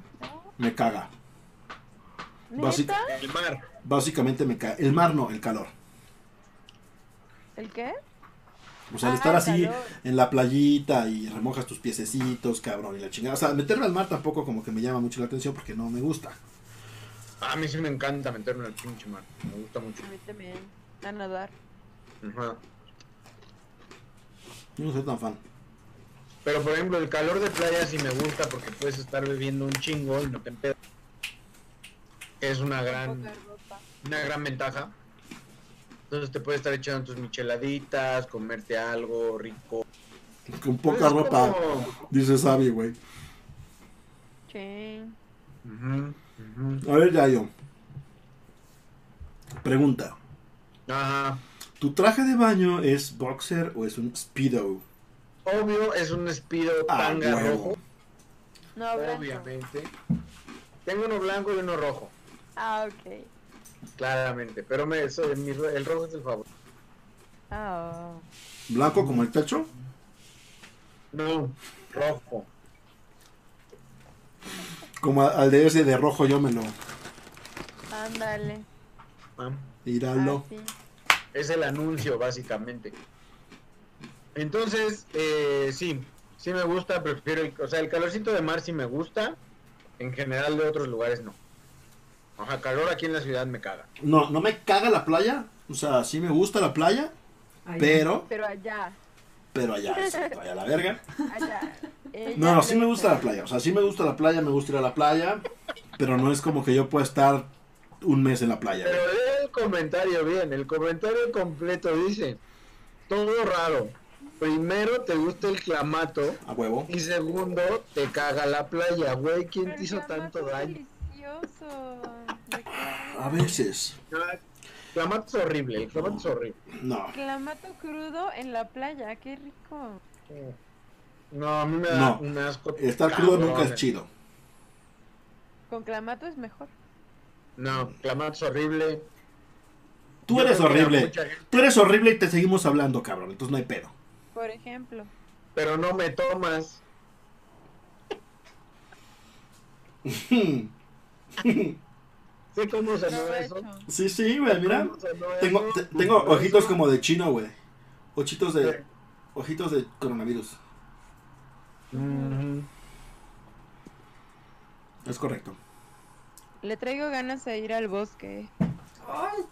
Me caga. Básica-. El mar. Básicamente me caga. El mar no, el calor. ¿El qué? O sea, el Ah, estar el así calor. en la playita y remojas tus piececitos, cabrón, y la chingada. O sea, meterme al mar tampoco como que me llama mucho la atención porque no me gusta. A mí sí me encanta meterme en el pinche mar. Me gusta mucho. A mí también. A nadar. Ajá. Yo no soy tan fan. Pero por ejemplo, el calor de playa sí me gusta porque puedes estar bebiendo un chingo y no te empedas. Es una gran, una gran ventaja. Entonces te puedes estar echando tus micheladitas, comerte algo rico. Con poca ropa, como- dice Sabi, güey. Sí. A ver, Yayo. Pregunta. Ajá. ¿Tu traje de baño es boxer o es un speedo? Obvio, es un Speedo Ah, tanga rojo. No, blanco. Obviamente. Tengo uno blanco y uno rojo. Ah, ok. Claramente. Pero me, soy- mi el rojo es el favorito. Ah, ¿Blanco como el techo? No, rojo. Como al de ese de rojo yo me lo... ándale. Ah, Iralo. Así. Es el anuncio, básicamente. Entonces, eh, sí, sí me gusta, prefiero el, o sea, el calorcito de mar sí me gusta, en general de otros lugares no. Ajá, calor aquí en la ciudad me caga. No, no me caga la playa. O sea, sí me gusta la playa, pero... Pero allá, Pero allá, es allá la verga. allá. Ella No, no, sí me gusta la playa. O sea, sí me gusta la playa, me gusta ir a la playa. Pero no es como que yo pueda estar un mes en la playa. Pero lee el comentario bien, el comentario completo dice, todo raro. Primero te gusta el clamato A huevo. y segundo te caga la playa, güey. ¿Quién Pero te hizo tanto daño? Delicioso. ¿De qué A veces. Clamato es horrible, el clamato es horrible. No. Clamato crudo en la playa, qué rico. No, a mí me da No. un asco. Estar crudo cabrón. nunca es chido. Con clamato es mejor. No, clamato es horrible. Tú Yo eres horrible. Tú eres horrible y te seguimos hablando, cabrón. Entonces no hay pedo. Por ejemplo. Pero no me tomas. ¿Sí cómo se No eso? hecho. Sí, sí, güey, mira. ¿Cómo sonó Tengo, eso? te- tengo ojitos como de chino, güey. Ojitos de. Ojitos de coronavirus. Es correcto. Le traigo ganas de ir al bosque. Ay.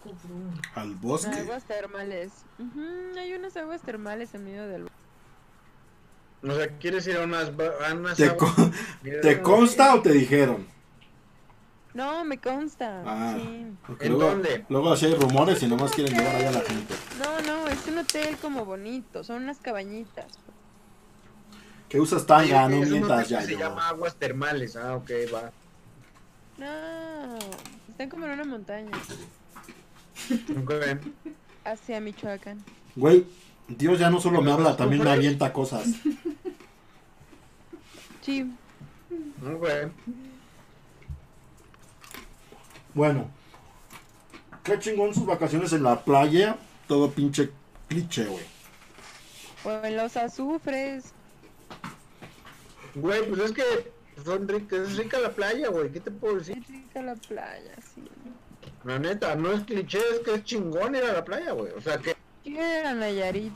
Al bosque. Aguas termales. Ujú, hay unas aguas termales en medio del bosque. O sea, ¿quieres ir a unas, ba- a unas ¿Te, aguas? con- ¿Te consta o te dijeron? No, me consta. Ah. Sí. ¿En luego, dónde? luego así hay rumores y nomás quieren llevar allá a la gente. No, no, es un hotel como bonito. Son unas cabañitas. Que usas tanga, Sí, no mientas ya que Se yo. llama aguas termales. Ah, ok, va. No, están como en una montaña. Ok. Hacia Michoacán. Güey, Dios ya no solo me habla, también me avienta cosas. Sí. Ok. Bueno, qué chingón sus vacaciones en la playa. Todo pinche cliché, güey. O en los azufres. Güey, pues es que son ricas, es rica la playa, güey. ¿Qué te puedo decir? Es rica la playa, sí. La neta, no es cliché, es que es chingón ir a la playa, güey. O sea que Quiero ir a Nayarit.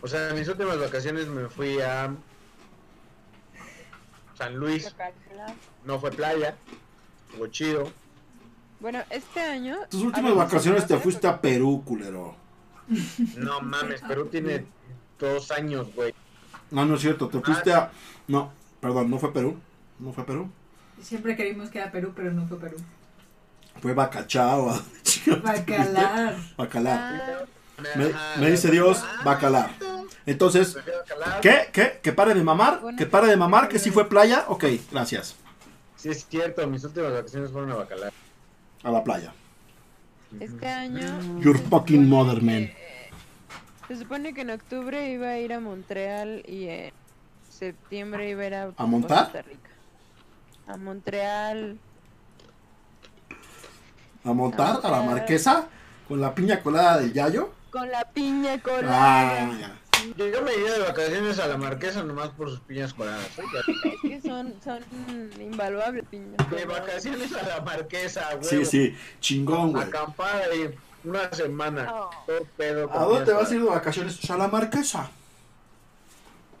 O sea, en mis últimas vacaciones me fui a San Luis. No fue playa. Estuvo chido. Bueno, este año. Tus últimas vacaciones te fuiste a Perú, culero. No mames, Perú tiene dos años, güey. No, no es cierto, te fuiste a... No, perdón, no fue Perú. No fue Perú. Siempre creímos que era Perú, pero no fue Perú. Fue Bacachao. ¿a dónde chingados Bacalar. Bacalar. Ah, Me, me dice Dios, bacalar. Entonces, a. ¿qué? ¿Qué? ¿Que pare de mamar? ¿Que pare de mamar? ¿Que sí fue playa? Ok, gracias. Sí, es cierto, mis últimas vacaciones fueron a Bacalar. A la playa. este año. Your fucking mother, man. que- Se supone que en octubre iba a ir a Montreal y en septiembre iba a ir a, ¿A montar? Costa Rica. A Montreal. A montar a la Ah. marquesa con la piña colada del Yayo. Con la piña colada. Ah, ya. Yo, yo me iría de vacaciones a la marquesa nomás por sus piñas coladas. ¿eh? Es que son, son invaluables piñas. De vacaciones a la marquesa, güey. Sí, sí, chingón, güey. Acampada ahí una semana. Oh. Todo pedo. ¿A dónde te vas a ir de vacaciones? Pues a la marquesa.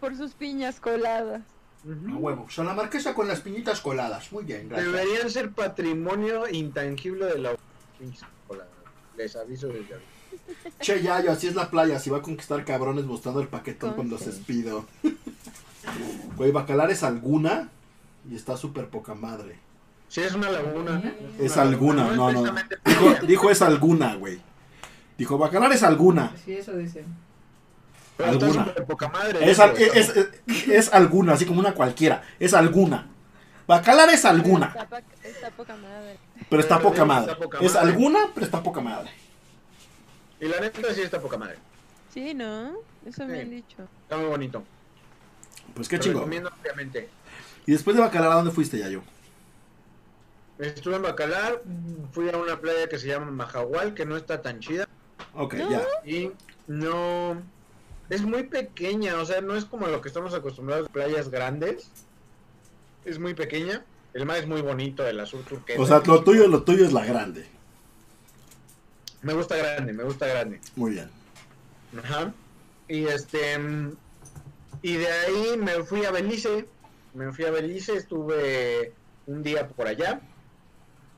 Por sus piñas coladas. coladas. A Ujú. huevo. O sea, la marquesa con las piñitas coladas. Muy bien, gracias. Deberían ser patrimonio intangible de la piñas coladas. Les aviso desde ahorita. Che, Yayo, así es la playa. Si va a conquistar cabrones mostrando el paquetón cuando se despido. Güey, Bacalar es alguna y está súper poca madre. Sí, es una laguna. Es una alguna, laguna, no, no. Dijo, es alguna, güey. Dijo, Bacalar es alguna. Sí, eso. Pero está alguna. súper poca madre. Es, al- es, es, es alguna, así como una cualquiera. Es alguna. Bacalar es alguna, Está, poca madre. pero está Pero poca está madre. poca Es madre. alguna, pero está poca madre. Y la neta sí está poca madre. Sí, ¿no? Eso me han dicho. Está muy bonito. Pues qué Lo chingo. recomiendo ampliamente. Y después de Bacalar, ¿a dónde fuiste, ya yo? Estuve en Bacalar, fui a una playa que se llama Majahual, que no está tan chida. Ok, No. ya. Y no. Es muy pequeña, o sea, no es como lo que estamos acostumbrados, playas grandes. Es muy pequeña. El mar es muy bonito, el azul turquesa. O sea, lo tuyo, lo tuyo es la grande. Me gusta grande, me gusta grande. Muy bien. Ajá. Y este. Y de ahí me fui a Belice. Me fui a Belice, estuve un día por allá.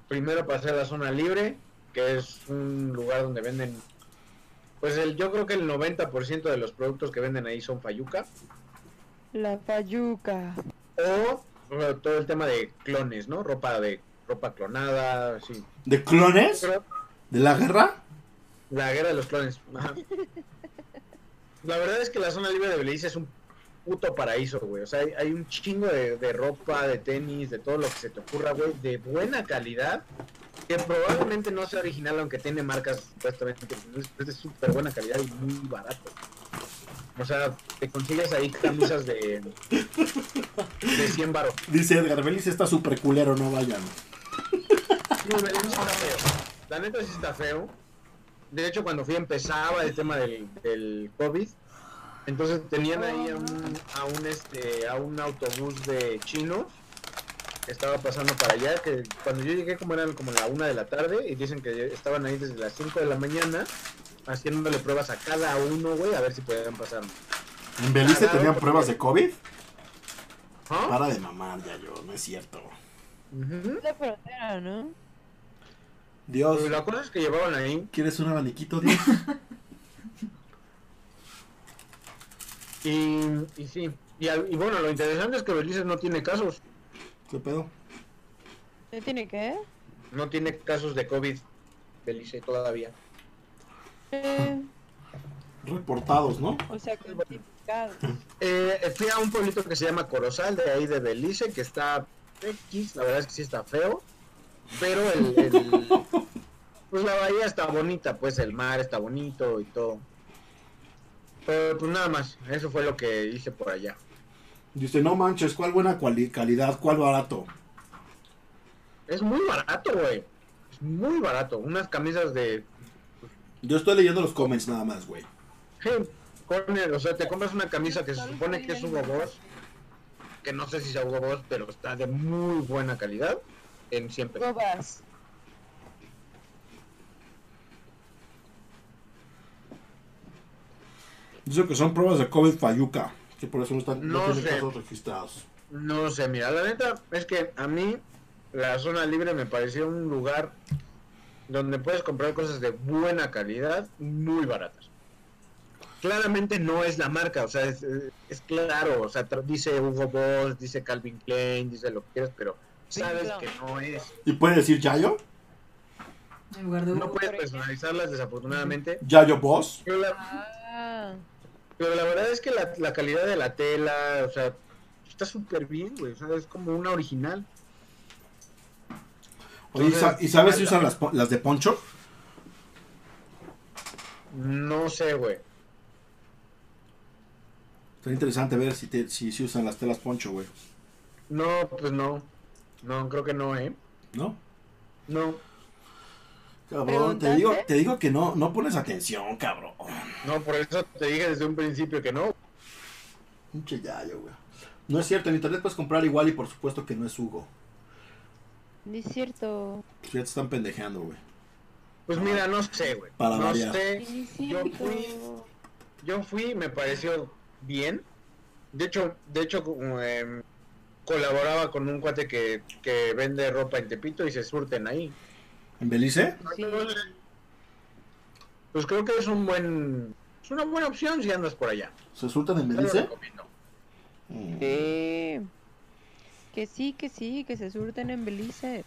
Primero pasé a la zona libre, que es un lugar donde venden. Pues el, yo creo que el 90% de los productos que venden ahí son fayuca. La payuca. O bueno, todo el tema de clones, ¿no? Ropa de ropa clonada, sí. ¿De clones? Pero ¿De la guerra? La guerra de los clones. Ajá. La verdad es que la zona libre de Belice es un puto paraíso, güey. O sea, hay, hay un chingo de, de ropa, de tenis, de todo lo que se te ocurra, güey, de buena calidad. Que probablemente no sea original, aunque tiene marcas supuestamente. Es es de súper buena calidad y muy barato. O sea, te consigues ahí camisas de, de 100 baros. Dice Edgar, Belice está súper culero, no vayan. No, está feo. La neta sí está feo. De hecho, cuando fui empezaba el tema del, del COVID. Entonces tenían ahí a un, a un este a un autobús de chinos que estaba pasando para allá, que cuando yo llegué como eran como la una de la tarde y dicen que estaban ahí desde las 5 de la mañana haciéndole pruebas a cada uno, güey, a ver si podían pasar. ¿En Belice tenían porque- pruebas de COVID? ¿Ah? Para de mamar, ya yo, no es cierto. La frontera, ¿no? Dios, Pues la cosa es que llevaban ahí ¿quieres un abaniquito, Dios? y, y sí. Y, bueno, lo interesante es que Belice no tiene casos. ¿Qué pedo? ¿No tiene qué? No tiene casos de COVID Belice todavía. Eh, Reportados, ¿no? o sea, cuantificado. Eh, fui a un pueblito que se llama Corozal, de ahí de Belice, que está X, la verdad es que sí está feo, pero el, el- pues la bahía está bonita, pues el mar está bonito y todo. Pero pues nada más, eso fue lo que hice por allá. Dice, no manches, ¿cuál buena cuali- calidad? ¿Cuál barato? Es muy barato, güey. Es muy barato. Unas camisas de... Yo estoy leyendo los comments nada más, güey. Sí, con el- o sea, te compras una camisa que se supone que es Hugo Boss, que no sé si sea Hugo Boss, pero está de muy buena calidad, en 100 pesos. Bobas. Dice que son pruebas de COVID Fayuca, que por eso no, están, no, No tienen sé. casos registrados. No sé, mira, la neta es que a mí la zona libre me pareció un lugar donde puedes comprar cosas de buena calidad, muy baratas. Claramente no es la marca, o sea, es, es claro, o sea, dice Hugo Boss, dice Calvin Klein, dice lo que quieras, pero sabes claro. que no es. ¿Y puede decir Yayo? No puedes personalizarlas desafortunadamente, Yayo Boss. pero la, Ah, pero la verdad es que la, la calidad de la tela, o sea, está súper bien, güey, o sea, es como una original. Oye, ¿y sa- ¿y sabes si usan las, po- las de Poncho? No sé, güey. Está interesante ver si, te- si, si usan las telas Poncho, güey. No, pues no. No, creo que no, ¿eh? ¿No? No, Cabrón, te digo, te digo que no, no pones atención, cabrón. no, por eso te dije desde un principio que no. Pinche Yayo, güey. No es cierto, en internet puedes comprar igual y por supuesto que no es Hugo. no es cierto. Pues ya te están pendejeando, güey. Pues mira, no sé, güey. Para no variar. sé. Yo fui, yo fui, me pareció bien. De hecho, de hecho, como, em, colaboraba con un cuate que, que vende ropa en Tepito y se surten ahí. ¿En Belice? Sí. Pues creo que es un buen, es una buena opción si andas por allá. ¿Se surtan en Belice? Mm. Sí. Que sí, que sí, que se surten en Belice.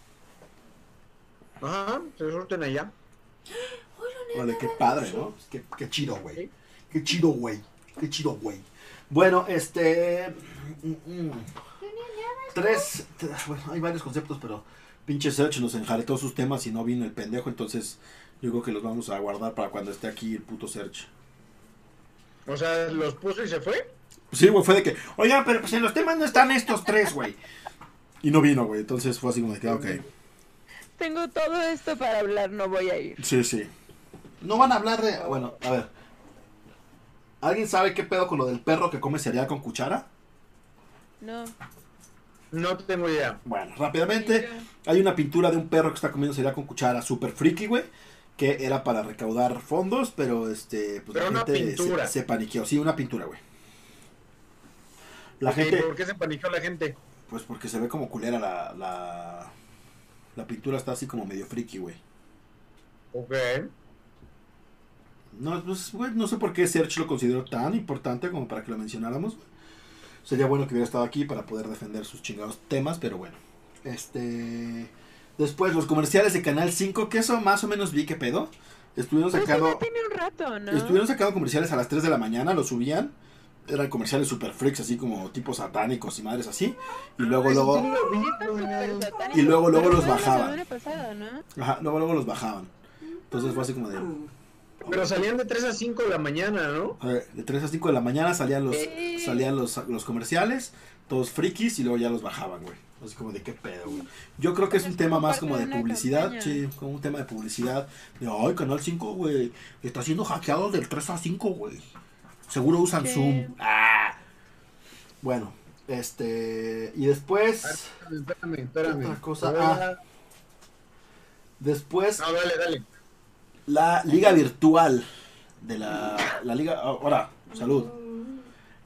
Ajá, se surten allá. Órale, qué padre, ¿no? Qué, qué chido, güey. Qué chido, güey. Qué chido, güey. Bueno, este. mm, mm. Tres. tre- Bueno, hay varios conceptos, pero pinche Search nos enjaretó sus temas y no vino el pendejo, entonces yo creo que los vamos a guardar para cuando esté aquí el puto Search. O sea, los puso y se fue. Sí, güey, fue de que, oigan, pero pues en los temas no están estos tres, güey. Y no vino, güey, entonces fue así como de que, ok. Tengo todo esto para hablar, no voy a ir. Sí, sí. No van a hablar de. Bueno, a ver. ¿Alguien sabe qué pedo con lo del perro que come cereal con cuchara? No. No tengo idea. Bueno, rápidamente. Hay una pintura de un perro que está comiendo cereal con cuchara super freaky, güey. Que era para recaudar fondos, pero este. Pues Pero la gente pintura. Se, se paniqueó. Sí, una pintura, güey. La gente. ¿Por qué se paniqueó la gente? Pues porque se ve como culera la. La, la pintura está así como medio freaky, güey. Ok. No, pues, güey, no sé por qué Serge lo consideró tan importante como para que lo mencionáramos. güey. Sería bueno que hubiera estado aquí para poder defender sus chingados temas, pero bueno. Este. Después, los comerciales de Canal 5, que eso más o menos vi que pedo. Estuvieron Pues sacando. tiene un rato, ¿no? Estuvieron sacando comerciales a las 3 de la mañana, los subían. Eran comerciales super freaks, así como tipos satánicos y madres así. Y luego, luego. Y luego, luego los bajaban. Ajá, luego, luego los bajaban. Entonces fue así como de. Pero salían de 3 a 5 de la mañana, ¿no? A ver, de 3 a 5 de la mañana salían los, salían los, los comerciales, todos frikis, y luego ya los bajaban, güey. Así como de qué pedo, güey. Yo creo que es un tema más como de publicidad, sí, como un tema de publicidad. De, ay, Canal 5, güey, está siendo hackeado del 3 a 5, güey. Seguro usan. Zoom. Ah. Bueno, este, y después, Espérame, espérame. Otra cosa, Hola. después, No, dale, dale. La liga virtual de la, la liga, ahora, salud.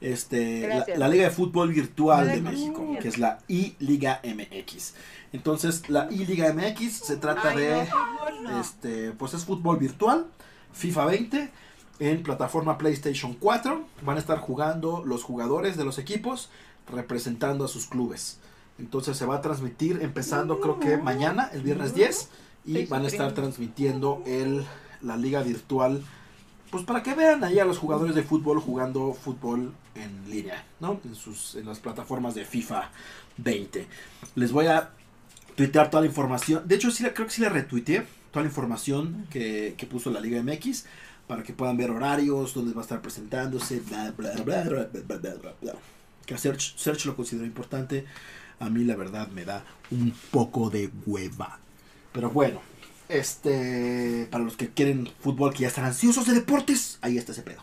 este, la, Liga de Fútbol Virtual de México, que es la I-Liga MX. Entonces, la I-Liga MX se trata Ay, de, no, fútbol no. este, pues es fútbol virtual, FIFA 20, en plataforma PlayStation 4. Van a estar jugando los jugadores de los equipos representando a sus clubes. Entonces se va a transmitir empezando creo que mañana, el viernes 10, y van a estar transmitiendo el, la liga virtual, pues para que vean ahí a los jugadores de fútbol jugando fútbol en línea, ¿no? En, sus, en las plataformas de FIFA 20. Les voy a tuitear toda la información, de hecho sí, creo que sí la retuiteé, toda la información que, que puso la Liga MX, para que puedan ver horarios, dónde va a estar presentándose, bla, bla, bla, bla, bla. Que a Search, Search lo considero importante, a mí la verdad me da un poco de hueva pero bueno, este, para los que quieren fútbol, que ya están ansiosos de deportes, ahí está ese pedo.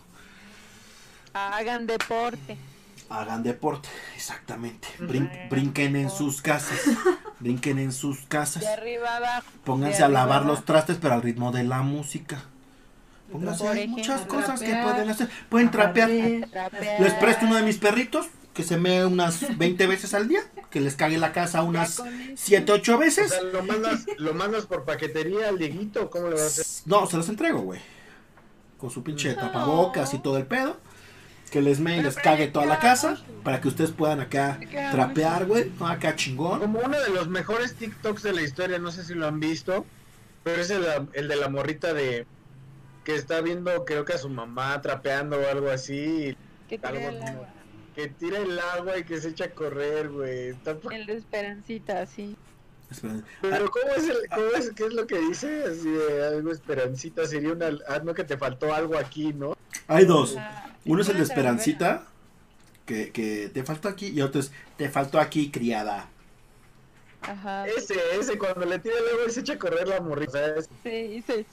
Hagan deporte. Hagan deporte, exactamente. Brin- brinquen en sus casas. Brinquen en sus casas. De arriba abajo. Pónganse de a arriba lavar abajo. los trastes, pero al ritmo de la música. Pónganse, hay ejemplo. muchas cosas que pueden hacer. Pueden trapear. Trapear. Les presto uno de mis perritos, que se mee unas 20 veces al día. Que les cague la casa unas Ya con eso. 7, 8 O veces. sea, ¿lo mandas, ¿lo mandas por paquetería al Dieguito? ¿Cómo le vas a hacer? No, se los entrego, güey. Con su pinche No. tapabocas y todo el pedo. Que les mee y les cague toda la casa. Para que ustedes puedan acá trapear, güey. ¿no? Acá chingón. Como uno de los mejores TikToks de la historia, no sé si lo han visto, pero es el, el de la morrita de que está viendo, creo que a su mamá trapeando o algo así, Que algo el como- agua. Que tira el agua y que se echa a correr, güey. Po- El de Esperancita, sí. Pero ¿cómo es, el, cómo es, qué es lo que dice? Así de algo esperancita, sería una, ah, no que te faltó algo aquí, ¿no? Hay dos. Ah, Uno es el de. Esperancita. Que, que te faltó aquí. Y otro es te faltó aquí, criada. Ajá. Ese, ese, cuando le tira el agua y se echa a correr la morrita, Sí, y se poca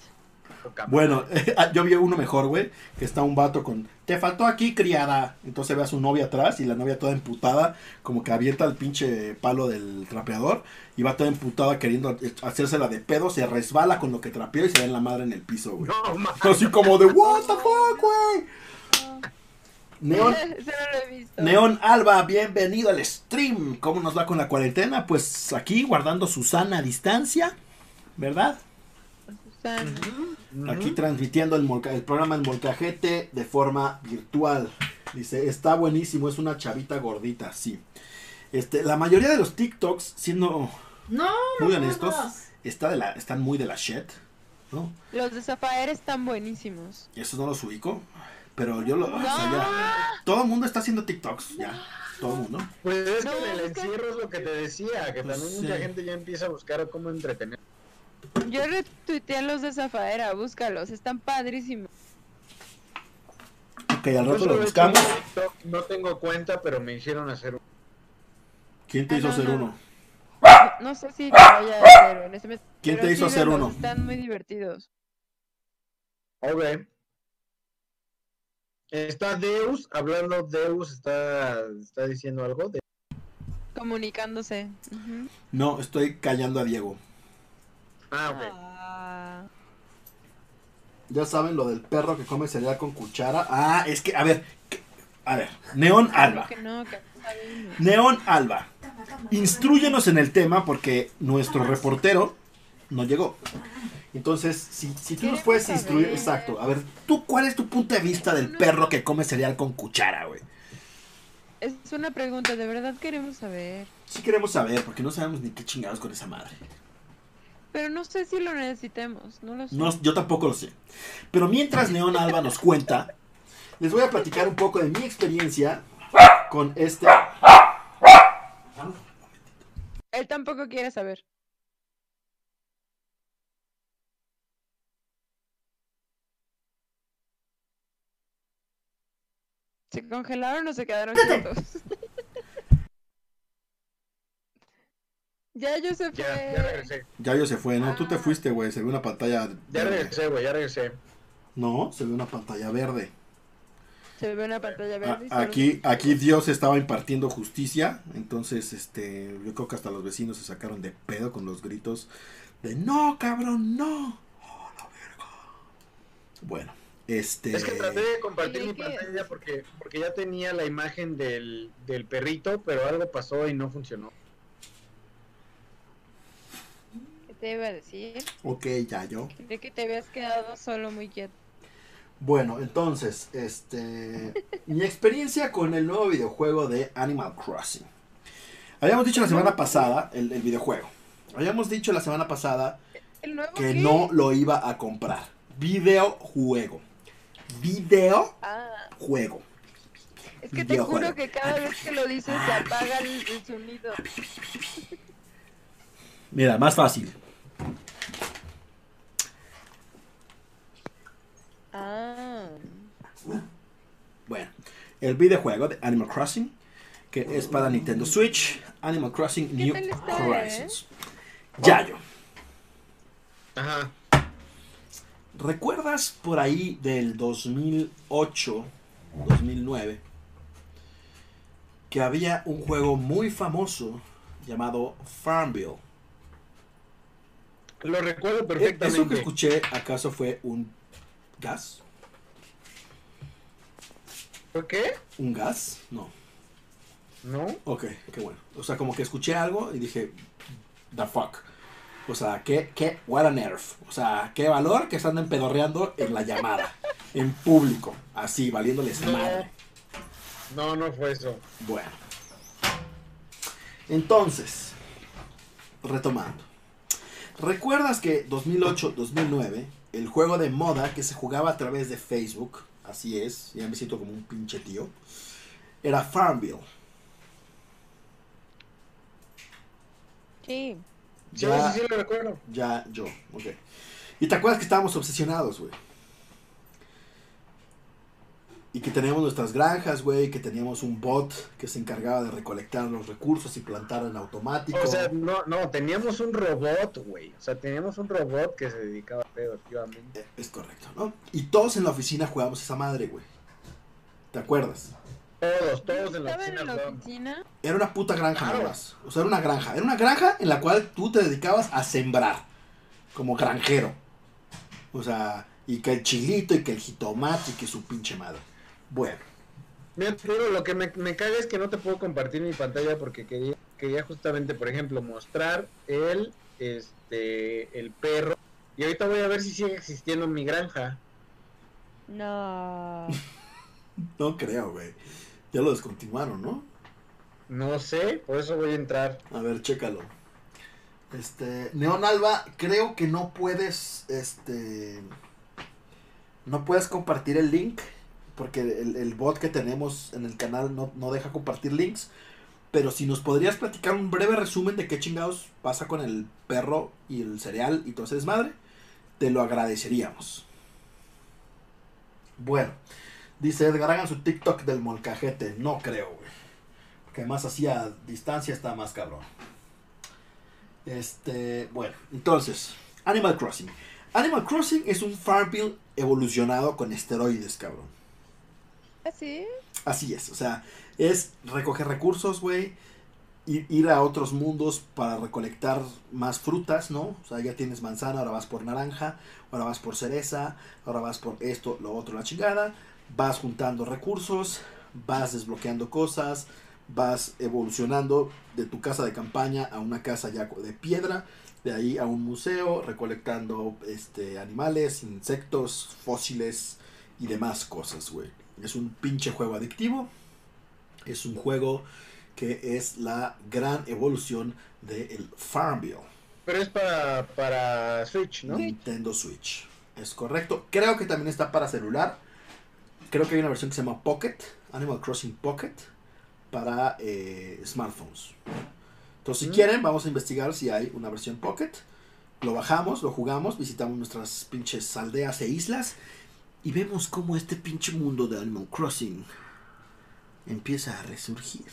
Bueno, yo vi uno mejor, güey. Que está un vato con. Te faltó aquí, criada. Entonces ve a su novia atrás y la novia toda emputada. Como que avienta el pinche palo del trapeador. Y va toda emputada queriendo hacérsela de pedo. Se resbala con lo que trapeó y se da en la madre en el piso, güey. No. Así como de, ¿What the fuck, güey? Neon, no. Neón Alba, bienvenido al stream. ¿Cómo nos va con la cuarentena? Pues aquí guardando su sana distancia, ¿verdad? Susana. Aquí transmitiendo el, molca- el programa El Molcajete de forma virtual. Dice, está buenísimo, es una chavita gordita, sí. Este, la mayoría de los TikToks, siendo No, muy no honestos, está de la, están muy de la shit, ¿no? Los de Zafaer están buenísimos. Esos no los ubico, pero yo lo... o sea, No. ya- todo el mundo está haciendo TikToks, ya. Todo el mundo. Pues es que en el encierro es lo que te decía, que Pues también mucha gente ya empieza a buscar cómo entretener. Yo retuiteé los de Zafaera, búscalos, están padrísimos. Ok, al rato Yo lo solo he buscamos. No tengo cuenta, pero me hicieron hacer un... ¿Quién te Ah, hizo no, hacer no. uno? No sé si lo vaya a hacer en este mes. ¿Quién te hizo sí, hacer uno? Están muy divertidos. Ok. Está Deus, hablando Deus, está, está diciendo algo. De... Comunicándose. No, estoy callando a Diego. Ah, ok. Ah. Ya saben lo del perro que come cereal con cuchara. Ah, es que, a ver, a ver, Neón Alba. Que no, que no sabemos. Neón Alba, instruyenos en el tema porque nuestro reportero no llegó. Entonces, si, si tú nos puedes instruir, exacto. A ver, ¿tú cuál es tu punto de vista del perro que come cereal con cuchara, güey? Es una pregunta, de verdad queremos saber. Sí queremos saber, porque no sabemos ni qué chingados con esa madre. Pero no sé si lo necesitemos, no lo sé. No, yo tampoco lo sé. Pero mientras Neón Alba nos cuenta, les voy a platicar un poco de mi experiencia con este... Él tampoco quiere saber. ¿Se congelaron o se quedaron quietos? Ya yo se fue. Ya, ya regresé. Ya yo se fue, ¿no? Tú te Ah. fuiste, güey. Se ve una pantalla... Ya verde. regresé, güey, ya regresé. No, se ve una pantalla verde. Se ve una pantalla verde. aquí, aquí Dios estaba impartiendo justicia, entonces este, yo creo que hasta los vecinos se sacaron de pedo con los gritos de no, cabrón, no. Oh, la verga. Bueno, este, Es que traté de compartir ¿Y mi pantalla porque, porque ya tenía la imagen del, del perrito, pero algo pasó y no funcionó. ¿Qué te iba a decir? ok, ya yo. De que te habías quedado solo muy quieto. Bueno, entonces, este, mi experiencia con el nuevo videojuego de Animal Crossing. Habíamos dicho la semana pasada el, el videojuego. Habíamos dicho la semana pasada ¿El nuevo que qué? no lo iba a comprar. Videojuego. Videojuego. Ah, es que te juro que cada vez que lo dices se apaga el, el sonido. Mira, más fácil. Ah. Bueno, el videojuego de Animal Crossing, que es para Nintendo Switch, Animal Crossing New está, Horizons. Yayo, Ajá. ¿recuerdas por ahí del 2008, 2009, que había un juego muy famoso llamado Farmville? Lo recuerdo ¿E- ¿Eso que perfectamente. escuché acaso fue un gas? ¿Por qué? ¿Un gas? No. ¿No? Ok, qué bueno. O sea, como que escuché algo y dije, the fuck. O sea, qué, qué, what a nerve. O sea, qué valor que están empedorreando en la llamada, en público, así, valiéndoles No. madre. No, no fue eso. Bueno. Entonces, retomando. ¿Recuerdas que 2008-2009, el juego de moda que se jugaba a través de Facebook, así es, ya me siento como un pinche tío, era Farmville? Sí. Sí, Ya- sí, sí, lo recuerdo. Ya yo, ok. ¿Y te acuerdas que estábamos obsesionados, güey? Y que teníamos nuestras granjas, güey, que teníamos un bot que se encargaba de recolectar los recursos y plantar en automático. O sea, no, no, teníamos un robot, güey. O sea, teníamos un robot que se dedicaba a pedo, efectivamente. Eh, Es correcto, ¿no? Y todos en la oficina jugábamos esa madre, güey. ¿Te acuerdas? Todos, todos en la ¿Estaban oficina. en la oficina? Era una puta granja Claro. O sea, era una granja. Era una granja en la cual tú te dedicabas a sembrar. Como granjero. O sea, y que el chilito y que el jitomate y que su pinche madre. Bueno. Mira, pero lo que me, me caga es que no te puedo compartir mi pantalla porque quería, quería justamente, por ejemplo, mostrar el, este, el perro. Y ahorita voy a ver si sigue existiendo mi granja. No. No creo, güey. Ya lo descontinuaron, ¿no? No sé, por eso voy a entrar. A ver, chécalo. Este, Neon Alba, creo que no puedes, este, no puedes compartir el link, porque el, el bot que tenemos en el canal no, no deja compartir links. Pero si nos podrías platicar un breve resumen de qué chingados pasa con el perro y el cereal y todo ese desmadre, te lo agradeceríamos. Bueno, dice Edgar, hagan su TikTok del molcajete. No creo, güey. Porque además así a distancia está más cabrón. Este, bueno, entonces, Animal Crossing. Animal Crossing es un Farmville evolucionado con esteroides, cabrón. ¿Así? Así es, o sea, es recoger recursos, güey, ir, ir a otros mundos para recolectar más frutas, ¿no? O sea, ya tienes manzana, ahora vas por naranja, ahora vas por cereza, ahora vas por esto, lo otro, la chingada. Vas juntando recursos, vas desbloqueando cosas, vas evolucionando de tu casa de campaña a una casa ya de piedra, de ahí a un museo, recolectando este, animales, insectos, fósiles y demás cosas, güey. Es un pinche juego adictivo. Es un juego que es la gran evolución del Farmville. Pero es para, para Switch, ¿no? Nintendo Switch. Es correcto. Creo que también está para celular. Creo que hay una versión que se llama Pocket, Animal Crossing Pocket, para eh, smartphones. Entonces, si Mm. quieren, vamos a investigar si hay una versión Pocket. Lo bajamos, lo jugamos, visitamos nuestras pinches aldeas e islas y vemos cómo este pinche mundo de Animal Crossing empieza a resurgir.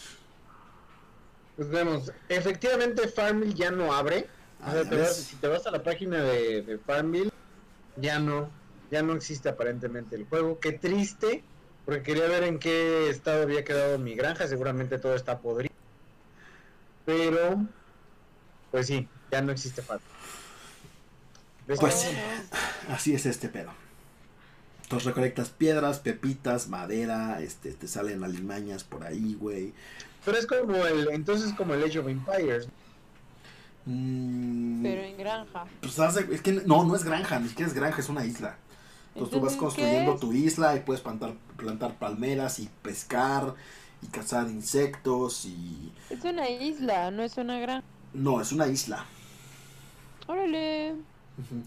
Pues vemos, efectivamente Farmville ya no abre. O sea, ya te vas- ves. si te vas a la página de, de Farmville, ya no, ya no existe aparentemente el juego. Qué triste, porque quería ver en qué estado había quedado mi granja. Seguramente todo está podrido. Pero, pues sí, ya no existe Farmville. Pues sí. Así es este pedo. Entonces recolectas piedras, pepitas, madera, este, te salen alimañas por ahí, güey. Pero es como el, entonces como el Age of Empires. Mm, Pero en granja. pues hace- es que no, no es granja, ni siquiera es granja, es una isla. Entonces tú vas Entonces, ¿qué construyendo tu isla y puedes plantar, plantar palmeras y pescar y cazar insectos y... Es una isla, no es una granja. No, es una isla. Órale.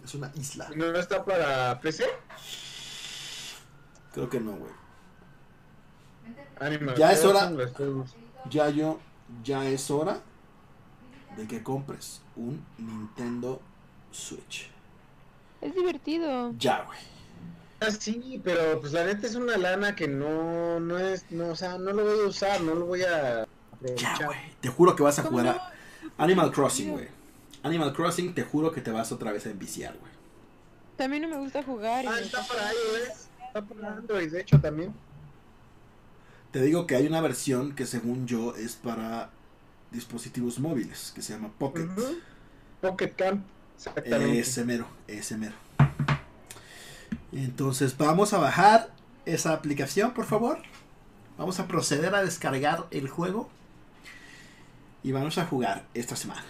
Es una isla. ¿No está para PC? Creo que no, güey. Animal Ya es hora. Ya yo, ya es hora de que compres un Nintendo Switch. Es divertido. Ya, güey. Ah, sí, pero pues la neta es una lana que no, no es, no, o sea, no lo voy a usar, no lo voy a Ya, güey. Te juro que vas a ¿Cómo jugar a Animal Crossing, güey. Animal Crossing, te juro que te vas otra vez a enviciar, güey. También no me gusta jugar. y Ah, está para iOS, está para Android, de hecho también. Te digo que hay una versión que según yo es para dispositivos móviles, que se llama Pocket. Pocket Camp, exactamente. Ese mero, ese mero. Entonces vamos a bajar esa aplicación, por favor. Vamos a proceder a descargar el juego. Y vamos a jugar esta semana.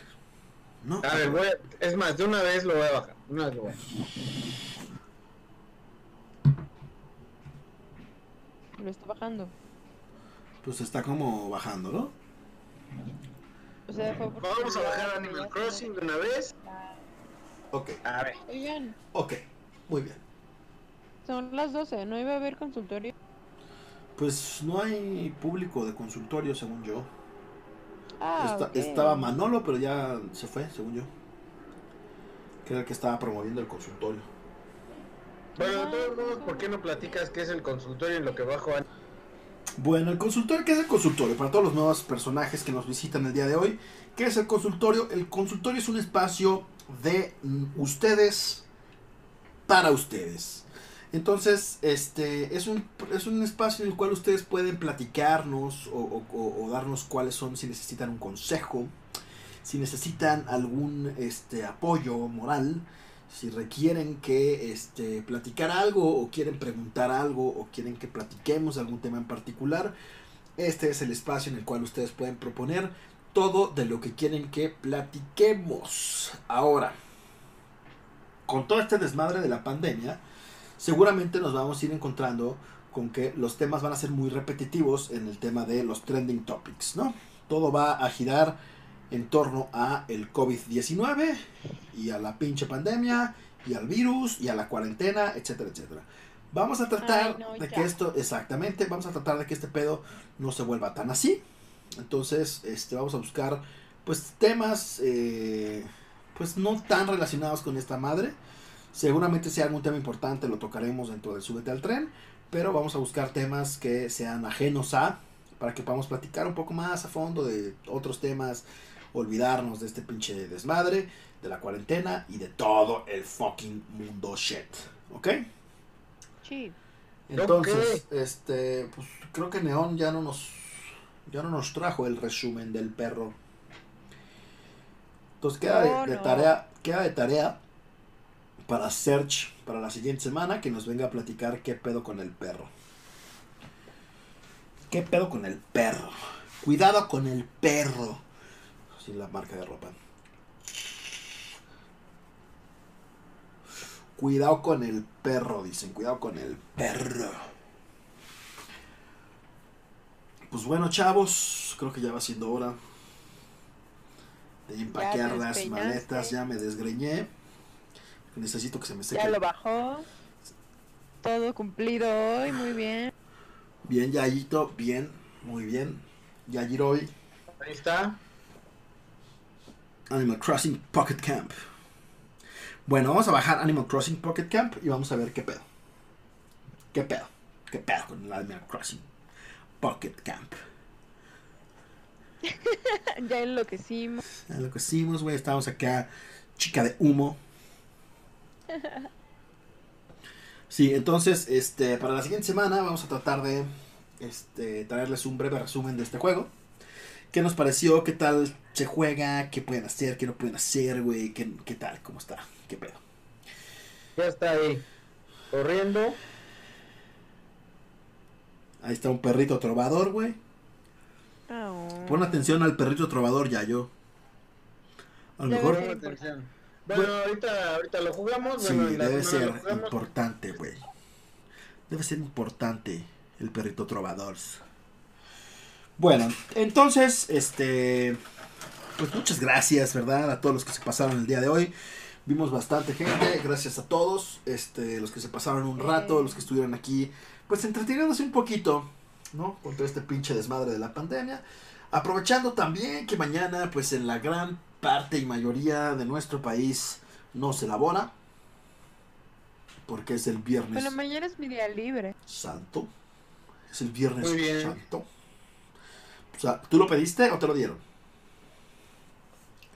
¿No? A ver, voy a- es más, de una vez lo voy a bajar. Una vez lo voy a bajar. Lo está bajando. Pues está como bajando, ¿no? O sea, fue porque- Vamos a bajar Animal Crossing de una vez. Ok, A ver. Oigan, ok. Muy bien. son las 12, ¿no iba a haber consultorio? Pues no hay público de consultorio, según yo. Ah, Está- ok. Estaba Manolo, pero ya se fue, según yo. Que era el que estaba promoviendo el consultorio. Bueno, de todos modos, ¿por qué no platicas qué es el consultorio en lo que bajo? An- Bueno, el consultorio, ¿qué es el consultorio? Para todos los nuevos personajes que nos visitan el día de hoy, ¿qué es el consultorio? El consultorio es un espacio de mm, ustedes para ustedes. Entonces, este es un, es un espacio en el cual ustedes pueden platicarnos o- o darnos cuáles son, si necesitan un consejo, si necesitan algún este, apoyo moral, si requieren que este, platicar algo o quieren preguntar algo o quieren que platiquemos algún tema en particular, este es el espacio en el cual ustedes pueden proponer todo de lo que quieren que platiquemos. Ahora, con todo este desmadre de la pandemia, seguramente nos vamos a ir encontrando con que los temas van a ser muy repetitivos en el tema de los trending topics, ¿no? todo va a girar en torno a el COVID-19 y a la pinche pandemia y al virus y a la cuarentena, etcétera, etcétera. Vamos a tratar Ay, no, de que esto, exactamente, vamos a tratar de que este pedo no se vuelva tan así. Entonces, este, vamos a buscar, pues, temas, eh, pues, no tan relacionados con esta madre. Seguramente si hay algún tema importante lo tocaremos dentro del Súbete al Tren, pero vamos a buscar temas que sean ajenos a, para que podamos platicar un poco más a fondo de otros temas, olvidarnos de este pinche desmadre, de la cuarentena y de todo el fucking mundo shit, ¿ok? Sí. Entonces, este, pues creo que Neón ya no nos, ya no nos trajo el resumen del perro. Entonces queda de, No, de no. tarea, queda de tarea para Search para la siguiente semana que nos venga a platicar qué pedo con el perro. ¿Qué pedo con el perro? Cuidado con el perro. Así la marca de ropa. Cuidado con el perro, dicen. Cuidado con el perro. Pues bueno, chavos, creo que ya va siendo hora de empaquear las maletas. Ya me desgreñé. Necesito que se me seque. Ya lo bajó. Todo cumplido hoy, muy bien. Bien, Yayito, bien, muy bien. Yayiroy, Ahí está. Animal Crossing Pocket Camp. Bueno, vamos a bajar Animal Crossing Pocket Camp y vamos a ver qué pedo. ¿Qué pedo? ¿Qué pedo con el Animal Crossing Pocket Camp? ya enloquecimos. Es lo que hicimos, güey. Estábamos acá, chica de humo. Sí, entonces, este, para la siguiente semana vamos a tratar de este, traerles un breve resumen de este juego. ¿Qué nos pareció? ¿Qué tal se juega? ¿Qué pueden hacer? ¿Qué no pueden hacer, güey? ¿Qué, qué tal? ¿Cómo está? ¿Qué pedo? Ya está ahí. Corriendo. Ahí está un perrito trovador, güey. Oh. Pon atención al perrito trovador, ya yo. A lo mejor ser. Pon atención. Bueno, ahorita, ahorita lo jugamos. Sí, bueno, en la debe ser importante, güey. Debe ser importante el perrito trovador. Bueno, entonces, este, pues muchas gracias, ¿verdad? A todos los que se pasaron el día de hoy. Vimos bastante gente, gracias a todos, este, los que se pasaron un rato, los que estuvieron aquí, pues entreteniéndose un poquito, ¿no? Con todo este pinche desmadre de la pandemia. Aprovechando también que mañana, pues en la gran parte y mayoría de nuestro país no se elabora, porque es el viernes Bueno, mañana es mi día libre. santo. Es el viernes Muy bien. santo. O sea, ¿tú lo pediste o te lo dieron?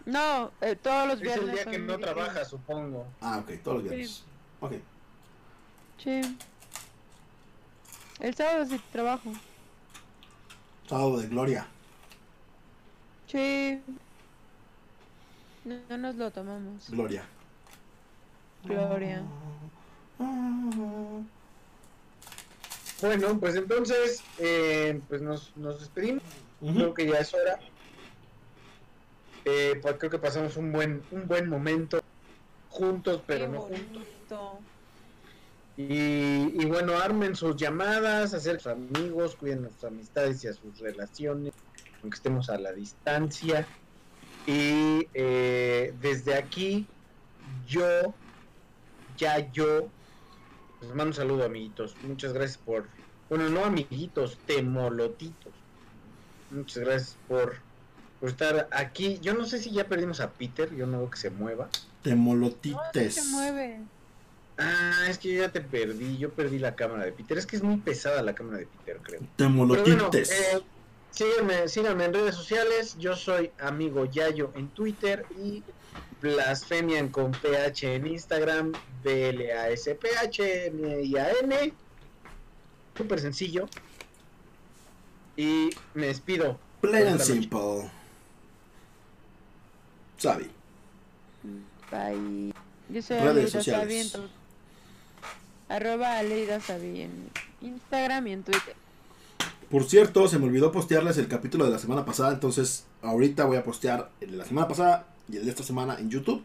No, eh, todos los Es viernes. el día que no día trabajas, supongo. Ah, ok, todos los viernes. Ok. Sí. El sábado sí trabajo. Sábado de gloria. Sí. No, no nos lo tomamos. Gloria. Gloria. Bueno, pues entonces, eh, pues nos, nos despedimos. Creo que ya es hora. Eh, pues creo que pasamos un buen, un buen momento juntos, pero Qué no juntos. y bueno, armen sus llamadas, hacer sus amigos, cuiden a sus amistades y a sus relaciones, aunque estemos a la distancia. Y eh, desde aquí, yo, ya yo, les mando un saludo, amiguitos. Muchas gracias por, bueno, no amiguitos, temolotitos. Muchas gracias por, por estar aquí. Yo no sé si ya perdimos a Peter, yo no veo que se mueva. No, sí Temolotites. se mueve. Ah, es que yo ya te perdí, yo perdí la cámara de Peter. Es que es muy pesada la cámara de Peter, creo. Pero bueno, Temolotites. eh, síganme, síganme en redes sociales. Yo soy amigo Yayo en Twitter y Blasfemian con PH en Instagram, B-L-A-S-P-H M-I-A-N. Súper sencillo. Y me despido. Plain and simple. Sabi. Bye. Yo soy Redes Aleida sociales. Sabi Arroba Aleida Sabi en Instagram y en Twitter. Por cierto, se me olvidó postearles el capítulo de la semana pasada, entonces ahorita voy a postear el de la semana pasada y el de esta semana en YouTube.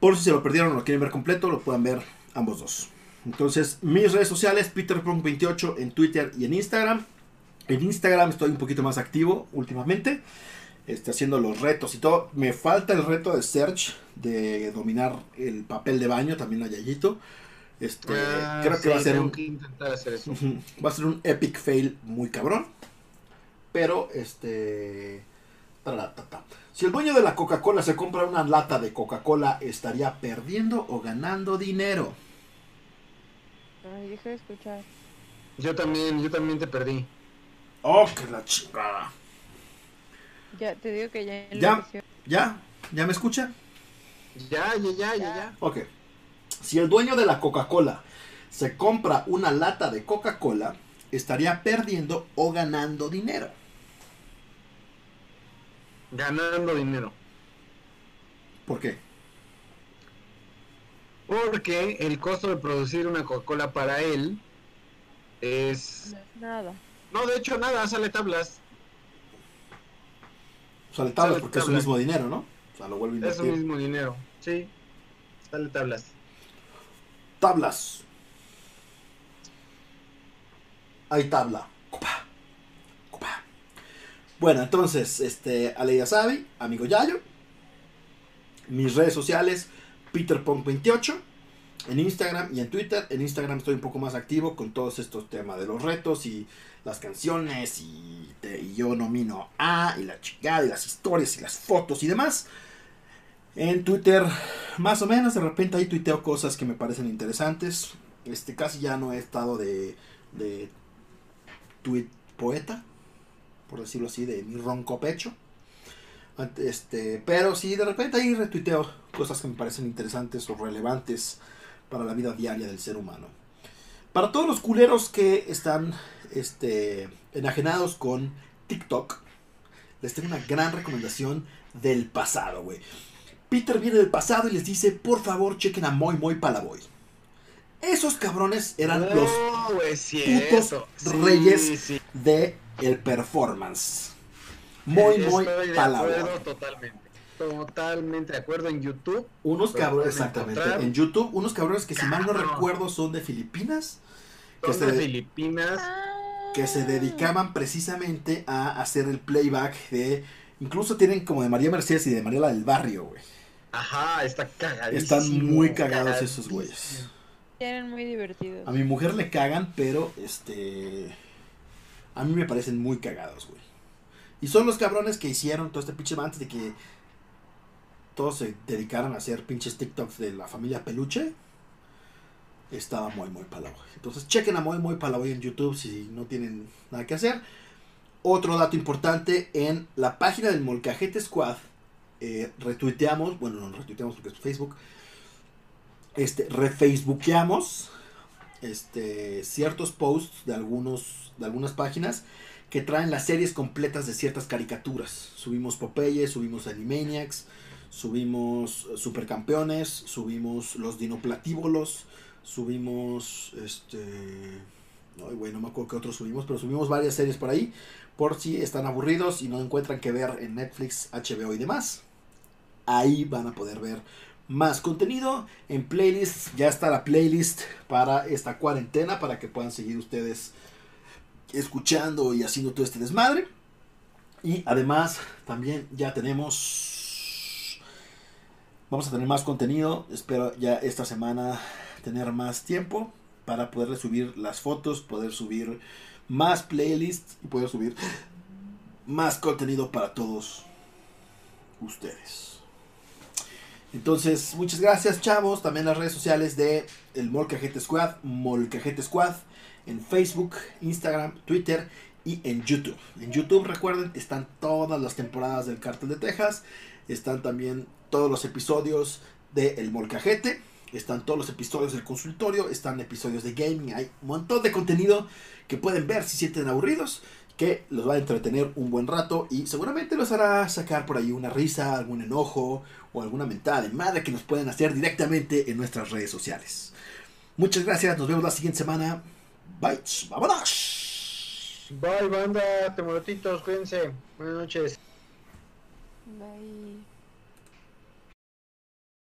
Por si se lo perdieron o lo quieren ver completo, lo puedan ver ambos dos. Entonces, mis redes sociales, PeterPunk28 en Twitter y en Instagram. En Instagram estoy un poquito más activo últimamente. Este, haciendo los retos y todo. Me falta el reto de Search de dominar el papel de baño, también a Yayito. Este, Ah, creo que sí, va a ser un que intentar hacer eso. Ujú. Va a ser un epic fail muy cabrón. Pero, este. Si el dueño de la Coca-Cola se compra una lata de Coca-Cola, ¿estaría perdiendo o ganando dinero? Ay, deja de escuchar. Yo también, yo también te perdí. ¡Oh, que la chingada! Ya, te digo que ya Ya. ¿Ya? ¿Ya me escucha? Ya, ya, ya, ya, ya. Ok. Si el dueño de la Coca-Cola se compra una lata de Coca-Cola, ¿estaría perdiendo o ganando dinero? Ganando dinero. ¿Por qué? Porque el costo de producir una Coca-Cola para él es... No es nada. No, de hecho nada, sale tablas. Sale tablas Sale porque es tablas. mismo dinero, ¿no? O sea, lo vuelve a Es su invertir. mismo dinero. Sí, sale tablas. Tablas. Hay tabla. Copa. Copa. Bueno, entonces, este, Ale ya sabe, amigo Yayo. Mis redes sociales, PeterPunk28. En Instagram y en Twitter. En Instagram estoy un poco más activo con todos estos temas de los retos y las canciones y, yo nomino a y la chingada y las historias y las fotos y demás. En Twitter, más o menos, de repente ahí tuiteo cosas que me parecen interesantes. Este, casi ya no he estado de, de tweet poeta, por decirlo así, de mi ronco pecho. Este, pero sí, de repente ahí retuiteo cosas que me parecen interesantes o relevantes para la vida diaria del ser humano. Para todos los culeros que están este, enajenados con TikTok, les tengo una gran recomendación del pasado, güey. Peter viene del pasado y les dice, por favor, chequen a Moy Moy Palaboy. Esos cabrones eran los es cierto. putos reyes. sí. de el performance. Moy Moy Estoy de Palaboy. acuerdo totalmente. Totalmente de acuerdo en YouTube. Unos cabrones, exactamente. encontrar. En YouTube, unos cabrones que si mal no recuerdo son de Filipinas, que Son de se, Filipinas. que se dedicaban precisamente a hacer el playback de... Incluso tienen como de María Mercedes y de Mariela del Barrio, güey. Ajá, está cagadísimo. Están muy cagados esos güeyes. Eran muy divertidos. A mi mujer le cagan, pero este. A mí me parecen muy cagados, güey. Y son los cabrones que hicieron todo este pinche antes de que todos se dedicaran a hacer pinches TikToks de la familia Peluche. Estaba muy, muy palaboy. Entonces, chequen a muy, muy palaboy en YouTube si no tienen nada que hacer. Otro dato importante: en la página del Molcajete Squad, eh, retuiteamos, bueno, no retuiteamos porque es Facebook, este, refacebookeamos este, ciertos posts de, algunos, de algunas páginas que traen las series completas de ciertas caricaturas. Subimos Popeye, subimos Animaniacs, subimos eh, Supercampeones, subimos los Dinoplatívolos, subimos este... Ay, güey, no me acuerdo qué otros subimos, pero subimos varias series por ahí, por si están aburridos y no encuentran que ver en Netflix, HBO y demás. Ahí van a poder ver más contenido en playlist. Ya está la playlist para esta cuarentena para que puedan seguir ustedes escuchando y haciendo todo este desmadre. Y además también ya tenemos... Vamos a tener más contenido. Espero ya esta semana tener más tiempo para poderle subir las fotos, poder subir más playlists y poder subir más contenido para todos ustedes. Entonces, muchas gracias, chavos. También las redes sociales de el Molcajete Squad, Molcajete Squad, en Facebook, Instagram, Twitter y en YouTube. En YouTube, recuerden, están todas las temporadas del Cártel de Texas. Están también todos los episodios de El Molcajete. Están todos los episodios del consultorio. Están episodios de gaming. Hay un montón de contenido que pueden ver si sienten aburridos. Que los va a entretener un buen rato. Y seguramente los hará sacar por ahí una risa, algún enojo o alguna mentada de madre que nos pueden hacer directamente en nuestras redes sociales. Muchas gracias. Nos vemos la siguiente semana. Bye. Vámonos. Bye, banda, temorotitos, cuídense. Buenas noches. Bye.